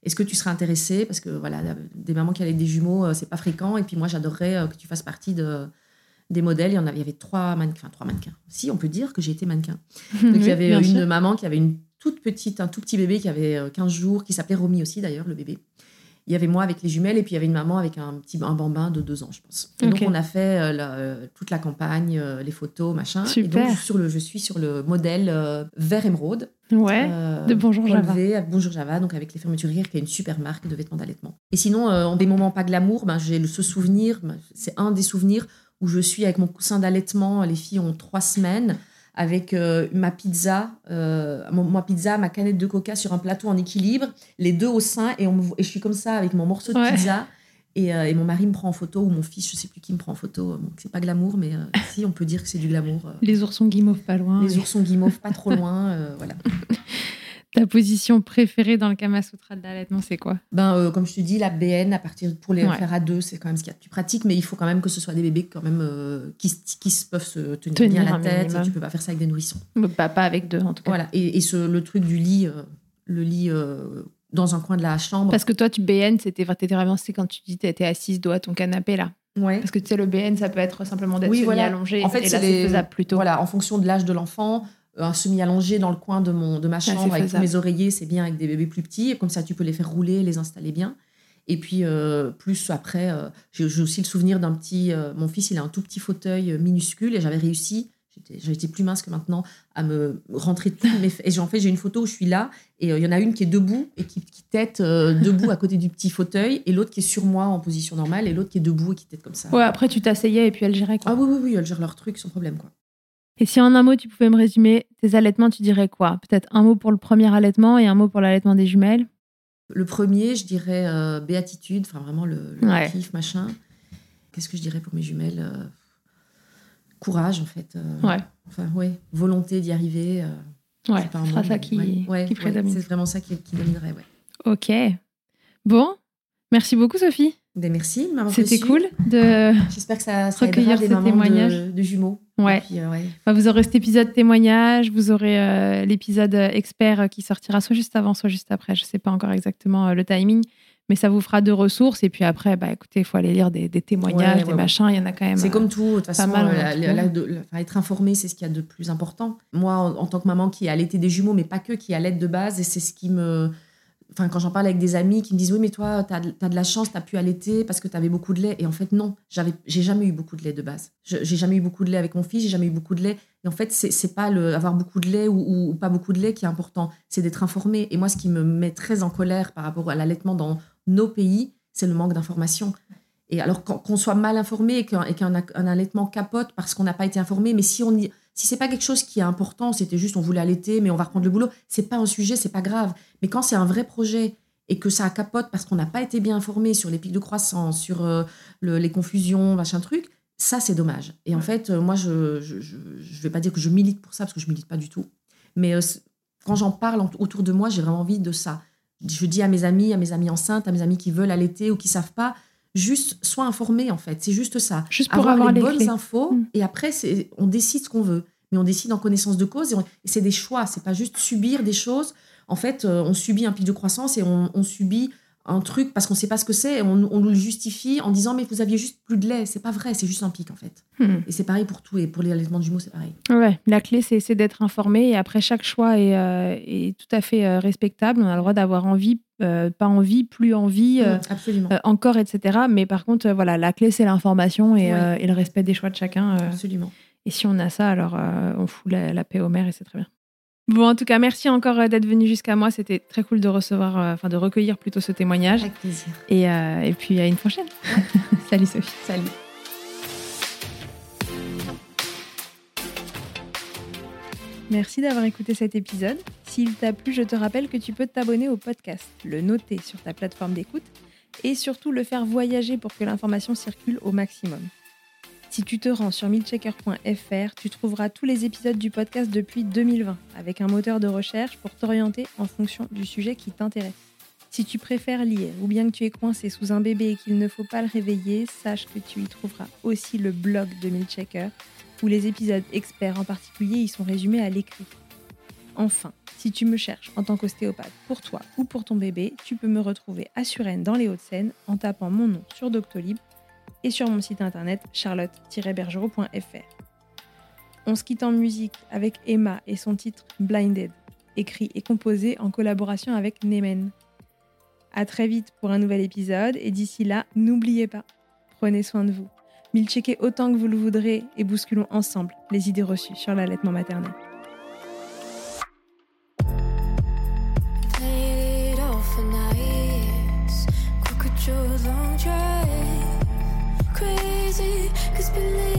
Euh, Est-ce que tu serais intéressée Parce que voilà, des mamans qui allaient des jumeaux, euh, c'est pas fréquent. Et puis moi, j'adorerais euh, que tu fasses partie de, des modèles. Il y en avait, il y avait trois mannequins, trois mannequins. Si, on peut dire que j'ai été mannequin. Donc, il y avait une sûr. maman qui avait une toute petite, un tout petit bébé qui avait euh, 15 jours, qui s'appelait Romy aussi d'ailleurs, le bébé. Il y avait moi avec les jumelles et puis il y avait une maman avec un petit un bambin de deux ans, je pense. Et donc on a fait euh, la- euh, toute la campagne, euh, les photos, machin. Super. Et donc sur le, je suis sur le modèle euh, vert émeraude. Ouais. de Bonjour Java. Bonjour Java, donc avec les fermeturières, qui est une super marque de vêtements d'allaitement. Et sinon, en des moments pas glamour, ben, j'ai ce souvenir, ben, c'est un des souvenirs où je suis avec mon coussin d'allaitement, les filles ont trois semaines, avec euh, ma pizza, euh, mon- ma pizza, ma canette de coca sur un plateau en équilibre, les deux au sein, et, on me et je suis comme ça avec mon morceau de Ouais. pizza. Et, euh, et mon mari me prend en photo, ou mon fils, je sais plus qui me prend en photo. Donc, c'est pas glamour, mais si, on peut dire que c'est du glamour. Les oursons guimauves pas loin. les oursons guimauves pas trop loin, voilà. Ta position préférée dans le Kama Sutra de l'allaitement, c'est quoi? Ben, euh, comme je te dis, la BN, à partir pour les Ouais. faire à deux, c'est quand même ce qu'il y a de plus pratique, mais il faut quand même que ce soit des bébés quand même euh, qui, peuvent se tenir, Tenir bien la tête. minimum. Tu peux pas faire ça avec des nourrissons. Bah, Pas avec deux, en tout cas. Voilà. Et, et ce, le truc du lit, euh, le lit dans un coin de la chambre. Parce que toi, tu BN, c'était vraiment, c'est quand tu dis t'étais assise dos à ton canapé là. ouais. Parce que tu sais, le BN, ça peut être simplement d'être Oui, voilà. allongé. En fait, et c'est là, les- plutôt. Voilà, en fonction de l'âge de l'enfant, euh, un semi-allongé dans le coin de, mon, de ma chambre avec tous faisable. mes oreillers, c'est bien avec des bébés plus petits. Et comme ça, tu peux les faire rouler, les installer bien. Et puis, euh, plus après, euh, j'ai aussi le souvenir d'un petit. euh, mon fils, il a un tout petit fauteuil minuscule et j'avais réussi. j'étais- plus mince que maintenant à me rentrer tout. Mes, et en fait, j'ai une photo où je suis là et il y en a une qui est debout et qui, qui tête debout à côté du petit fauteuil et l'autre qui est sur moi en position normale et l'autre qui est debout et qui tête comme ça. Ouais, après, tu t'asseyais et puis elle gérait quoi. Ah oui, oui, oui, elles gèrent leur truc sans problème. quoi. Et si en un mot, tu pouvais me résumer tes allaitements, tu dirais quoi? Peut-être un mot pour le premier allaitement et un mot pour l'allaitement des jumelles? Le premier, je dirais euh, béatitude, enfin vraiment le, le Ouais. kiff, machin. Qu'est-ce que je dirais pour mes jumelles Euh, Courage, en fait. euh, Ouais. Enfin, ouais, volonté d'y arriver. Ouais, c'est ce ça qui, ouais, ouais, qui ouais, prédomine. c'est vraiment ça qui, qui dominerait, ouais. Ok. Bon, merci beaucoup Sophie. Ben, merci de m'avoir C'était cool de... J'espère que ça, ça recueillir des ces mamans témoignages. de, de jumeaux. Ouais. Puis, euh, ouais. Bah, vous aurez cet épisode témoignage, vous aurez euh, l'épisode euh, expert qui sortira soit juste avant, soit juste après. Je sais pas encore exactement euh, le timing, mais ça vous fera deux ressources. Et puis après, bah écoutez, il faut aller lire des, des témoignages, Ouais, des machins. Il y en a quand même. C'est comme tout, de toute façon, mal, la- la- la- de- enfin, être informé, c'est ce qu'il y a de plus important. Moi, en, en tant que maman qui a allaité des jumeaux, mais pas que, qui allait de base, et c'est ce qui me... Enfin, quand j'en parle avec des amis qui me disent, oui, mais toi, tu as, de la chance, tu as pu allaiter parce que tu avais beaucoup de lait. Et en fait, non, j'ai jamais eu beaucoup de lait de base. J'ai jamais eu beaucoup de lait avec mon fils, j'ai jamais eu beaucoup de lait. Et en fait, c'est pas le, avoir beaucoup de lait ou, ou- pas beaucoup de lait qui est important, c'est d'être informé. Et moi, ce qui me met très en colère par rapport à l'allaitement dans nos pays, c'est le manque d'information. Et alors qu'on soit mal informé et qu'un un allaitement capote parce qu'on n'a pas été informé, mais si on y, si c'est pas quelque chose qui est important, c'était juste on voulait allaiter, mais on va reprendre le boulot, c'est pas un sujet, c'est pas grave. Mais quand c'est un vrai projet et que ça capote parce qu'on n'a pas été bien informé sur les pics de croissance, sur euh, le- les confusions, machin truc, ça c'est dommage. Et en fait, euh, moi je, je, je, je vais pas dire que je milite pour ça parce que je milite pas du tout, mais euh, quand j'en parle autour de moi, j'ai vraiment envie de ça. Je dis à mes amis, à mes amis enceintes, à mes amis qui veulent allaiter ou qui savent pas, juste sois informé en fait. C'est juste ça. Juste pour avoir les, les bonnes clés. infos Mm. et après on décide ce qu'on veut. Mais on décide en connaissance de cause et, c'est des choix. C'est pas juste subir des choses. En fait, euh, on subit un pic de croissance et on, on subit un truc parce qu'on sait pas ce que c'est et on, on nous le justifie en disant mais vous aviez juste plus de lait. C'est pas vrai, c'est juste un pic en fait. Hmm. Et c'est pareil pour tout et pour les allaitements de jumeaux c'est pareil. Ouais, la clé, c'est d'être informé. Et après, chaque choix est, euh, est tout à fait euh, respectable. On a le droit d'avoir envie, euh, pas envie, plus envie, euh, Mm, absolument, euh, encore, etc. Mais par contre, voilà, la clé, c'est l'information et, Ouais. et le respect des choix de chacun. absolument. Et si on a ça, alors euh, on fout la, la paix aux mères et c'est très bien. Bon, en tout cas, merci encore euh, d'être venu jusqu'à moi. C'était très cool de recevoir, euh, enfin de recueillir plutôt ce témoignage. Avec plaisir. Et, euh, et puis à une prochaine. Salut Sophie. Salut. Merci d'avoir écouté cet épisode. S'il t'a plu, je te rappelle que tu peux t'abonner au podcast, le noter sur ta plateforme d'écoute et surtout le faire voyager pour que l'information circule au maximum. Si tu te rends sur milchecker.fr, tu trouveras tous les épisodes du podcast depuis 2020 avec un moteur de recherche pour t'orienter en fonction du sujet qui t'intéresse. Si tu préfères lire ou bien que tu es coincé sous un bébé et qu'il ne faut pas le réveiller, sache que tu y trouveras aussi le blog de Milchecker où les épisodes experts en particulier y sont résumés à l'écrit. Enfin, si tu me cherches en tant qu'ostéopathe pour toi ou pour ton bébé, tu peux me retrouver à Suresnes dans les Hauts-de-Seine en tapant mon nom sur Doctolib et sur mon site internet charlotte-bergerot.fr. On se quitte en musique avec Emma et son titre Blinded, écrit et composé en collaboration avec Nemen. À très vite pour un nouvel épisode et d'ici là, n'oubliez pas, prenez soin de vous. Mille checkez autant que vous le voudrez et bousculons ensemble les idées reçues sur l'allaitement maternel. believe.